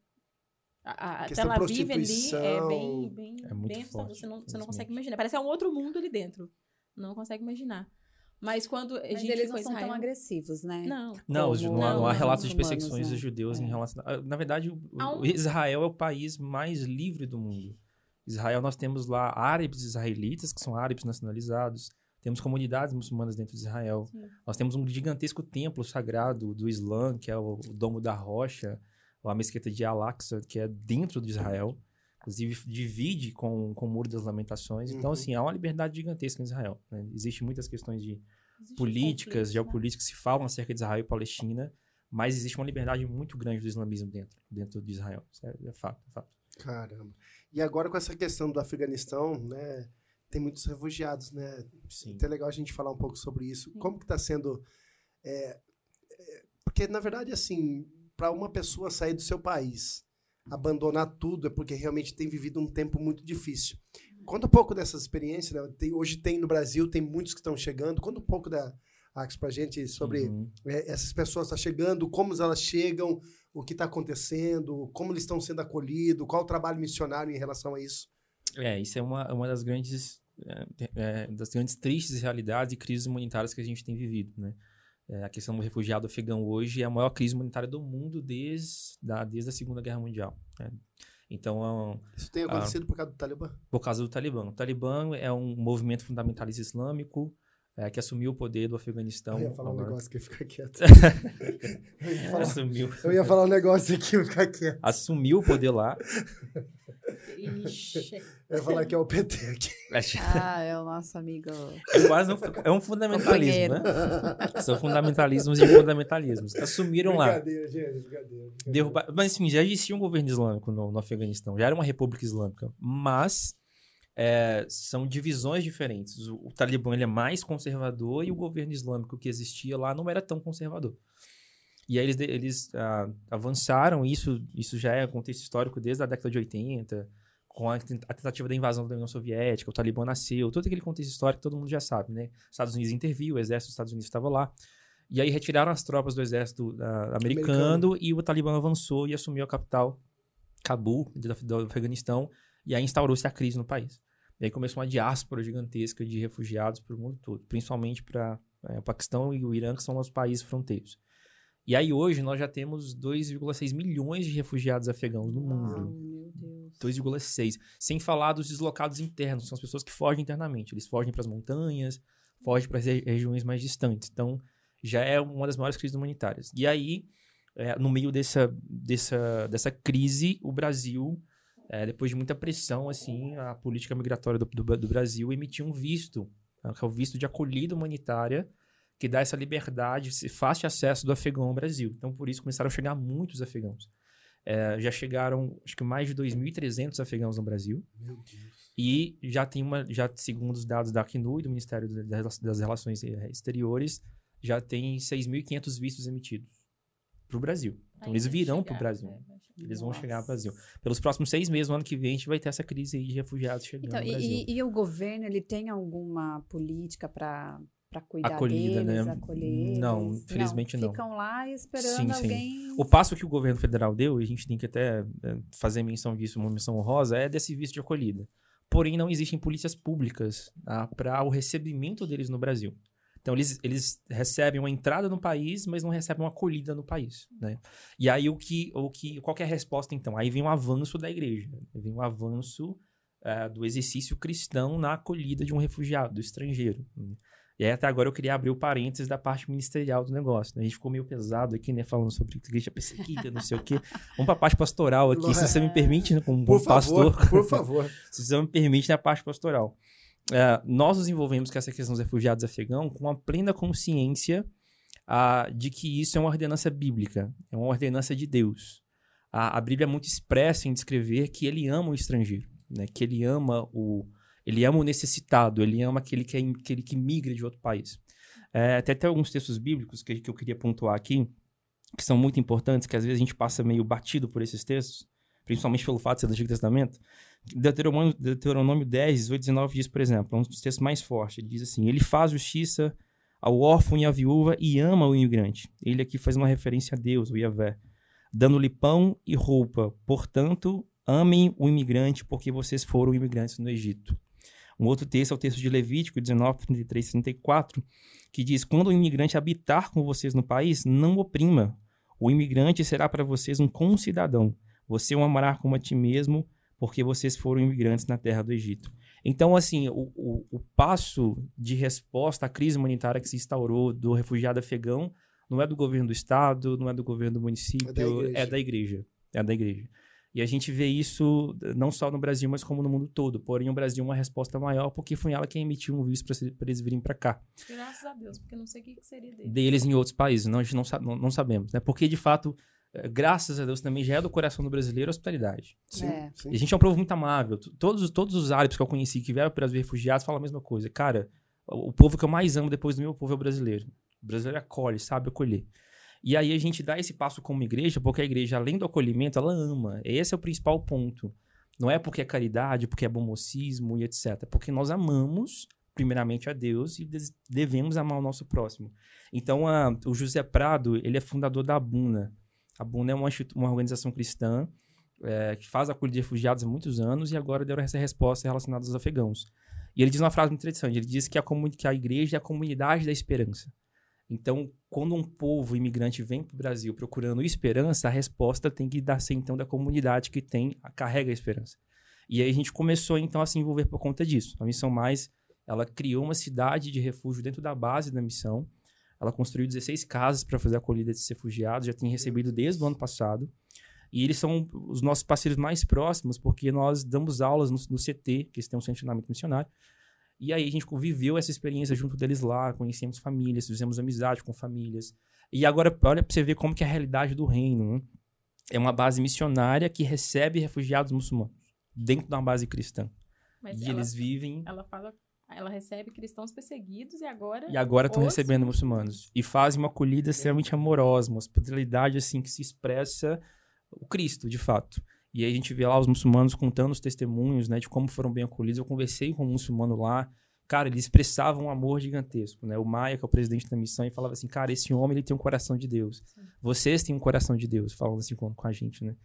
A, a Tel Aviv ali é bem, bem É muito forte, você não, você não consegue imaginar. Parece que é um outro mundo ali dentro. Não consegue imaginar. Mas quando a Mas gente eles não são Israel... tão agressivos, né? Não. Não, os- Como não, há- não há os relatos de perseguições né? dos judeus em É. relação. a- Na verdade, o- um- Israel é o país mais livre do mundo. Israel, nós temos lá árabes israelitas, que são árabes nacionalizados. Temos comunidades muçulmanas dentro de Israel. Sim. Nós temos um gigantesco templo sagrado do Islã, que é o o Domo da Rocha, ou a mesquita de Al-Aqsa, que é dentro de Israel. Inclusive, divide com, com o Muro das Lamentações. Então, Uhum. assim, há uma liberdade gigantesca em Israel. né? Existem muitas questões de Existe políticas, né? geopolíticas que se falam acerca de Israel e Palestina, mas existe uma liberdade muito grande do islamismo dentro, dentro de Israel. Isso é, é fato, é fato. Caramba. E agora com essa questão do Afeganistão, né, tem muitos refugiados, né? Sim. Então é legal a gente falar um pouco sobre isso. Sim. Como que está sendo... é, é, porque, na verdade, assim, para uma pessoa sair do seu país, abandonar tudo, é porque realmente tem vivido um tempo muito difícil. Conta um pouco dessas experiências, né? Tem- hoje tem no Brasil, tem muitos que estão chegando. Conta um pouco da Ax pra gente sobre Uhum. é, essas pessoas estão chegando, como elas chegam, o que está acontecendo, como eles estão sendo acolhidos, qual o trabalho missionário em relação a isso. É, isso é uma, uma das grandes é, é, das grandes tristes realidades e crises humanitárias que a gente tem vivido, né? É, a questão do refugiado afegão hoje é a maior crise humanitária do mundo desde, da, desde a Segunda Guerra Mundial. né? Então, Isso tem acontecido por causa do Talibã? por causa do Talibã. O Talibã é um movimento fundamentalista islâmico é, que assumiu o poder do Afeganistão. eu ia falar um agora. negócio que fica quieto. eu, ia falar, Assumiu, eu ia falar um negócio aqui e ficar quieto. assumiu o poder lá. Ixi. Eu ia falar que é o PT aqui. Ah, é o nosso amigo. É quase um, é um fundamentalismo, né? São fundamentalismos e fundamentalismos. Assumiram lá. Brincadeira, gente, brincadeira. brincadeira. Derrubar... Mas assim, já existia um governo islâmico no, no Afeganistão, já era uma república islâmica, mas é, são divisões diferentes. O, o Talibã é mais conservador e o governo islâmico que existia lá não era tão conservador. E aí eles, eles ah, avançaram, isso, isso já é contexto histórico desde a década de 80, com a, a tentativa da invasão da União Soviética, o Talibã nasceu, todo aquele contexto histórico que todo mundo já sabe, né? Estados Unidos interviu, o exército dos Estados Unidos estava lá. E aí retiraram as tropas do exército ah, americano, e o Talibã avançou e assumiu a capital, Cabul, do, do Afeganistão, e aí instaurou-se a crise no país. E aí começou uma diáspora gigantesca de refugiados para o mundo todo, principalmente para o Paquistão e o Irã, que são os países fronteiros. E aí hoje nós já temos 2,6 milhões de refugiados afegãos no mundo. meu Deus. 2,6. Sem falar dos deslocados internos, são as pessoas que fogem internamente. Eles fogem para as montanhas, fogem para as re- regiões mais distantes. Então, já é uma das maiores crises humanitárias. E aí, é, no meio dessa, dessa, dessa crise, o Brasil, é, depois de muita pressão, assim, a política migratória do, do, do Brasil emitiu um visto, né, que é o visto de acolhida humanitária, que dá essa liberdade, esse fácil acesso do afegão ao Brasil. Então, por isso, começaram a chegar muitos afegãos. É, já chegaram, acho que mais de 2.300 afegãos no Brasil. Meu Deus. E já tem uma, já segundo os dados da Acnur e do Ministério das Relações eh, Exteriores, já tem 6.500 vistos emitidos para o Brasil. Então eles virão para o Brasil. é, vai chegar. Eles vão Nossa. chegar ao Brasil. Pelos próximos seis meses, no ano que vem, a gente vai ter essa crise aí de refugiados chegando Então, no Brasil. e, e- o governo, ele tem alguma política para para cuidar Acolhida, deles, né? acolher? Não, infelizmente não. Ficam lá esperando Sim, sim. alguém... O passo que o governo federal deu, e a gente tem que até eh, fazer menção disso, uma menção honrosa, é desse visto de acolhida. Porém, não existem polícias públicas para o recebimento deles no Brasil. Então, eles, eles recebem uma entrada no país, mas não recebem uma acolhida no país, né? E aí, o que, o que, qual que é a resposta, então? Aí vem um avanço da igreja. Vem um avanço eh, do exercício cristão na acolhida de um refugiado, do estrangeiro. né? E aí, até agora, eu queria abrir o parênteses da parte ministerial do negócio. Né? A gente ficou meio pesado aqui, né? Falando sobre igreja perseguida, não sei o quê. Vamos pra parte pastoral aqui, se você me permite, né? Como Por bom pastor. favor, por favor. se você me permite, na parte pastoral. É, nós nos envolvemos com essa questão dos refugiados afegãos com uma plena consciência de que isso é uma ordenança bíblica, é uma ordenança de Deus. A, a Bíblia é muito expressa em descrever que ele ama o estrangeiro, né? que ele ama o, ele ama o necessitado, ele ama aquele que, é, aquele que migra de outro país. É, tem até alguns textos bíblicos que, que eu queria pontuar aqui, que são muito importantes, que às vezes a gente passa meio batido por esses textos, principalmente pelo fato de ser do Antigo Testamento. Deuteronômio, Deuteronômio 10, 18, 19 diz, por exemplo, é um dos textos mais fortes. Ele diz assim: Ele faz justiça ao órfão e à viúva e ama o imigrante. Ele aqui faz uma referência a Deus, o Yahvé, dando-lhe pão e roupa. Portanto, amem o imigrante, porque vocês foram imigrantes no Egito. Um outro texto é o texto de Levítico 19, 33, 34, que diz: Quando o imigrante habitar com vocês no país, não oprima. O imigrante será para vocês um concidadão. Você o amará como a ti mesmo, porque vocês foram imigrantes na terra do Egito. Então, assim, o, o, o passo de resposta à crise humanitária que se instaurou do refugiado afegão não é do governo do estado, não é do governo do município, É da igreja. é da igreja. É da igreja. E a gente vê isso eh, não só no Brasil, mas como no mundo todo. Porém, o Brasil é uma resposta maior, porque foi ela quem emitiu um visto para eles virem para cá. Graças a Deus, porque eu não sei o que seria dele. Deles em outros países, não, a gente não, não, não sabemos. Né? Porque, de fato, graças a Deus, também já é do coração do brasileiro a hospitalidade. Sim, É. sim. E a gente é um povo muito amável. Todos, todos os árabes que eu conheci que vieram para o Brasil refugiados falam a mesma coisa. Cara, o, povo que eu mais amo depois do meu povo é o brasileiro. O brasileiro acolhe, sabe acolher. E aí a gente dá esse passo como igreja, porque a igreja, além do acolhimento, ela ama. Esse é o principal ponto. Não é porque é caridade, porque é bom mocismo e etc. Porque nós amamos, primeiramente, a Deus e devemos amar o nosso próximo. Então, a, o José Prado, ele é fundador da Abuna. A Abuna é uma, uma organização cristã é, que faz acolhida de refugiados há muitos anos e agora deu essa resposta relacionada aos afegãos. E ele diz uma frase muito interessante, ele diz que a, que a igreja é a comunidade da esperança. Então, quando um povo imigrante vem para o Brasil procurando esperança, a resposta tem que dar ser então da comunidade que tem, carrega a esperança. E aí a gente começou então a se envolver por conta disso. A Missão Mais, ela criou uma cidade de refúgio dentro da base da missão. Ela construiu 16 casas para fazer a acolhida desses refugiados, já tem recebido desde o ano passado. E eles são os nossos parceiros mais próximos, porque nós damos aulas no, no CT, que eles têm um centro de treinamento missionário. E aí a gente conviveu essa experiência junto deles lá, conhecemos famílias, fizemos amizade com famílias. E agora, olha para você ver como que é a realidade do reino. Né? É uma base missionária que recebe refugiados muçulmanos dentro de uma base cristã. Mas e ela, eles vivem... Ela fala ela recebe cristãos perseguidos e agora. E agora estão recebendo muçulmanos. E fazem uma acolhida extremamente amorosa, uma hospitalidade assim que se expressa o Cristo, de fato. E aí a gente vê lá os muçulmanos contando os testemunhos, né, de como foram bem acolhidos. Eu conversei com um muçulmano lá, cara, ele expressava um amor gigantesco, né? O Maia, que é o presidente da missão, e falava assim, cara, esse homem ele tem um coração de Deus. Sim. Vocês têm um coração de Deus, falando assim com, com a gente, né?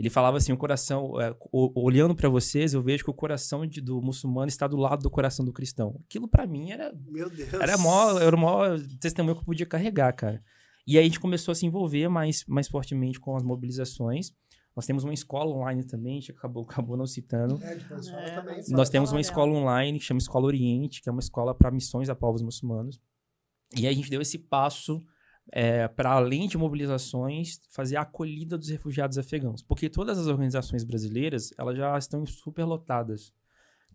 Ele falava assim, o coração, é, olhando para vocês, eu vejo que o coração de, do muçulmano está do lado do coração do cristão. Aquilo para mim era, meu Deus, era, maior, era o maior testemunho que eu podia carregar, cara. E aí a gente começou a se envolver mais, mais fortemente com as mobilizações. Nós temos uma escola online também, a gente acabou, acabou não citando. É, é, também, nós temos uma escola online que chama Escola Oriente, que é uma escola para missões a povos muçulmanos. E aí a gente deu esse passo é, para além de mobilizações, fazer a acolhida dos refugiados afegãos. Porque todas as organizações brasileiras, elas já estão superlotadas.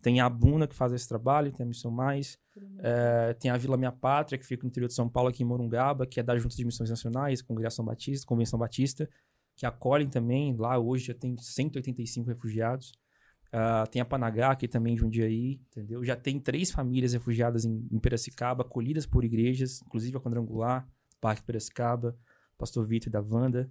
Tem a Buna, que faz esse trabalho, tem a Missão Mais, é, tem a Vila Minha Pátria, que fica no interior de São Paulo, aqui em Morungaba, que é da Junta de Missões Nacionais, Congregação Batista, Convenção Batista que acolhem também. Lá hoje já tem 185 refugiados. Uh, tem a Panagá, aqui também de um dia aí, entendeu? Já tem três famílias refugiadas em, em Piracicaba, acolhidas por igrejas, inclusive a Quadrangular, Parque Piracicaba, Pastor Vitor da Wanda.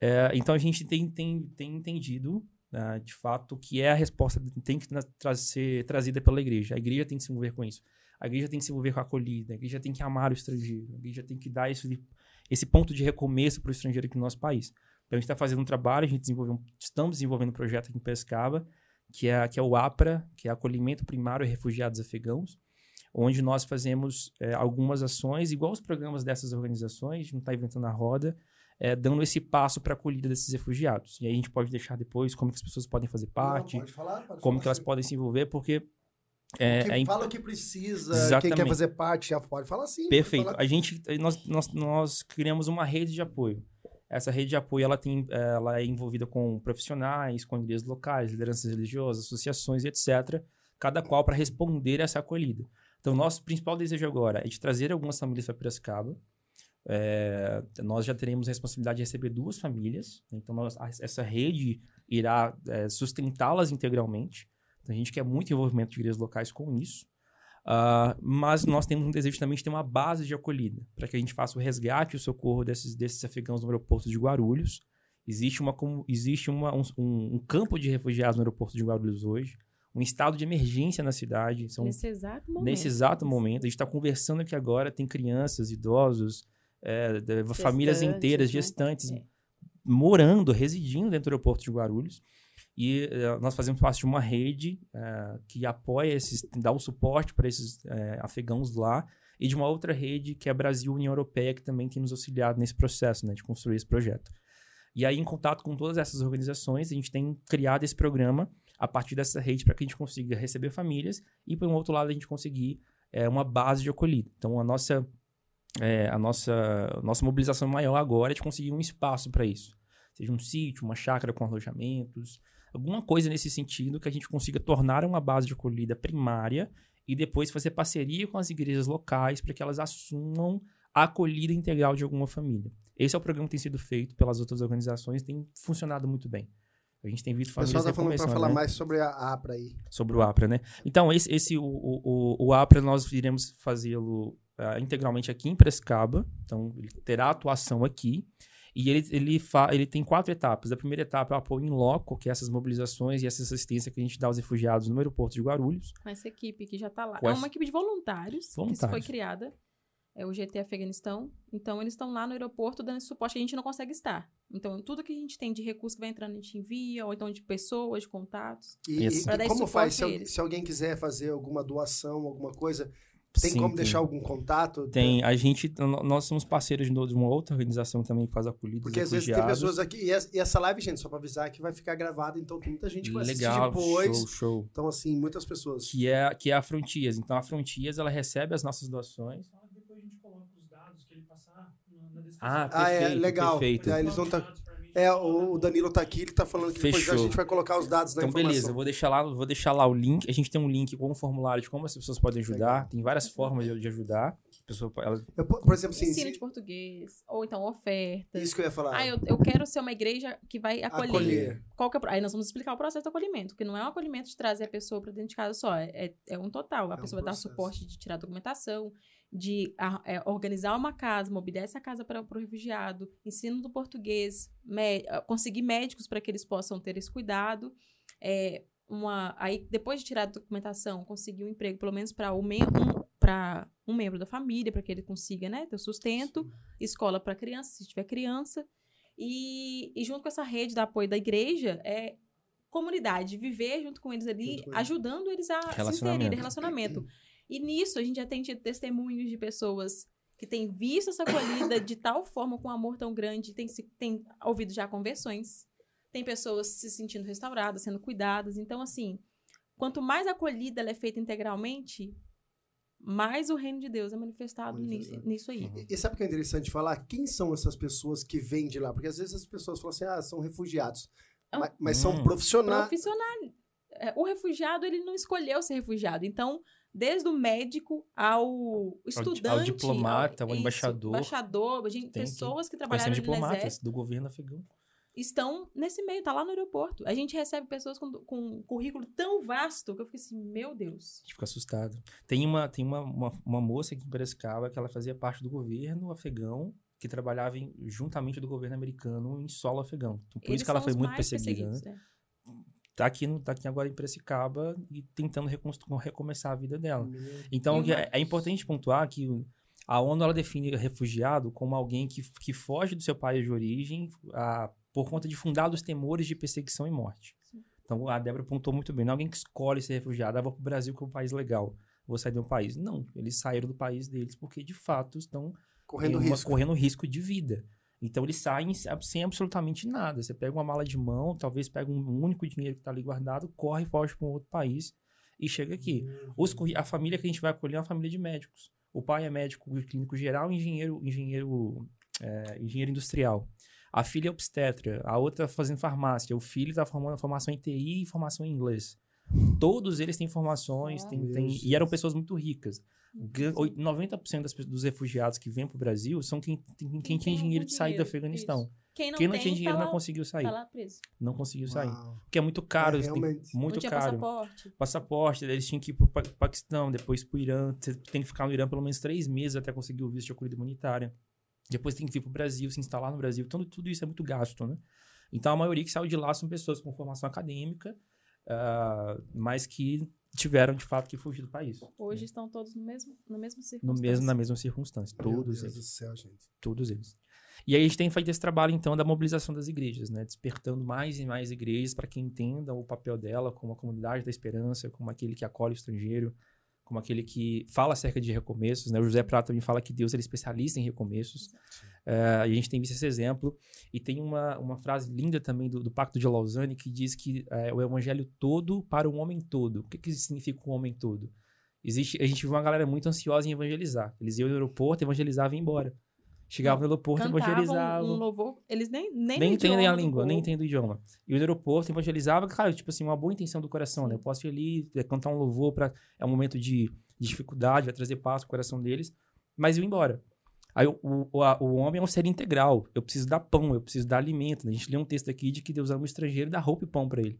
É, então a gente tem, tem, tem entendido, uh, de fato, que é a resposta tem que tra ser trazida pela igreja. A igreja tem que se envolver com isso. A igreja tem que se envolver com a acolhida. A igreja tem que amar o estrangeiro. A igreja tem que dar esse, esse ponto de recomeço para o estrangeiro aqui no nosso país. Então a gente está fazendo um trabalho, a gente desenvolveu, estamos desenvolvendo um projeto aqui em Pescava, que é, que é o APRA, que é Acolhimento Primário a Refugiados Afegãos, onde nós fazemos é, algumas ações, igual os programas dessas organizações, a gente não está inventando a roda, é, dando esse passo para a acolhida desses refugiados. E aí a gente pode deixar depois como que as pessoas podem fazer parte, não, pode falar, pode como que elas podem se envolver, porque é, é, fala o que precisa, Exatamente. quem quer fazer parte já pode falar sim. Perfeito. Falar... A gente, nós, nós, nós criamos uma rede de apoio. Essa rede de apoio ela, tem, ela é envolvida com profissionais, com igrejas locais, lideranças religiosas, associações, etc., cada qual para responder a essa acolhida. Então, nosso principal desejo agora é de trazer algumas famílias para Piracicaba. É, nós já teremos a responsabilidade de receber duas famílias, então nós, essa rede irá é, sustentá-las integralmente. Então, a gente quer muito envolvimento de igrejas locais com isso. Uh, mas nós temos um desejo também de ter uma base de acolhida, para que a gente faça o resgate e o socorro desses, desses afegãos no aeroporto de Guarulhos. Existe, uma, existe uma, um, um, campo de refugiados no aeroporto de Guarulhos hoje, um estado de emergência na cidade. São, nesse exato momento. Nesse exato momento. A gente está conversando aqui agora, tem crianças, idosos, é, famílias inteiras, né? gestantes, é. morando, residindo dentro do aeroporto de Guarulhos. E uh, nós fazemos parte de uma rede uh, que apoia esses, dá o suporte para esses afegãos lá, e de uma outra rede que é a Brasil União Europeia, que também tem nos auxiliado nesse processo né, de construir esse projeto. E aí, em contato com todas essas organizações, a gente tem criado esse programa a partir dessa rede para que a gente consiga receber famílias e, por um outro lado, a gente conseguir uma base de acolhida. Então, a nossa, a nossa, nossa mobilização maior agora é de conseguir um espaço para isso. Seja um sítio, uma chácara com alojamentos, alguma coisa nesse sentido que a gente consiga tornar uma base de acolhida primária e depois fazer parceria com as igrejas locais para que elas assumam a acolhida integral de alguma família. Esse é o programa que tem sido feito pelas outras organizações, tem funcionado muito bem. A gente tem visto O famílias pessoal tá falando recomeçando, falar né? mais sobre a APRA aí. sobre o APRA, né? Então, esse, esse o, o, o- o APRA, nós iremos fazê-lo ah, integralmente aqui em Prescaba. Então, ele terá atuação aqui. E ele, ele, fa, ele tem quatro etapas. A primeira etapa é o apoio em loco, que é essas mobilizações e essa assistência que a gente dá aos refugiados no aeroporto de Guarulhos. Com essa equipe que já está lá. Com É essa- uma equipe de voluntários, que Voluntários. foi criada. É o GT Afeganistão. Então, eles estão lá no aeroporto dando esse suporte que a gente não consegue estar. Então, tudo que a gente tem de recurso que vai entrando, a gente envia, ou então de pessoas, de contatos. E, e- e dar como faz? Se, se alguém quiser fazer alguma doação, alguma coisa, tem Sim, como deixar algum contato? Tem, a gente, nós somos parceiros de uma outra organização também que faz acolhida Porque às vezes tem pessoas aqui. E essa, live, gente, só pra avisar que vai ficar gravada, então tem muita gente que vai Legal, assistir depois. show, show. Então, assim, muitas pessoas. Que é, que é a Frontias. Então, a Frontias, ela recebe as nossas doações. Só depois a gente coloca os dados que ele passar na, na descrição. Ah, Ah, é, perfeito, legal. perfeito. É, eles vão tá- É, o, Danilo tá aqui, ele tá falando que depois a Fechou. gente vai colocar os dados da Então, informação. beleza, eu vou deixar lá, vou deixar lá o link. A gente tem um link com um formulário de como as pessoas podem ajudar. Legal. Tem várias formas de, de ajudar. A pessoa, ela, Eu, por exemplo, assim, Ensino de português, ou então ofertas. isso que eu ia falar. Ah, eu, eu quero ser uma igreja que vai acolher. Acolher. Qual que é Aí nós vamos explicar o processo do acolhimento, porque não é um acolhimento de trazer a pessoa para dentro de casa só, é, é, é um total. A É um pessoa vai dar suporte de tirar documentação, de a- é, organizar uma casa, mobiliar essa casa para o refugiado, ensino do português, ah, conseguir médicos para que eles possam ter esse cuidado. É, uma, aí, depois de tirar a documentação, conseguir um emprego, pelo menos para um, um, membro da família, para que ele consiga né, ter sustento escola para criança, se tiver criança. E, e junto com essa rede de apoio da igreja, é comunidade, viver junto com eles ali, ajudando eles a se inserir Relacionamento. E nisso a gente já tem tido testemunhos de pessoas que têm visto essa acolhida de tal forma, com amor tão grande, tem, se, tem ouvido já conversões, tem pessoas se sentindo restauradas, sendo cuidadas. Então, assim, quanto mais acolhida ela é feita integralmente, mais o reino de Deus é manifestado, ni- Manifestado. nisso aí. Uhum. E- E sabe o que é interessante falar? Quem são essas pessoas que vêm de lá? Porque às vezes as pessoas falam assim, ah, são refugiados. Ah. Mas, mas são Hum. profissionais. profissional. É, O refugiado, ele não escolheu ser refugiado. Então, desde o médico ao estudante... ao diplomata, ao isso, embaixador. embaixador, gente, pessoas que Nós trabalharam no diplomatas exército, do governo afegão. estão nesse meio, tá lá no aeroporto. A gente recebe pessoas com, com um currículo tão vasto que eu fiquei assim, meu Deus. A gente fica assustado. Tem uma, tem uma, uma, uma moça aqui em Piracicaba que ela fazia parte do governo afegão que trabalhava em- juntamente do governo americano em solo afegão. Então, por Eles isso que ela foi muito perseguida. Né? é. Tá, aqui tá aqui agora em Piracicaba e tentando recomeçar a vida dela. Então, é, é importante pontuar que a ONU ela define refugiado como alguém que, que foge do seu país de origem ah, por conta de fundados temores de perseguição e morte. Sim. Então, a Débora apontou muito bem. Não é alguém que escolhe ser refugiado, ah, vou para o Brasil que é um país legal, vou sair de um país. Não, eles saíram do país deles porque, de fato, estão Correndo uma- risco. correndo risco de vida. Então eles saem sem- absolutamente nada. Você pega uma mala de mão, talvez pega um único dinheiro que está ali guardado, corre e foge para um outro país e chega aqui. Os curri- a família que a gente vai acolher é uma família de médicos. O pai é médico clínico geral e engenheiro, engenheiro, é, engenheiro industrial. A filha é obstetra, a outra fazendo farmácia. O filho está formando formação em TI e formação em inglês. Todos eles têm formações, Ah. têm- têm- e eram pessoas muito ricas. Gan- oit- 90% das, dos refugiados que vêm para o Brasil são quem, tem- quem, tem tinha dinheiro de sair do Afeganistão. isso. Quem não, Quem não tem, tinha dinheiro tá não lá, conseguiu sair. Tá lá preso. Não conseguiu sair. Uau. Porque é muito caro, É, tem- muito não tinha caro passaporte. passaporte, eles tinham que ir pro Pa- Paquistão, depois pro Irã. Você tem que ficar no Irã pelo menos três meses até conseguir o visto de acolhida humanitária. Depois tem que vir pro Brasil, se instalar no Brasil. Então, tudo isso é muito gasto, né? Então, a maioria que saiu de lá são pessoas com formação acadêmica, ah, mas que tiveram, de fato, que fugir do país. Hoje estão todos no mesmo, no mesmo No circunstância. mesmo, na mesma circunstância. Meu Todos Deus eles. do céu, gente. Todos eles. E aí a gente tem feito esse trabalho, então, da mobilização das igrejas, né? Despertando mais e mais igrejas para que entendam o papel dela como a comunidade da esperança, como aquele que acolhe o estrangeiro, como aquele que fala acerca de recomeços, né? O José Prata também fala que Deus é especialista em recomeços. E a gente tem visto esse exemplo. E tem uma, uma frase linda também do, do Pacto de Lausanne que diz que eh, o evangelho todo para o homem todo. O que, que significa o homem todo? Existe, a gente viu uma galera muito ansiosa em evangelizar. Eles iam no aeroporto, evangelizavam e iam embora. Chegavam no aeroporto, Cantavam evangelizavam. um louvor, eles nem nem, nem entendem a língua, nem entendem o idioma. E o aeroporto evangelizava, cara, tipo assim, uma boa intenção do coração, né? Eu posso ir ali, é, cantar um louvor para É um momento de, de dificuldade, vai trazer paz pro coração deles, mas eu ia embora. Aí o, o, a- o homem é um ser integral. Eu preciso dar pão, eu preciso dar alimento. né? A gente lê um texto aqui de que Deus ama o estrangeiro e dá roupa e pão para ele.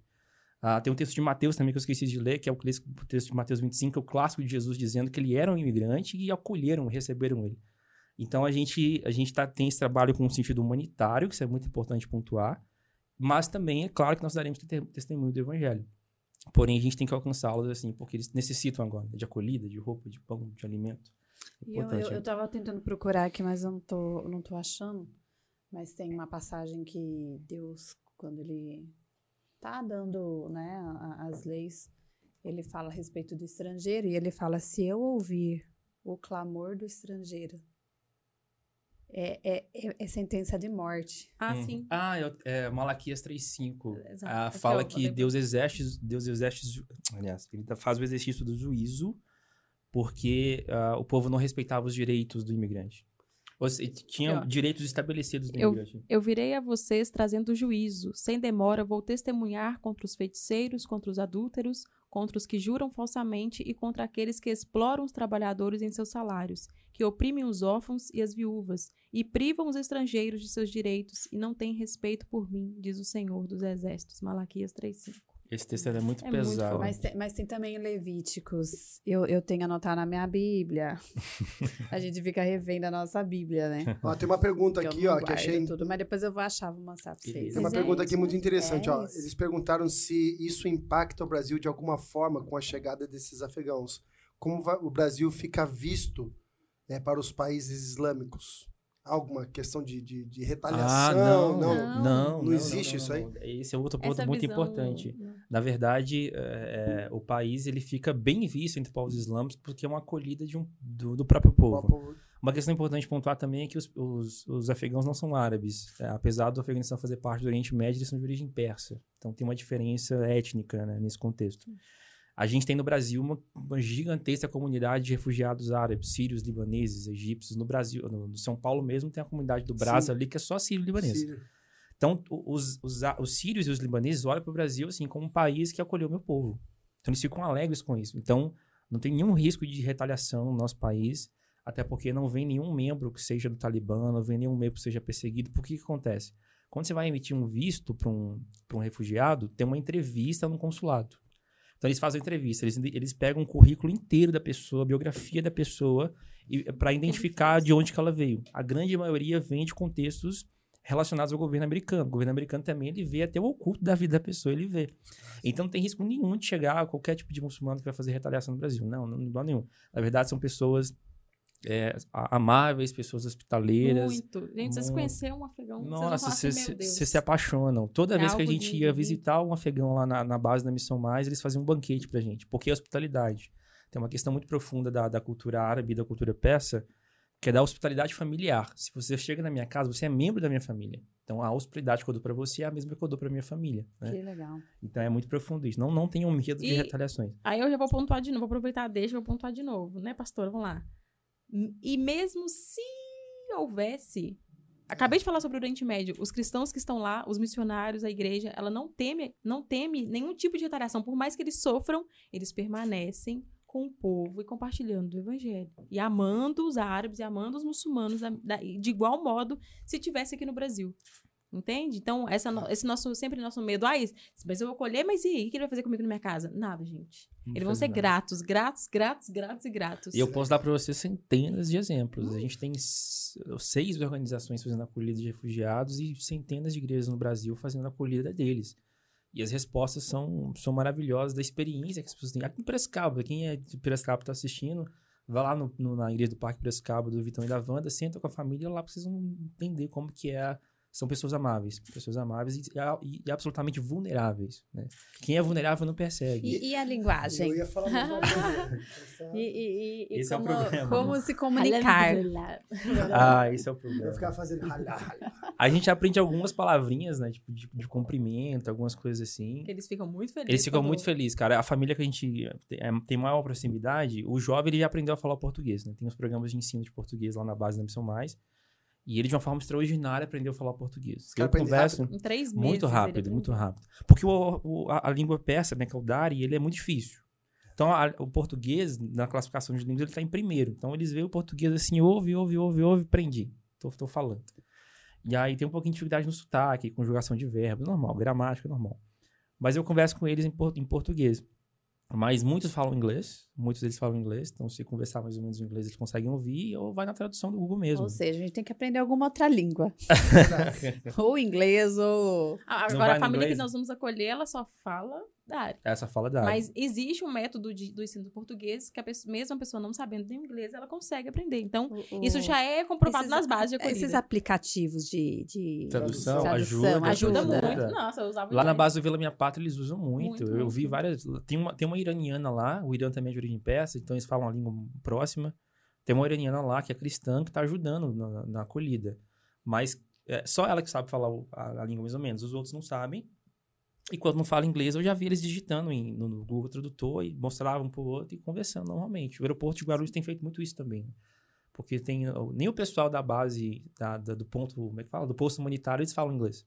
Ah, tem um texto de Mateus também que eu esqueci de ler, que é o texto de Mateus 25, que é o clássico de Jesus dizendo que ele era um imigrante e acolheram, receberam ele. Então a gente, a gente tá, tem esse trabalho com um sentido humanitário, que isso é muito importante pontuar, mas também é claro que nós daremos te- testemunho do evangelho. Porém, a gente tem que alcançá-los assim, porque eles necessitam agora de acolhida, de roupa, de pão, de alimento. É Eu, Importante. eu, eu tava tentando procurar aqui, mas eu não tô, não tô achando. Mas tem uma passagem que Deus, quando ele tá dando né, as leis, ele fala a respeito do estrangeiro e ele fala: se eu ouvir o clamor do estrangeiro, é, é, é, é sentença de morte. Ah, Hum. sim. Ah, eu- é, Malaquias 3.5. Exato. Ah, fala que Deus exerce, Deus exerce, aliás, ele tá- faz o exercício do juízo porque ah, o povo não respeitava os direitos do imigrante. Ou seja, tinha ó. direitos estabelecidos do Eu- imigrante. Eu virei a vocês trazendo juízo. Sem demora, vou testemunhar contra os feiticeiros, contra os adúlteros, contra os que juram falsamente e contra aqueles que exploram os trabalhadores em seus salários, que oprimem os órfãos e as viúvas, e privam os estrangeiros de seus direitos, e não têm respeito por mim, diz o Senhor dos Exércitos. Malaquias 3,5. Esse texto é muito É muito pesado. forte. Mas tem, mas tem também Levíticos. Eu, eu tenho anotado na minha Bíblia. a gente fica revendo a nossa Bíblia, né? Ó, tem uma pergunta eu aqui, não ó, que achei. tudo, mas depois eu vou achar, vou mostrar pra vocês. Tem uma é pergunta aqui muito né? interessante, É ó. isso. Eles perguntaram se isso impacta o Brasil de alguma forma com a chegada desses afegãos. Como va- o Brasil fica visto é, para os países islâmicos? Alguma questão de, de, de Ah, retaliação? não, não. não, Não existe isso aí? não. Esse é outro ponto Essa muito visão- importante. Na verdade, é, é, o país ele fica bem visto entre povos islâmicos porque é uma acolhida de um, do, do próprio povo. Uma questão importante pontuar também é que os, os, os afegãos não são árabes. É, apesar do Afeganistão fazer parte do Oriente Médio, eles são de origem persa. Então tem uma diferença étnica né, nesse contexto. A gente tem no Brasil uma, uma gigantesca comunidade de refugiados árabes, sírios, libaneses, egípcios. No Brasil, no, no São Paulo mesmo, tem a comunidade do Sim. ali que é só sírio-libanês. Sírio. Então, os, os, os sírios e os libaneses olham para o Brasil assim como um país que acolheu meu povo. Então, eles ficam alegres com isso. Então, não tem nenhum risco de retaliação no nosso país, até porque não vem nenhum membro que seja do Talibã, não vem nenhum membro que seja perseguido. Por que que acontece? Quando você vai emitir um visto para um, pra um refugiado, tem uma entrevista no consulado. Então, eles fazem entrevista, eles, eles pegam o currículo inteiro da pessoa, a biografia da pessoa, para identificar de onde que ela veio. A grande maioria vem de contextos relacionados ao governo americano. O governo americano também ele vê até o oculto da vida da pessoa, ele vê. Então não tem risco nenhum de chegar a qualquer tipo de muçulmano que vai fazer retaliação no Brasil. Não, não, não há nenhum. Na verdade, são pessoas é, amáveis, pessoas hospitaleiras. Muito. Gente, vocês conheceram um afegão? Nossa, vocês assim, se, se- apaixonam. Toda É vez que a gente de- ia de- visitar um afegão lá na, na base da Missão Mais, eles faziam um banquete pra gente. Porque a hospitalidade. Tem uma questão muito profunda da, da cultura árabe e da cultura persa, que é da hospitalidade familiar. Se você chega na minha casa, você é membro da minha família. Então a hospitalidade que eu dou pra você é a mesma que eu dou pra minha família. né? Que legal. Então é muito profundo isso. Não, não tenham medo de E- retaliações. Aí eu já vou pontuar de novo, vou aproveitar, deixa, vou pontuar de novo, né, pastora? Vamos lá. E mesmo se houvesse. Acabei de falar sobre o Oriente Médio. Os cristãos que estão lá, os missionários, a igreja, ela não teme, não teme nenhum tipo de retaliação. Por mais que eles sofram, eles permanecem com o povo e compartilhando do evangelho. E amando os árabes e amando os muçulmanos de igual modo se tivesse aqui no Brasil. Entende? Então, essa, no- esse nosso, sempre nosso medo. Ah, isso- mas eu vou colher, mas e aí? O que ele vai fazer comigo na minha casa? Nada, gente. Não Eles vão ser nada. gratos, gratos, gratos, gratos e gratos. E eu posso dar para você centenas de exemplos. A gente tem seis organizações fazendo acolhida de refugiados e centenas de igrejas no Brasil fazendo a acolhida deles. E as respostas são, são maravilhosas da experiência que as pessoas têm. Aqui em Piracicaba, quem é de Piracicaba está assistindo, vai lá no, no- na igreja do Parque Piracicaba, do Vitão e da Wanda, senta com a família lá para vocês vão entender como que é. São pessoas amáveis, pessoas amáveis e, e- e absolutamente vulneráveis. Né? Quem é vulnerável não persegue. E, e a linguagem? Eu ia falar. E, e- e- e Esse é o como, problema. como se comunicar? Ah, esse é o Eu problema. ficava fazendo. A gente aprende algumas palavrinhas, né? Tipo, de, de cumprimento, algumas coisas assim. Eles ficam muito felizes. Eles ficam muito felizes, cara. A família que a gente tem, é, tem maior proximidade, o jovem ele já aprendeu a falar português, né? Tem os programas de ensino de português lá na base da Missão Mais. E ele, de uma forma extraordinária, aprendeu a falar português. Eu converso Em três meses. muito rápido, muito rápido. Porque o, o- a, a língua persa, né, que é o Dari, ele é muito difícil. Então, a- o português, na classificação de línguas, ele está em primeiro. Então, eles veem o português assim, ouve, ouve, ouve, ouve, prendi. Tô, tô falando. E aí tem um pouquinho de dificuldade no sotaque, conjugação de verbos, normal, gramática, normal. Mas eu converso com eles em, por- em português. Mas muitos falam inglês, muitos deles falam inglês, então se conversar mais ou menos em inglês eles conseguem ouvir, ou vai na tradução do Google mesmo. Ou seja, a gente tem que aprender alguma outra língua. ou inglês, ou. Ah, Agora, a família inglês? que nós vamos acolher, ela só fala da área. Essa fala da área. Mas existe um método de- do ensino do português que a pessoa, mesmo a pessoa não sabendo nem inglês, ela consegue aprender. Então, isso já é comprovado Esses- nas bases de acolhida. Esses aplicativos de, de Tradução, tradução, ajuda, Ajuda ajuda. muito. Nossa, eu usava Lá na base do Vila Minha Pátria eles usam muito. Muito, eu vi muito. várias. Tem uma, tem uma iraniana lá, o Irã também é de origem persa, então eles falam a língua próxima. Tem uma iraniana lá que é cristã que está ajudando na, na acolhida. Mas é só ela que sabe falar o- a, a língua mais ou menos. Os outros não sabem. E quando não fala inglês, eu já vi eles digitando em- no, no Google Tradutor e mostravam um pro outro e conversando normalmente. O aeroporto de Guarulhos tem feito muito isso também. Porque tem, nem o pessoal da base, da, da- do ponto, como é que fala? Do posto humanitário, eles falam inglês.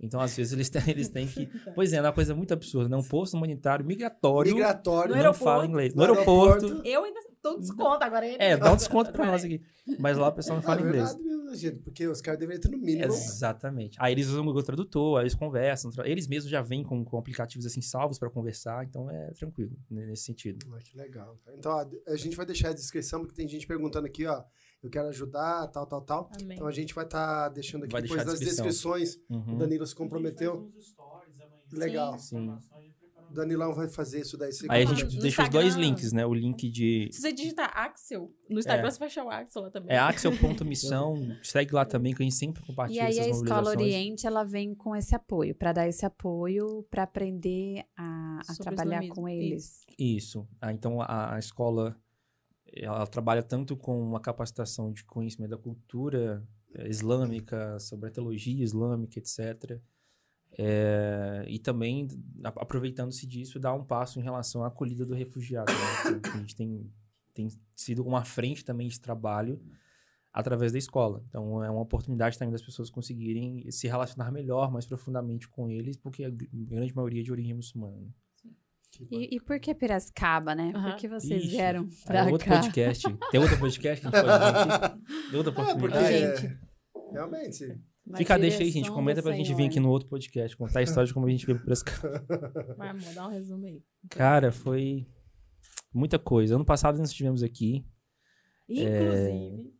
Então, às vezes, eles têm, eles têm que. Pois é, é uma coisa muito absurda, né? Um posto humanitário migratório Migratório. Não fala inglês. No No aeroporto. aeroporto. Eu ainda dou desconto agora. Ele... É, dá um desconto pra nós aqui. Mas lá o pessoal não É fala inglês. verdade mesmo, gente, porque os caras deveriam ter no mínimo. Exatamente. Aí eles usam o Google Tradutor, aí eles conversam. Eles mesmos já vêm com, com aplicativos assim salvos pra conversar, então é tranquilo né, nesse sentido. Ah, que legal. Então, ó, a gente vai deixar a descrição, porque tem gente perguntando aqui, ó. Eu quero ajudar, tal, tal, tal. Amém. Então a gente vai estar deixando aqui Vai depois descrição. descrições. O Uhum. Danilo se comprometeu. Legal. Sim. Preparando. O Danilão vai fazer isso daí. Aí a gente No deixa os dois Instagram- links, né? O link de. Se você digitar Axel, no Instagram É. você vai achar o Axel lá também. É axel.missão. Segue lá também, que a gente sempre E compartilha aí a essas Escola mobilizações. Oriente, ela vem com esse apoio, para dar esse apoio, para aprender a, a o trabalhar com eles. Isso. Ah, então a, a escola ela trabalha tanto com uma capacitação de conhecimento da cultura eh, islâmica, sobre a teologia islâmica, etc. Eh, e também aproveitando-se disso, dá um passo em relação à acolhida do refugiado. né? A gente tem, tem sido uma frente também de trabalho através da escola. Então é uma oportunidade também das pessoas conseguirem se relacionar melhor, mais profundamente com eles, porque a gr- grande maioria é de origem muçulmana. E, e por que Piracicaba, né? Aham. Por que vocês Ixi, vieram Aí pra é outro cá? podcast. Tem outro podcast que a gente pode vir aqui? Outra É, porque oportunidade. é, realmente. Uma Fica, deixa aí, gente. Comenta do pra gente vir aqui no outro podcast, contar a história de como a gente veio pra cara. Vai, amor, dá um resumo aí. Cara, foi muita coisa. Ano passado nós estivemos aqui. Inclusive,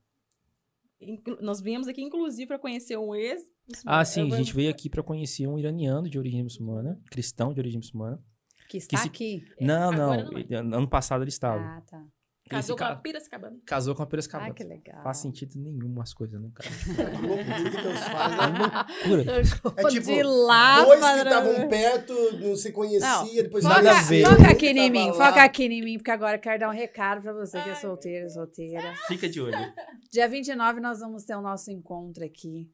inclu- nós viemos aqui, inclusive, para conhecer um ex. Ah, sim, Eu a vou- gente veio aqui pra conhecer um iraniano de origem muçulmana, cristão de origem muçulmana. Que está se- aqui. Não, não. não é. Ano passado ele estava. Ah, tá. Casou Esse com a ca- Piracicabana. Casou com a Piracicabana. Ah, que legal. Faz sentido nenhum as coisas, né, cara? Que loucura que Deus faz, né? Loucura. É tipo, de lá, Dois que estavam perto, não se conhecia, depois Nada Foca, a ver. foca aqui em mim, foca aqui em mim, porque agora eu quero dar um recado pra você que é solteira, solteira. Fica de olho. Dia 29 nós vamos ter o nosso encontro aqui.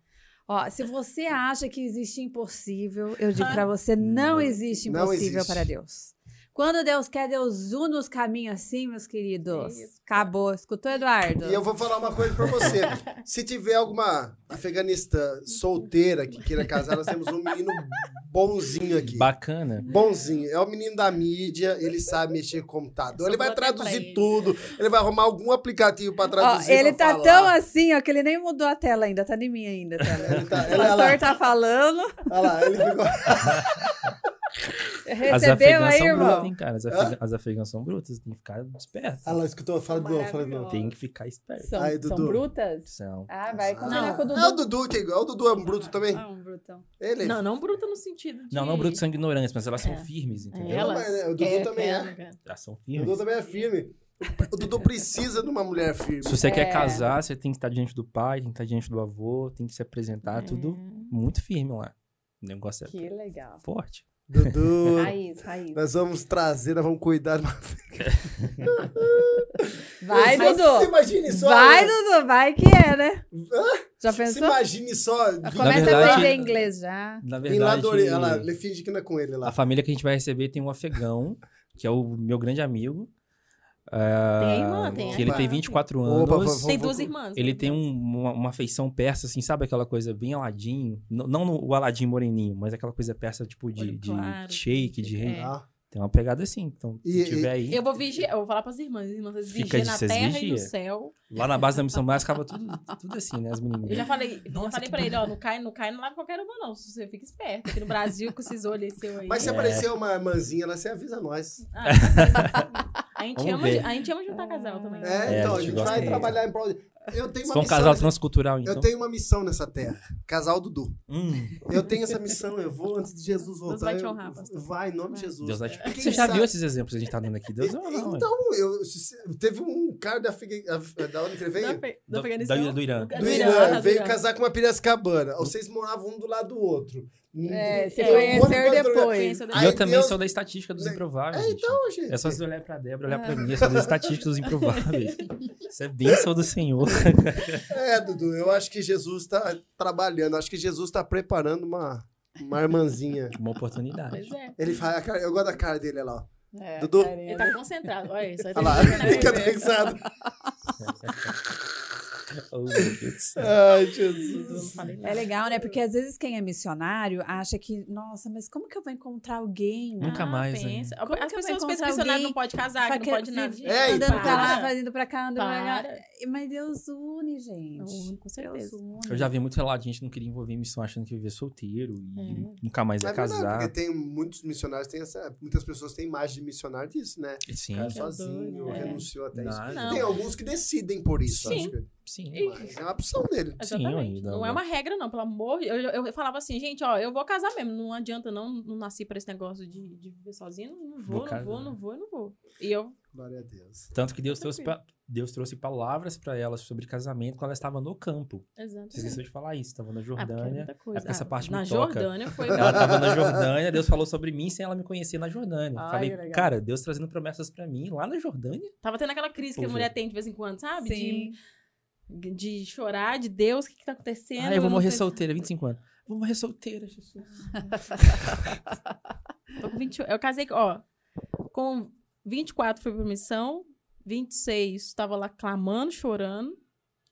Ó, se você acha que existe impossível, eu digo pra você, não existe Não impossível existe. para Deus. Quando Deus quer, Deus une os caminhos assim, meus queridos. Isso. Acabou. Escutou, Eduardo? E eu vou falar uma coisa pra você. Se tiver alguma afeganista solteira que queira casar, nós temos um menino bonzinho aqui. Bacana. Bonzinho. É o menino da mídia, ele sabe mexer com computador. Ele vai traduzir ele. tudo. Ele vai arrumar algum aplicativo pra Ó, traduzir. ele pra tá falar. tão assim, ó, que ele nem mudou a tela ainda. Tá em mim ainda. Tá, Ele tá, o ele, lá, pastor tá falando. olha lá, ele ficou. As Recebeu afegãs aí, são irmão? brutas, hein, cara? As, afega- as afegãs são brutas, tem que ficar esperto. Olha lá, escutou? Fala novo, fala novo. Tem que ficar esperto. São, Aí, são Dudu. brutas? São. Ah, vai combinar Não. com o Dudu. É o Dudu que é igual. O Dudu é um bruto também. Ah, um brutão. Ele. Não, não bruta no sentido de... Não, não brutos são ignorantes, mas elas são É. firmes, entendeu? Elas... Não, mas, né, o Dudu É, também é. Elas são O firmes. Dudu também é firme. O Dudu precisa de uma mulher firme. Se você É. quer casar, você tem que estar diante do pai, tem que estar diante do avô, tem que se apresentar, tudo muito firme lá. O negócio é Que legal. forte. Dudu. Raiz, raiz. Nós vamos trazer, nós vamos cuidar de uma. Vai, Dudu. Você imagine só. Vai, Dudu. Vai que é, né? Já Você pensou? imagine só. Começa a aprender inglês já. Na lá verdade, do Ori- olha lá, ele finge que não é com ele lá. a família que a gente vai receber tem um afegão, que é o meu grande amigo. Ah, Tem a irmã, tem a Que ele tem 24 Opa, anos. Tem vou- duas irmãs. Ele né? tem um- uma, uma feição persa, assim, sabe aquela coisa bem Aladim? Não, não no- o Aladim moreninho, mas aquela coisa persa, tipo, de, Olho de claro, shake, de rei. É. Ah, Tem uma pegada assim. Então, se E- tiver aí, Eu vou vigiar, eu vou falar pras irmãs, irmãs, vocês Fica vigiam de- na terra e vigia. no céu. lá na base da missão mais ficava tudo, tudo assim, né? As meninas. Eu já falei, eu Nossa, falei que pra ele, ó, não cai, não cai lá qualquer uma, não. Você fica esperto. Aqui no Brasil, com esses olhos seu aí. Mas se É. aparecer uma irmãzinha lá, você avisa nós. Ah, a, gente Vamos ama, ver. a gente ama juntar casal também. É, É, então, a a gente vai trabalhar em prol. Eu tenho uma um missão. casal transcultural, então. Eu tenho uma missão nessa terra. Casal Dudu. Hum, Eu tenho essa missão. Eu vou antes de Jesus voltar. Deus vai te eu- honrar, pastor. Vai, em nome de Jesus. Deus vai te... Você já sabe- viu esses exemplos que a gente tá dando aqui? Deus não, não. Então, eu, teve um cara da, Afega- da onde que ele veio? Do, Afe- do da- do Irã. Do Do Irã, Irã, veio Irã. casar com uma piracicabana. Vocês moravam um do lado do outro. É, É, quando- quando- depois. Conheceu E Aí eu também Deus- sou da estatística dos Né? improváveis. É, gente. então, gente. É só você olhar pra Débora, olhar pra mim. Eu sou da estatística dos improváveis. Isso é bênção do Senhor. É, Dudu, eu acho que Jesus está trabalhando. Acho que Jesus está preparando uma, uma irmãzinha. Uma oportunidade. Pois é. Ele faz a cara, eu gosto da cara dele, olha lá. ó. É, Dudu? carinha Ele tá concentrado. Olha isso. Olha lá, fica pensado. Oh. Ai, Jesus. Não falei É legal, né? Porque às vezes quem é missionário acha que, nossa, mas como que eu vou encontrar alguém? Nunca Ah, mais, né? Como As que pessoas pensam que missionário não pode casar, que não pode nada. É, andando pra lá, para. fazendo pra cá, andando pra cá. Para. Mas Deus une, gente. Une, com certeza. Deus une. Eu já vi muito relato de gente que não queria envolver em missão achando que ia viver solteiro e É. nunca mais É ia verdade, casar. porque tem muitos missionários, tem essa, muitas pessoas têm imagem de missionário disso, né? Sim, Que é sozinho, é. renunciou até isso. Não. Tem alguns que decidem por isso, Sim. acho que. Sim. Mas é uma opção dele. Exatamente. ainda, não né? é uma regra, não, pelo amor. Eu, eu, eu falava assim, gente, ó, eu vou casar mesmo. Não adianta, não. Não nasci pra esse negócio de, de viver sozinho. Não, não vou, Vou não vou, não vou, não vou. E eu. Glória a Deus. Tanto que Deus trouxe, pa- Deus trouxe palavras pra elas sobre casamento quando ela estava no campo. Exato. Você esqueceu de falar isso, estava na Ah, porque é Jordânia. muita coisa. é porque essa Ah, parte na me toca. Jordânia foi. Ela estava na Jordânia, Deus falou sobre mim sem ela me conhecer na Jordânia. Ai, Falei, cara, Deus trazendo promessas pra mim lá na Jordânia? Tava tendo aquela crise que a mulher tem de vez em quando, sabe? Sim. De, de chorar, de Deus, o que, que tá acontecendo? Ah, eu vou morrer sei- solteira, 25 anos. Vou morrer solteira, Jesus. Tô com 20, eu casei, ó, com 24 fui pra missão, 26 tava lá clamando, chorando,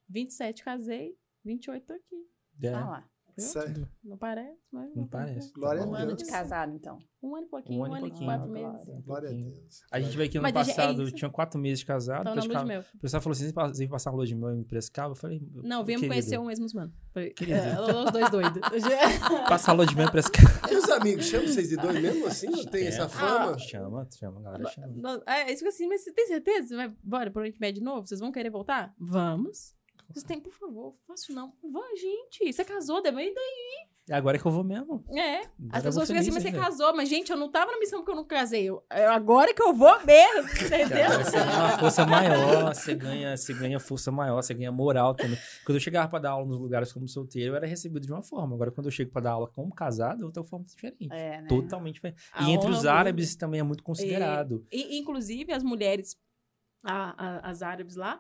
27 casei, 28 tô aqui. É, Ah lá. Sério. Não parece, mas... Não parece. Glória a Um ano Deus. de casado, então. Um ano e pouquinho, um Um ano ano, e pouquinho. quatro Glória. meses. Glória a. Deus. A gente veio aqui ano Mas é passado, isso. tinha quatro meses de casado. Então, lua de praticava- mel. O pessoal falou assim: vocês passar a lua de mel em Piracicaba? Eu falei, Não, viemos querido, conhecer um mesmo mano. Querido. é, os dois doidos. Passar a lua de mel em Piracicaba. E os amigos, chamam vocês de dois mesmo assim? Não tem essa É. fama? Chama, chama, a galera chama. Não, É, isso fica assim, mas você tem certeza? Você vai, bora pro Oriente Médio de novo? Vocês vão querer voltar? Vamos. Vocês têm, por favor, faço não. Vai, gente, você casou, daí É agora que eu vou mesmo. É. Agora As pessoas ficam assim, mas você ainda. casou. Mas, gente, eu não tava na missão porque eu não casei. Eu, eu- agora que eu vou mesmo, entendeu? Agora você ganha uma força maior, você ganha, você ganha força maior, você ganha moral também. Quando eu chegava pra dar aula nos lugares como solteiro, eu era recebido de uma forma. Agora, quando eu chego pra dar aula como casado, é outra forma diferente. É, né? Totalmente diferente. A E entre os árabes também é muito considerado. E, inclusive, as mulheres, a- a- as árabes lá,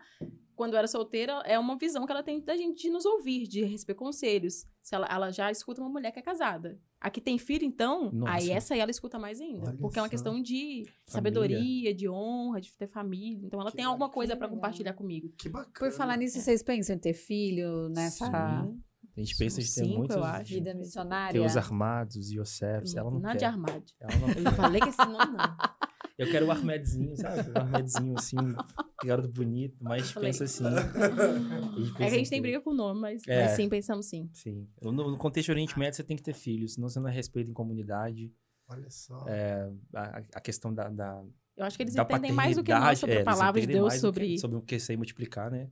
quando era solteira, é uma visão que ela tem da gente de nos ouvir, de receber conselhos. Se ela, ela já escuta uma mulher que é casada. A que tem filho, então, Nossa. aí essa aí ela escuta mais ainda. Olha porque é uma questão de sabedoria, de honra, de ter família. Então ela Que tem alguma bacana. coisa pra legal. compartilhar comigo. Que bacana. Por falar nisso, vocês pensam em ter filho nessa Sim. A gente pensa em ter muitos. eu acho. vida missionária? Ter os armados, os Yosefs. Ela não Nada de quer. armário. Ela não Eu falei que esse nome não. Eu quero o Armedzinho, sabe? O Armedzinho, assim, garoto bonito, mas a gente Falei. pensa assim. A gente É que a gente em tem briga com o nome, mas, É. mas sim, pensamos sim. Sim. No, no contexto Oriente Médio, você tem que ter filhos, senão você não é respeito em comunidade. Olha só. A, a questão da, da, Eu acho que eles entendem mais do que nós sobre é, a palavra de Deus, do que- sobre sobre o que sei multiplicar, né?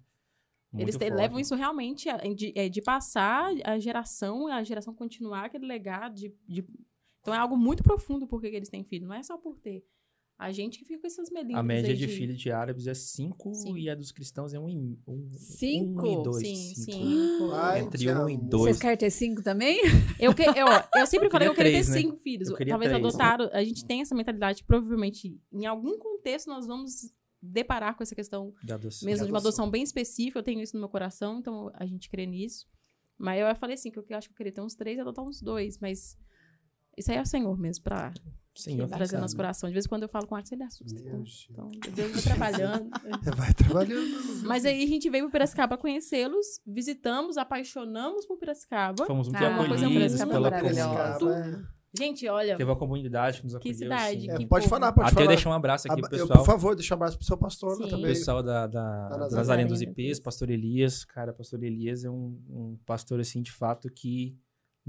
Muito Eles te- forte. levam isso realmente a- de, é, de passar a geração, a geração continuar aquele legado de, de- Então é algo muito profundo por que eles têm filho. Não é só por ter. A gente que fica com essas melindres A média aí de filhos de árabes é 5 Sim. e a dos cristãos é 1 um, e- um, Cinco? Um e 2. Sim, Entre te um e amo. dois. Vocês querem ter cinco também? Eu, que, eu, eu sempre falei que eu queria três, ter né? cinco filhos. Talvez três. adotar. A gente tem essa mentalidade. Provavelmente, em algum contexto, nós vamos deparar com essa questão Da adoção. mesmo de uma adoção. adoção bem específica, eu tenho isso no meu coração, então a gente crê nisso. Mas eu falei assim, que eu acho que eu queria ter uns três e adotar uns dois, mas isso aí é o Senhor mesmo, pra Senhor trazer sabe. nosso coração. De vez em quando eu falo com o Axel, ele assusta. Meu Então, Deus. então Deus vai trabalhando. Vai trabalhando. mas aí a gente veio para Piracicaba conhecê-los, visitamos, apaixonamos por Piracicaba. Fomos muito Ah, uma coisa acolhidos pela. Piracicaba, Gente, olha, Teve uma comunidade que nos que acolheu. cidade. assim. É, que pode falar, pode Até falar. deixar um abraço aqui Ah, pro eu, pessoal. por favor, deixa um abraço pro seu pastor lá Sim. O também. pessoal da, da, Da Nazareno. Dos. IPs, pastor Elias. Cara, pastor Elias é um, um pastor, assim, de fato, que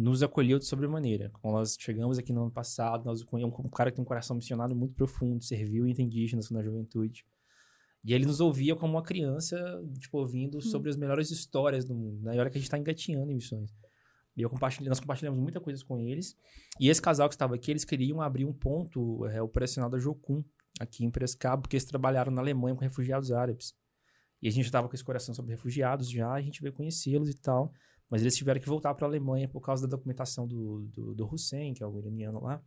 nos acolheu de sobremaneira. Quando nós chegamos aqui no ano passado, nós é um, cara que tem um coração missionário muito profundo, serviu entre indígenas na juventude. E ele nos ouvia como uma criança, tipo, ouvindo Hum. sobre as melhores histórias do mundo. Na hora que a gente tá engatinhando em missões. E eu compartilhei, nós compartilhamos muita coisa com eles. E esse casal que estava aqui, eles queriam abrir um ponto é, operacional da Jocum, aqui em Prescaba, porque eles trabalharam na Alemanha com refugiados árabes. E a gente estava com esse coração sobre refugiados já, a gente veio conhecê-los e tal. Mas eles tiveram que voltar para a Alemanha por causa da documentação do, do, do Hussein, que é o iraniano lá.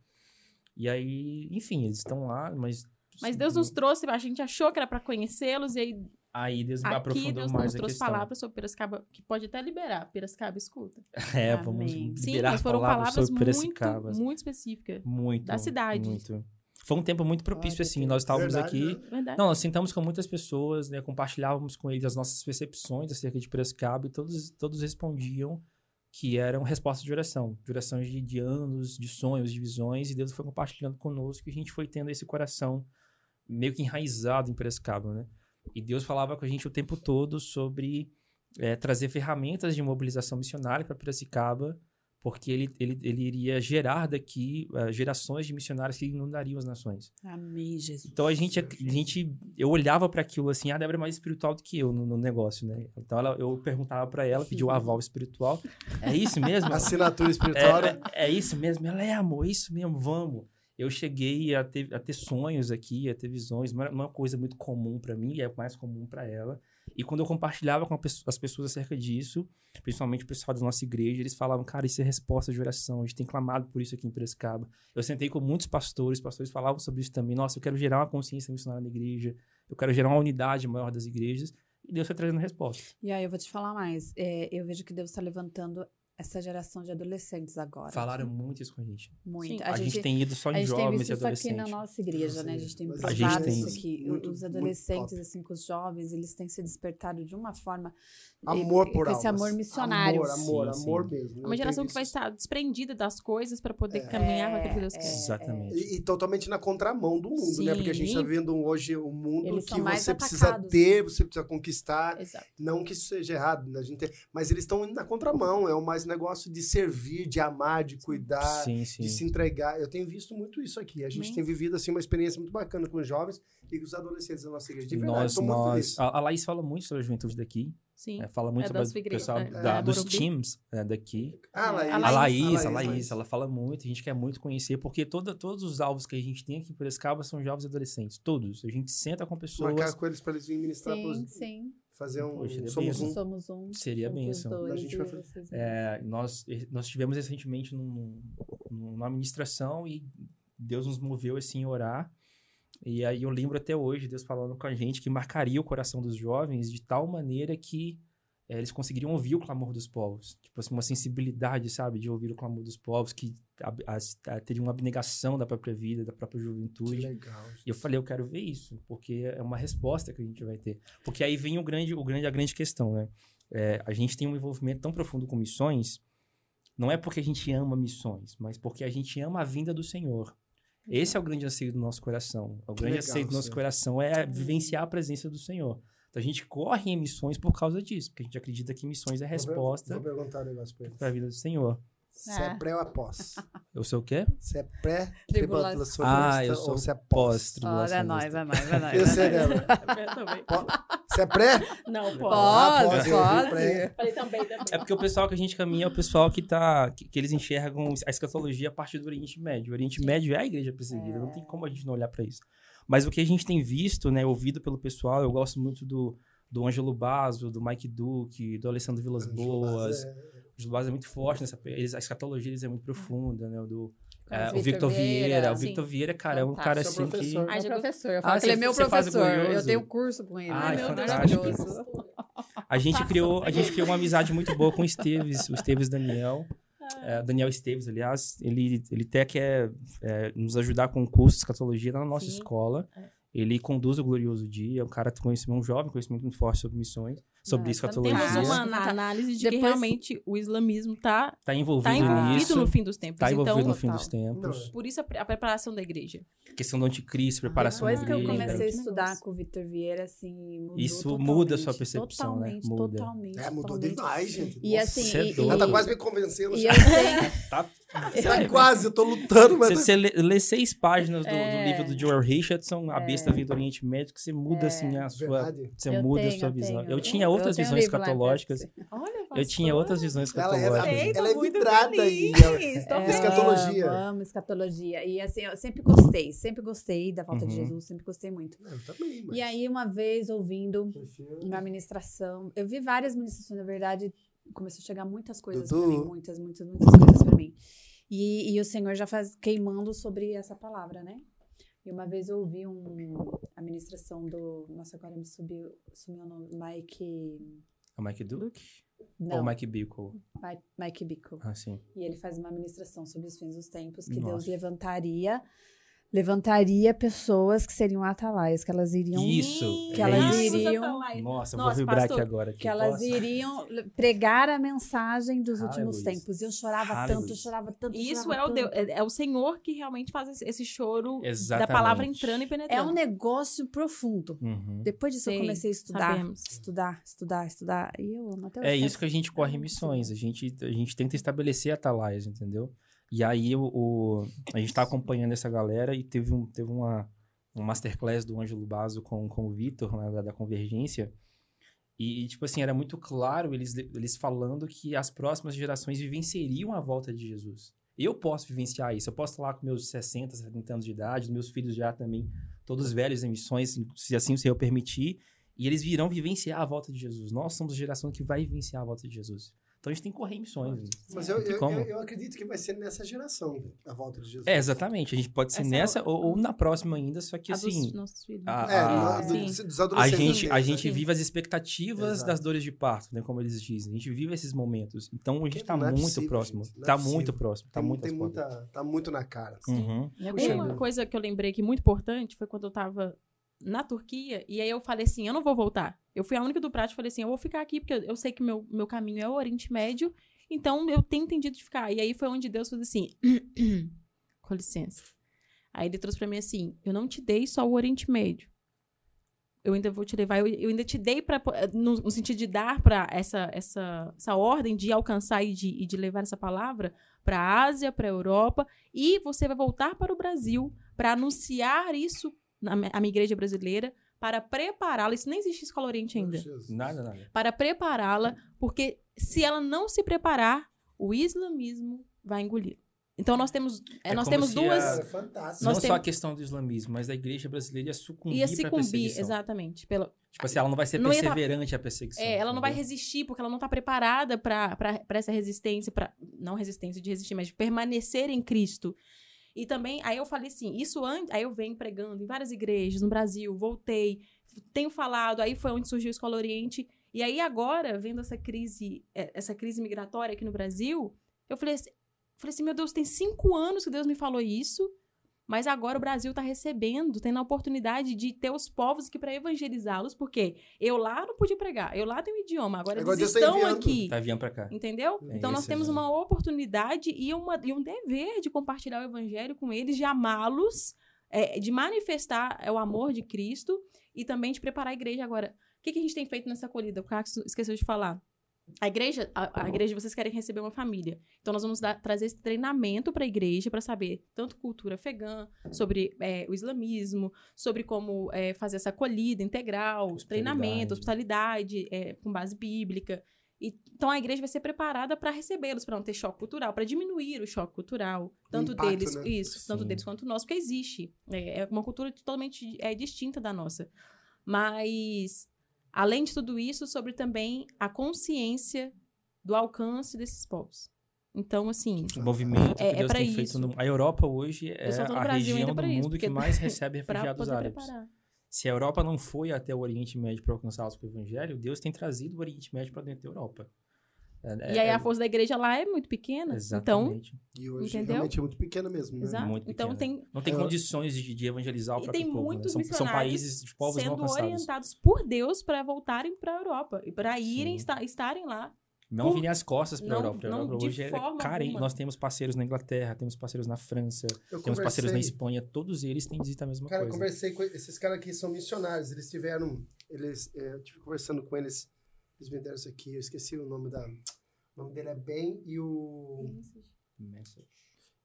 E aí, enfim, eles estão lá, mas. Mas Deus nos trouxe, a gente achou que era pra conhecê-los, e aí Aí Deus aqui aprofundou Deus mais nos a trouxe questão. palavras sobre Piracicaba, que pode até liberar. Piracicaba escuta. É, vamos Amém. Sim, liberar mas foram palavras palavras sobre muito, muito específicas. Muito. da cidade. Muito. Foi um tempo muito propício, Ah, assim. Nós estávamos verdade, aqui. né? Não, nós sentamos com muitas pessoas, né? Compartilhávamos com eles as nossas percepções acerca de Piracicaba e todos, todos respondiam que eram respostas de oração. De orações de, de anos, de sonhos, de visões. E Deus foi compartilhando conosco e a gente foi tendo esse coração meio que enraizado em Piracicaba, né? E Deus falava com a gente o tempo todo sobre eh, trazer ferramentas de mobilização missionária para Piracicaba, porque ele, ele, ele iria gerar daqui eh, gerações de missionários que inundariam as nações. Amém, Jesus. Então a gente, a gente eu olhava para aquilo assim, a Débora é mais espiritual do que eu no, no negócio, né? Então ela, eu perguntava para ela, pedi o aval espiritual. É isso mesmo? Assinatura espiritual, né? É, é isso mesmo? Ela é, amor, é isso mesmo, vamos. Eu cheguei a ter, a ter sonhos aqui, a ter visões, não é uma coisa muito comum para mim, é mais comum para ela. E quando eu compartilhava com a pesso- as pessoas acerca disso, principalmente o pessoal da nossa igreja, eles falavam, cara, isso é resposta de oração, a gente tem clamado por isso aqui em Piracicaba. Eu sentei com muitos pastores, pastores falavam sobre isso também. Nossa, eu quero gerar uma consciência missionária na igreja, eu quero gerar uma unidade maior das igrejas. E Deus foi trazendo resposta. E aí eu vou te falar mais. É, eu vejo que Deus está levantando essa geração de adolescentes agora. Falaram muito isso com a gente. muito. Sim. A, gente, tem ido só a em gente tem jovens visto e isso aqui na adolescentes. nossa igreja, né? A Sim. gente tem a gente tem isso aqui. Muito, os adolescentes, assim, com os jovens, eles têm se despertado de uma forma... Amor e- por com esse almas. amor missionário. Amor, amor, Sim, amor sim. mesmo. É uma geração que vai estar desprendida das coisas para poder É. caminhar com aquilo que Deus É, quer. Exatamente. E, e totalmente na contramão do mundo, né? Porque a gente Sim. tá vendo hoje um mundo Eles que você precisa atacados, ter, você precisa conquistar. Exato. Não que isso seja errado, né? a gente tem- mas eles estão indo na contramão. É o mais negócio de servir, de amar, de cuidar, Sim, sim. de se entregar. Eu tenho visto muito isso aqui. A gente Amém. tem vivido assim uma experiência muito bacana com os jovens e com os adolescentes da nossa igreja. De verdade, nós, nós, feliz. a, a Laís fala muito sobre a juventude daqui, Sim. é, fala muito É sobre o pessoal né? da- É, dos Morumbi. teams é, daqui. Ah, Laís, A Laís, Laís, a Laís, Laís, ela fala muito, a gente quer muito conhecer, porque toda, todos os alvos que a gente tem aqui em Piracicaba são jovens e adolescentes, todos. A gente senta com pessoas, Marcar com eles para eles virem ministrar, Sim, pros- sim. Fazer um. Poxa, seria somos bênção. um. Somos um. Seria bênção. dois A gente vai fazer- É, nós, nós tivemos recentemente num, numa administração e Deus nos moveu assim a orar. E aí eu lembro até hoje Deus falando com a gente que marcaria o coração dos jovens de tal maneira que eh, eles conseguiriam ouvir o clamor dos povos. Tipo assim, uma sensibilidade, sabe, de ouvir o clamor dos povos, que ab- as- a- teriam uma abnegação da própria vida, da própria Que juventude. legal. E eu falei, eu quero ver isso, porque é uma resposta que a gente vai ter. Porque aí vem o grande, o grande, a grande questão, né? É, a gente tem um envolvimento tão profundo com missões, não é porque a gente ama missões, mas porque a gente ama a vinda do Senhor. Esse é o grande anseio do nosso coração. O Que grande legal, anseio do nosso Senhor. coração é vivenciar a presença do Senhor. Então a gente corre em missões por causa disso, porque a gente acredita que missões é a resposta Vou perguntar um negócio pra eles. para a vida do Senhor. Se é É. pré ou após? Eu sou o quê? Se é pré Tribulação. tribulação Ah, eu sou ou se é Ó, pós-tribulação. é nóis, é nóis, é nóis. Eu sei, é nóis. Débora. Eu também. Se é pré? Não, Ah, pode. Pode, eu ouvi pode. pré. Falei também, também. É porque o pessoal que a gente caminha é o pessoal que tá. que, que eles enxergam a escatologia a partir do Oriente Médio. O Oriente Médio é a igreja perseguida, não tem como a gente não olhar para isso. Mas o que a gente tem visto, né, ouvido pelo pessoal, eu gosto muito do, do Ângelo Basso, do Mike Duque, do Alessandro Vilas Boas. É, O Ângelo Basso é muito forte nessa. Eles, a escatologia deles é muito profunda, né? O do, é, o Victor Vieira. O. Victor Vieira, cara, é um cara assim que. professor. Ai, já- professor. Eu Ah, falo que ele é meu professor. Eu tenho curso com ele. Ai, ele é meu fantástico. maravilhoso. A gente criou, a gente criou uma amizade muito boa com o Esteves, o Esteves Daniel. É, Daniel Esteves, aliás, ele, ele até quer é, nos ajudar com o curso de escatologia na nossa Sim. escola. É. Ele conduz o glorioso dia, é um cara com conhecimento, um jovem, conhecimento muito forte sobre missões, sobre Não, escatologia. Temos Temos uma Tá. análise de que Depois- realmente o islamismo tá, Tá envolvido, tá envolvido nisso, no fim dos tempos. tá envolvido então, no fim dos tempos. por isso a, pre- a preparação da igreja. Questão do anticristo, preparação Depois da que eu igreja. comecei a Que estudar com o Vitor Vieira, assim, mudou Isso muda a sua totalmente, percepção, né? Totalmente, Muda. totalmente. É, mudou totalmente. demais, gente. E Nossa, assim, é e, doido. Ela tá e- quase me convencendo. e já. eu sei, Tá Tá quase, eu tô lutando, mas... Você, você lê, lê seis páginas do, É. do livro do Joel Richardson, A Besta Vindo do Oriente Médio, que você muda, assim, a sua... Verdade. Você eu muda tenho, a sua eu visão. tenho. Eu tinha outras um visões escatológicas. Olha, Eu tinha outras visões Ela é, escatológicas. Sei, tô ela é muito vidrada aí. Ela-. Escatologia. Amo, amo escatologia. E assim, eu sempre gostei, sempre gostei da volta de Uhum. Jesus, sempre gostei muito. Eu também, mas... E aí, uma vez, ouvindo uma ministração, eu vi várias ministrações, na verdade, começou a chegar muitas coisas Dudu. pra mim, muitas, muitas, muitas coisas pra mim. E, e o Senhor já faz queimando sobre essa palavra, né? E uma vez eu ouvi um, a ministração do. Nossa, agora me subiu, sumiu o nome. Mike. O Mike Duke? Não, Ou o Mike Bickle? Mike, Mike Bickle. Ah, sim. E ele faz uma ministração sobre os fins dos tempos, que Deus Nossa. levantaria levantaria pessoas que seriam atalaias, que elas iriam Isso, que é elas isso. iriam Nossa, eu Nossa, vou vibrar pastor, aqui agora. Aqui. que elas Nossa. iriam pregar a mensagem dos Aleluia. últimos tempos. E eu chorava Aleluia. tanto, eu chorava tanto. eu E isso chorava é o, Deus, é, é o Senhor que realmente faz esse, esse choro da Exatamente. palavra entrando e É penetrando. um negócio profundo. Uhum. Depois disso eu Sei, comecei a estudar, sabemos. estudar, estudar, estudar. E eu amo até É isso que a gente corre missões. A gente, a gente tenta estabelecer atalaias, entendeu? E aí o, o- a gente tá acompanhando essa galera e teve, um, teve uma, um masterclass do Ângelo Basso com, com o Vitor, né, da, da Convergência. E, e, tipo assim, era muito claro eles, eles falando que as próximas gerações vivenciariam a volta de Jesus. Eu posso vivenciar isso. Eu posso estar lá com meus 60, 70 anos de idade, meus filhos já também, todos velhos em missões, se assim o Senhor permitir. E eles virão vivenciar a volta de Jesus. Nós somos a geração que vai vivenciar a volta de Jesus. Então a gente tem que correr em missões. né? Mas eu, eu, como. eu, eu acredito que vai ser nessa geração a volta de Jesus. É, exatamente. A gente pode ser Essa é nessa a- ou, ou na próxima ainda, só que A assim. dos nossos filhos. a- É, Ah, no- sim. dos, dos A adolescentes. gente, a né? gente vive as expectativas Exato. das dores de parto, né? Como eles dizem. A gente vive esses momentos. Então a gente Porque tá não é muito possível, próximo. não é muito próximo. Tá Tem, muito tem muita, tá muito na cara. Uhum. É Puxa bem- vida. Uma coisa que eu lembrei aqui muito importante foi quando eu tava na Turquia, e aí eu falei assim, eu não vou voltar. Eu fui a única do prático, falei assim, eu vou ficar aqui, porque eu, sei que meu, meu caminho é o Oriente Médio, então eu tenho entendido de ficar. E aí foi onde Deus fez assim, com licença. Aí ele trouxe pra mim assim, eu não te dei só o Oriente Médio. Eu ainda vou te levar, eu, eu ainda te dei para no, no sentido de dar para essa, essa, essa ordem de alcançar e de, e de levar essa palavra para a Ásia, para a Europa, e você vai voltar para o Brasil para anunciar isso a minha igreja brasileira, para prepará-la. Isso nem existe escola oriente ainda. Nada, nada. Para prepará-la, porque se ela não se preparar, o islamismo vai engolir. Então nós temos, é, É nós temos duas. É fantástico. não Nós só temos- a questão do islamismo, mas da igreja brasileira ia sucumbir Ia sucumbir, exatamente. Pela, Tipo assim, ela não vai ser Não tá- perseverante à perseguição. É, ela não vai resistir porque ela não tá preparada pra essa resistência, para não resistência de resistir, mas de permanecer em Cristo. E também, aí eu falei assim, isso antes, aí eu venho pregando em várias igrejas no Brasil, voltei, tenho falado, aí foi onde surgiu a Escola Oriente. E aí agora, vendo essa crise, é, essa crise migratória aqui no Brasil, eu falei assim, falei assim, meu Deus, tem cinco anos que Deus me falou isso, mas agora o Brasil está recebendo, tendo a oportunidade de ter os povos aqui para evangelizá-los, porque eu lá não pude pregar, eu lá tenho um idioma, agora, Agora eles tá estão enviando. aqui. Tá vindo pra cá. Entendeu? É então nós temos né? uma oportunidade e, uma, e um dever de compartilhar o evangelho com eles, de amá-los, é, de manifestar é, o amor de Cristo e também de preparar a igreja. Agora, o que, que a gente tem feito nessa acolhida? O Cax esqueceu de falar. A igreja, a, a igreja, vocês querem receber uma família. Então, nós vamos dar- trazer esse treinamento para a igreja para saber tanto cultura afegã, sobre é, o islamismo, sobre como é, fazer essa acolhida integral, Hospitalidade. treinamento, hospitalidade, é, com base bíblica. E- então, a igreja vai ser preparada para recebê-los, para não ter choque cultural, para diminuir o choque cultural, tanto impacto, deles, né? isso, tanto Sim. deles quanto nós, porque existe. É, é uma cultura totalmente é, distinta da nossa. Mas, além de tudo isso, sobre também a consciência do alcance desses povos. Então, assim, O movimento É- que é Deus pra tem feito isso. no A Europa hoje é a Brasil região do isso, mundo que mais recebe refugiados árabes. preparar. Se a Europa não foi até o Oriente Médio para alcançá-los com o Evangelho, Deus tem trazido o Oriente Médio para dentro da Europa. É, e aí é- a força da igreja lá é muito pequena. Então, Exatamente. E hoje Entendeu? realmente é muito pequena mesmo, né? exato. Muito então pequena. tem Não tem É. condições de, de evangelizar o E próprio tem povo. né? muitos São, são missionários países de povos não sendo alcançados. orientados por Deus para voltarem para a Europa e para irem Sim. esta- estarem lá. Não Por- virem as costas para a não- Europa. Não Europa hoje é carente. Nós temos parceiros na Inglaterra, temos parceiros na França, Eu temos parceiros na conversei- Espanha. Todos eles têm dito a mesma Cara, eu coisa. conversei com esses caras aqui, são missionários. Eles tiveram. Eles, é, eu tive conversando com eles. Eles me deram isso aqui, eu esqueci o nome da. O nome dele é Ben e o.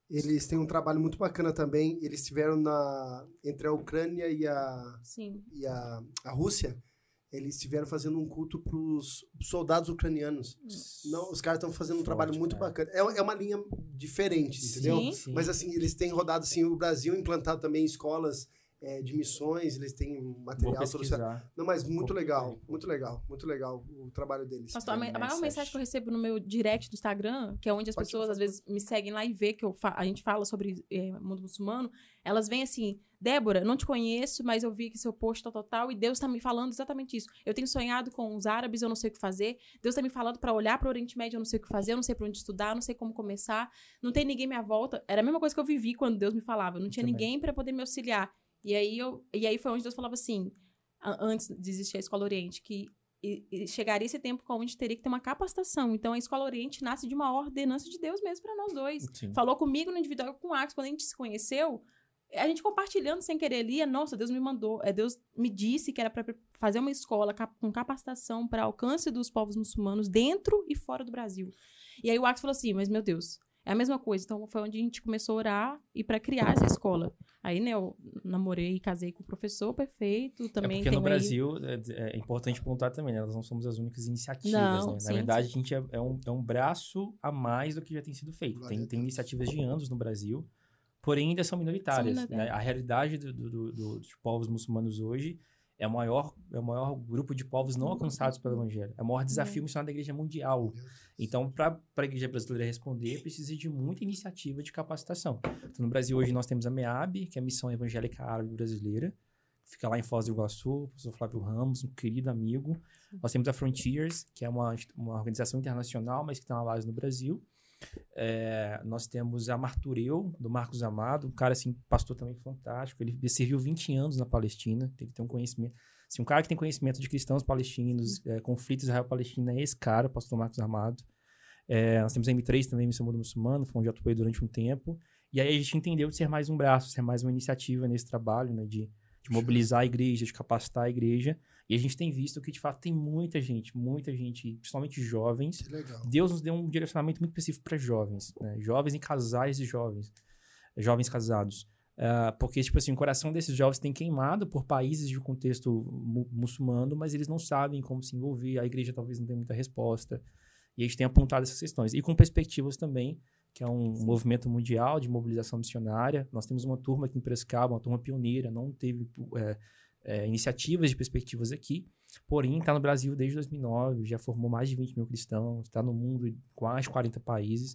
Eles têm um trabalho muito bacana também. Eles estiveram na entre a Ucrânia e a, Sim. e a, a Rússia. Eles estiveram fazendo um culto para os soldados ucranianos. Não, os caras estão fazendo um Forte, trabalho muito cara. bacana. É, é uma linha diferente, entendeu? Sim. Sim. Mas assim, eles têm rodado assim, o Brasil implantado também escolas é, de missões, eles têm material pesquisar. Não, mas muito legal, muito legal, muito legal o trabalho deles. Pastor, a, a maior mensagem que eu recebo no meu direct do Instagram, que é onde as Pode pessoas falar. às vezes me seguem lá e vê que a gente fala sobre eh, mundo muçulmano, elas vêm assim, Débora, não te conheço, mas eu vi que seu post tá total e Deus tá me falando exatamente isso. Eu tenho sonhado com os árabes, eu não sei o que fazer. Deus tá me falando pra olhar para o Oriente Médio, eu não sei o que fazer, eu não sei pra onde estudar, eu não sei como começar. Não tem ninguém à minha volta. Era a mesma coisa que eu vivi quando Deus me falava. Eu não tinha Também. ninguém pra poder me auxiliar. E aí eu e aí foi onde Deus falava assim, antes de existir a Escola Oriente, que e, e chegaria esse tempo onde teria que ter uma capacitação. Então, a Escola Oriente nasce de uma ordenança de Deus mesmo para nós dois. Sim. Falou comigo no individual com o Ax. Quando a gente se conheceu, a gente compartilhando sem querer ali, é, nossa, Deus me mandou. É, Deus me disse que era para fazer uma escola com capacitação para alcance dos povos muçulmanos dentro e fora do Brasil. E aí o Ax falou assim, mas meu Deus, é a mesma coisa. Então, foi onde a gente começou a orar e para criar essa escola. Aí, né, eu namorei e casei com o professor, perfeito. Também é porque no aí- Brasil, é, é importante pontuar também, né? Nós não somos as únicas iniciativas, Não, né? sim, Na verdade, a gente é, é um, é um braço a mais do que já tem sido feito. Tem, tem iniciativas de anos no Brasil, porém ainda são minoritárias. São né? A realidade do- do- do- dos povos muçulmanos hoje é o maior, é o maior grupo de povos não alcançados pelo Evangelho. É o maior desafio missionário da igreja mundial. Então, para a igreja brasileira responder, precisa de muita iniciativa de capacitação. Então, no Brasil, hoje, nós temos a MEAB, que é a Missão Evangélica Árabe Brasileira, que fica lá em Foz do Iguaçu, o professor Flávio Ramos, um querido amigo. Nós temos a Frontiers, que é uma, uma organização internacional, mas que tem uma base no Brasil. É, nós temos a Martureu, do Marcos Amado, um cara, assim, pastor também fantástico. Ele serviu 20 anos na Palestina, tem que ter um conhecimento. Assim, um cara que tem conhecimento de cristãos palestinos, é, conflitos Israel-Palestina, é esse cara, o pastor Marcos Amado. É, nós temos a M3 também, Missão Mundo Muçulmano, foi onde eu atuei durante um tempo. E aí a gente entendeu de ser mais um braço, ser mais uma iniciativa nesse trabalho, né? De, de mobilizar a igreja, de capacitar a igreja. E a gente tem visto que, de fato, tem muita gente, muita gente, principalmente jovens, Que legal. Deus nos deu um direcionamento muito específico para jovens, né? Jovens e casais de jovens, jovens casados. Ah, porque, tipo assim, o coração desses jovens tem queimado por países de contexto mu- muçulmano, mas eles não sabem como se envolver, a igreja talvez não tenha muita resposta. E a gente tem apontado essas questões. E com perspectivas também, que é um movimento mundial de mobilização missionária. Nós temos uma turma aqui em Piracicaba, uma turma pioneira, não teve é, é, iniciativas de perspectivas aqui, porém está no Brasil desde 2009, já formou mais de 20 mil cristãos, está no mundo em quase 40 países,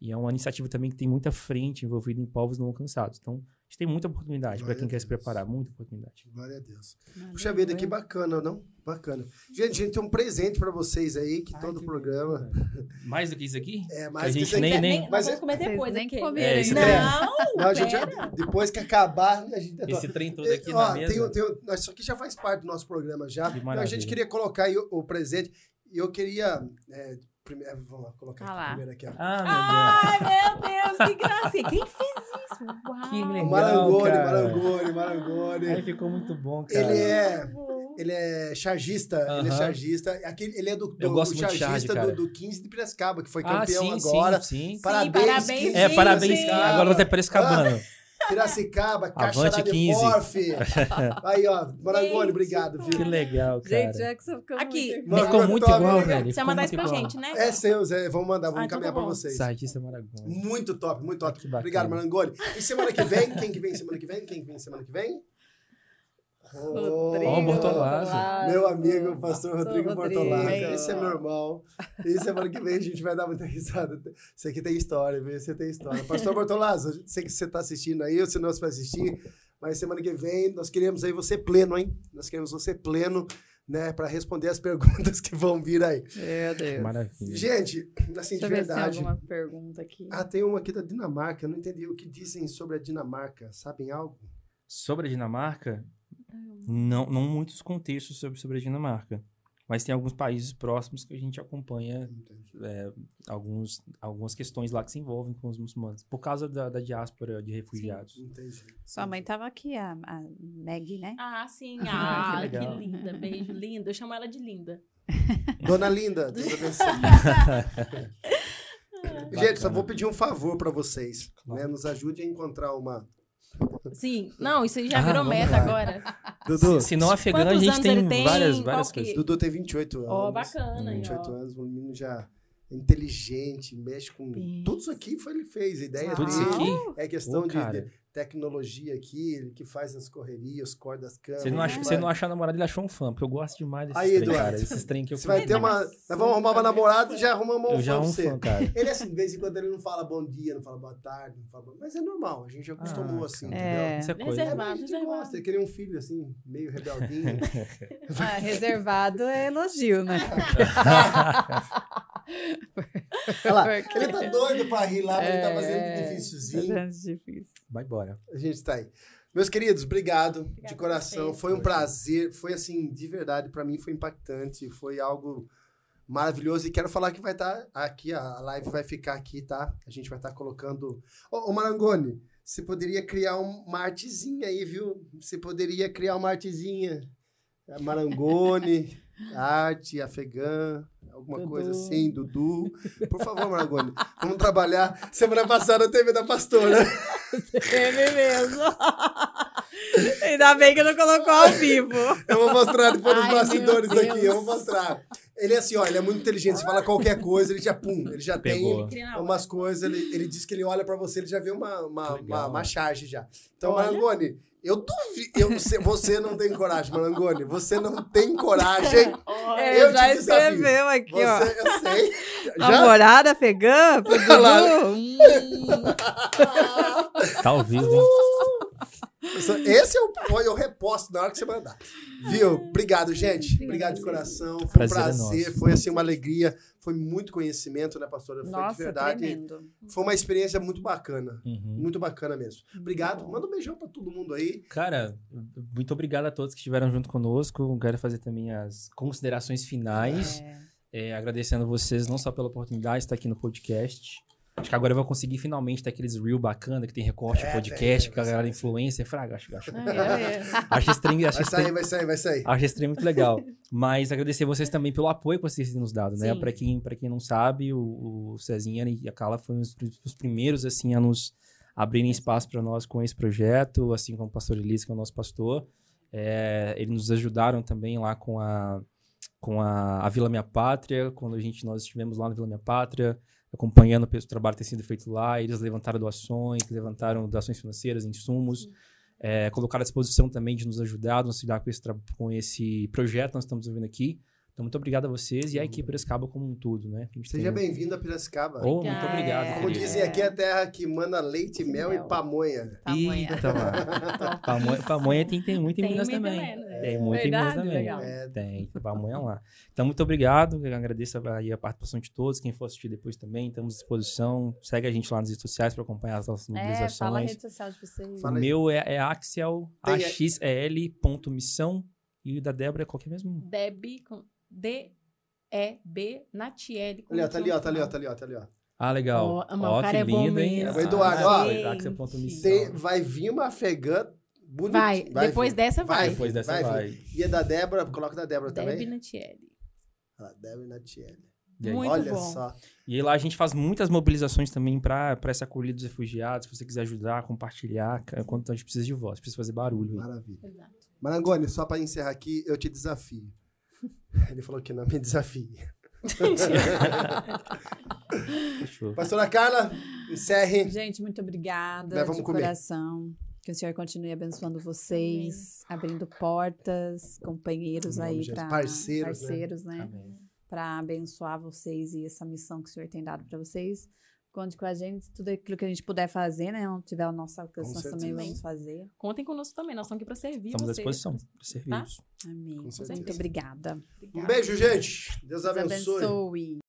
e é uma iniciativa também que tem muita frente envolvida em povos não alcançados. Então, a gente tem muita oportunidade para Glória quem quer se preparar, muita oportunidade. Glória a Deus. Maravilha. Puxa vida, que bacana, não? Bacana. Gente, a gente tem um presente pra vocês aí, que Ai, todo que programa. Mais do que isso aqui? É, Que mais que gente isso aqui. nem- nem- Nós Mas vamos comer Vocês depois nem aqui. comeram É, esse ainda. trem- Não, Não, a gente, depois que acabar, a gente. Esse trem todo aqui Ó, na mesa. tem, tem, isso aqui já faz parte do nosso programa já. Que Então, a gente queria colocar aí o, o presente. E eu queria. é, primeiro, vamos lá, colocar Ah aqui, lá. primeiro aqui, ó. Ah, Ai, meu Deus, que gracinha. Quem fez isso? Uau. Que O legal. Marangoni, cara. Marangoni, meu Deus. Marangoni. Aí ficou muito bom, cara. Ele é. Ele é chargista, ele é chargista. Aquele, ele é do, do Eu gosto do charge, chargista cara. do, do 15 de Piracicaba, que foi Ah, campeão sim, agora. sim, sim. Parabéns, parabéns, 15 É, parabéns. sim. Agora você é Piracicabano. Piracicaba, Caixa Avante de 15. Forf. Aí, ó, Marangoni, obrigado, Que viu? legal, cara. Gente, Jackson ficou Aqui. muito... Ficou muito top, igual, velho. Você mandar isso pra igual. gente, né? É seu, Zé. Vamos mandar, vamos Ah, então encaminhar tá pra vocês. Sargista Maragoni. Muito top, muito top. Que bacana. Obrigado, Marangoni. E semana que vem? Quem que vem semana que vem? Quem que vem semana que vem? Rodrigo Ó, o Bortolazzo. Bortolazzo. Meu amigo, pastor Pastor Rodrigo Bortolazzo. Rodrigo. Esse é meu irmão. E semana que vem a gente vai dar muita risada. Isso aqui tem história, viu? Você tem história. Pastor Bortolazzo, sei que você está assistindo aí, ou se não você vai assistir, mas semana que vem nós queremos aí você pleno, hein? Nós queremos você pleno né, para responder as perguntas que vão vir aí. Meu Deus. Maravilha. Gente, assim, Deixa de eu ver se tem verdade. alguma pergunta aqui. Ah, tem uma aqui da Dinamarca. Eu não entendi o que dizem sobre a Dinamarca. Sabem algo? Sobre a Dinamarca, não, não muitos contextos sobre, sobre a Dinamarca. Mas tem alguns países próximos que a gente acompanha é, alguns, algumas questões lá que se envolvem com os muçulmanos. Por causa da, da diáspora de refugiados. Entendi. Sua mãe tava aqui, a, a Meg, né? Ah, sim. Ah, Ah, que que, linda. Beijo, linda. Eu chamo ela de linda. Dona Linda, Deus abençoe. Gente, só vou pedir um favor para vocês. Né? Nos ajude a encontrar uma. Sim. Não, isso aí já Ah, virou meta lá. agora. Dudu, Se não afegã, a gente tem, tem? várias, várias coisas. Dudu tem 28 anos. Ó, bacana. aí, 28 ó. anos, o menino já inteligente, mexe com. Isso. Tudo isso aqui foi ele fez. A ideia Tudo isso dele aqui? é questão Ô, de, de tecnologia aqui, ele que faz as correrias, cordas das câmeras. Se ele não, acha, vai- não achar namorado, ele achou um fã, porque eu gosto demais desses Aí, trem, Eduardo. cara. Esses trem que eu Você vai ter uma. Nós vamos arrumar uma namorada e já arrumamos um Eu já fã pra um você. fã, cara. Ele, assim, de vez em quando ele não fala bom dia, não fala boa tarde, não fala. Mas é normal, a gente já acostumou Ah, assim, cara. entendeu? É. Isso é coisa. É, Reservado, a gente reservado. gosta, ele queria um filho assim, meio rebeldinho. Ah, reservado é elogio, né? Olha lá, Porque- ele tá doido pra rir lá, mas ele tá fazendo É, difícilzinho. Fazendo difícil. Vai embora. A gente tá aí. Meus queridos, obrigado de Obrigada a coração. Foi um prazer. Foi assim, de verdade, pra mim foi impactante. Foi algo maravilhoso. E quero falar que vai estar aqui, a live vai ficar aqui, tá? A gente vai estar colocando. Ô, ô Marangoni, você poderia criar um- uma artezinha aí, viu? Você poderia criar uma artezinha. Marangoni, arte, afegã. Alguma Dudu. coisa assim, Dudu. Por favor, Marangoni, vamos trabalhar. Semana passada teve da pastora. Teve mesmo. Ainda bem que não colocou ao vivo. Eu vou mostrar depois nos Ai, bastidores aqui, eu vou mostrar. Ele é assim, ó, ele é muito inteligente. Você fala qualquer coisa, ele já pum, ele já Pegou. tem umas coisas. Ele, ele diz que ele olha pra você, ele já vê uma, uma, uma, uma charge já. Então, Olha. Marangoni, eu duvido. Eu, você- não tem coragem, Marangoni. Você não tem coragem. Ele Eu já escreveu aqui, ó. Você, eu sei. Já? Namorada. Dudu? Hum. Tá vivo, hein? Esse é o, eu reposto na hora que você mandar. Viu? Obrigado, gente. Obrigado de coração. Foi um Prazer é prazer. Foi assim uma alegria. Foi muito conhecimento, né, pastora? Foi de Nossa, verdade. tremendo. Foi uma experiência muito bacana. Uhum. Muito bacana mesmo. Obrigado. bom. Manda um beijão pra todo mundo aí. Cara, muito obrigado a todos que estiveram junto conosco. Quero fazer também as considerações finais. É. É, agradecendo vocês não só pela oportunidade de estar aqui no podcast. Acho que agora eu vou conseguir finalmente ter aqueles reel bacana que tem recorte É, podcast, tem, que a galera sair. influencer. Fraga, acho, acho, É, é. acho esse trem, acho Vai sair, vai sair, vai sair. Acho esse trem muito legal. Mas agradecer vocês também pelo apoio que vocês têm nos dado, né? Pra quem, pra quem não sabe, o, o Cezinha e a Carla foram os, os primeiros, assim, a nos abrirem espaço para nós com esse projeto, assim como o pastor Elise, que é o nosso pastor. É, eles nos ajudaram também lá com a, com a, a Vila Minha Pátria, quando a gente, nós estivemos lá na Vila Minha Pátria, acompanhando o trabalho que tem sido feito lá, eles levantaram doações, levantaram doações financeiras, insumos, é, colocaram à disposição também de nos ajudar, nos ajudar com esse, com esse projeto que nós estamos vivendo aqui. Então, muito obrigado a vocês e a equipe Piracicaba como um todo, né? Seja tem- bem-vindo a Piracicaba. Oh, muito obrigado, Como querido. dizem aqui, é a terra que manda leite, mel, Mel. e pamonha. Tamanha. Eita. Pamonha, pamonha tem, tem muito em Tem Minas muito também. também, né? Tem muito em Minas Verdade, também. legal. É, Tem, pamonha lá. Então, muito obrigado. Eu agradeço aí a participação de todos. Quem for assistir depois também, estamos à disposição. Segue a gente lá nas redes sociais para acompanhar as nossas É, fala a mobilizações. rede social de vocês. O meu é, é Axel, axel.missão. E o da Débora é qual que é mesmo? Deb com D-E-B Natiele. com Ali, ó, tá ali, ó, tá ali, ó, tá ali, ó, tá ali, ó. Ah, legal. Ó, Ó, mas o cara que é bom lindo, hein? mesmo. O Eduardo, ó. Ah. Axel.missão. Tem- vai vir uma afegã bonita. Vai, depois vir. dessa vai. Depois dessa vai. vai. vir. E a da Débora, coloca da Débora Deb também. Natiele. Ah, Débora e Natiele. E? Muito Olha bom. só. E aí lá a gente faz muitas mobilizações também para essa acolhida dos refugiados. Se você quiser ajudar, compartilhar, quanto a gente precisa de voz, precisa fazer barulho. Maravilha. Exato. Marangoni, só pra encerrar aqui, eu te desafio. Ele falou que não me desafie. Pastora Carla, encerre. Gente, muito obrigada Né, vamos de comer. coração. Que o Senhor continue abençoando vocês, abrindo portas, companheiros aí para Parceiros, né? parceiros, né? Amém. Para abençoar vocês e essa missão que o Senhor tem dado para vocês. Conte com a gente, tudo aquilo que a gente puder fazer, né? Não tiver ao nosso alcance, nós também vamos fazer. Contem conosco também, nós estamos aqui para servir Estamos à disposição para servir. Tá? Amém. Muito certeza. obrigada. Um beijo, gente. Deus Deus abençoe. abençoe.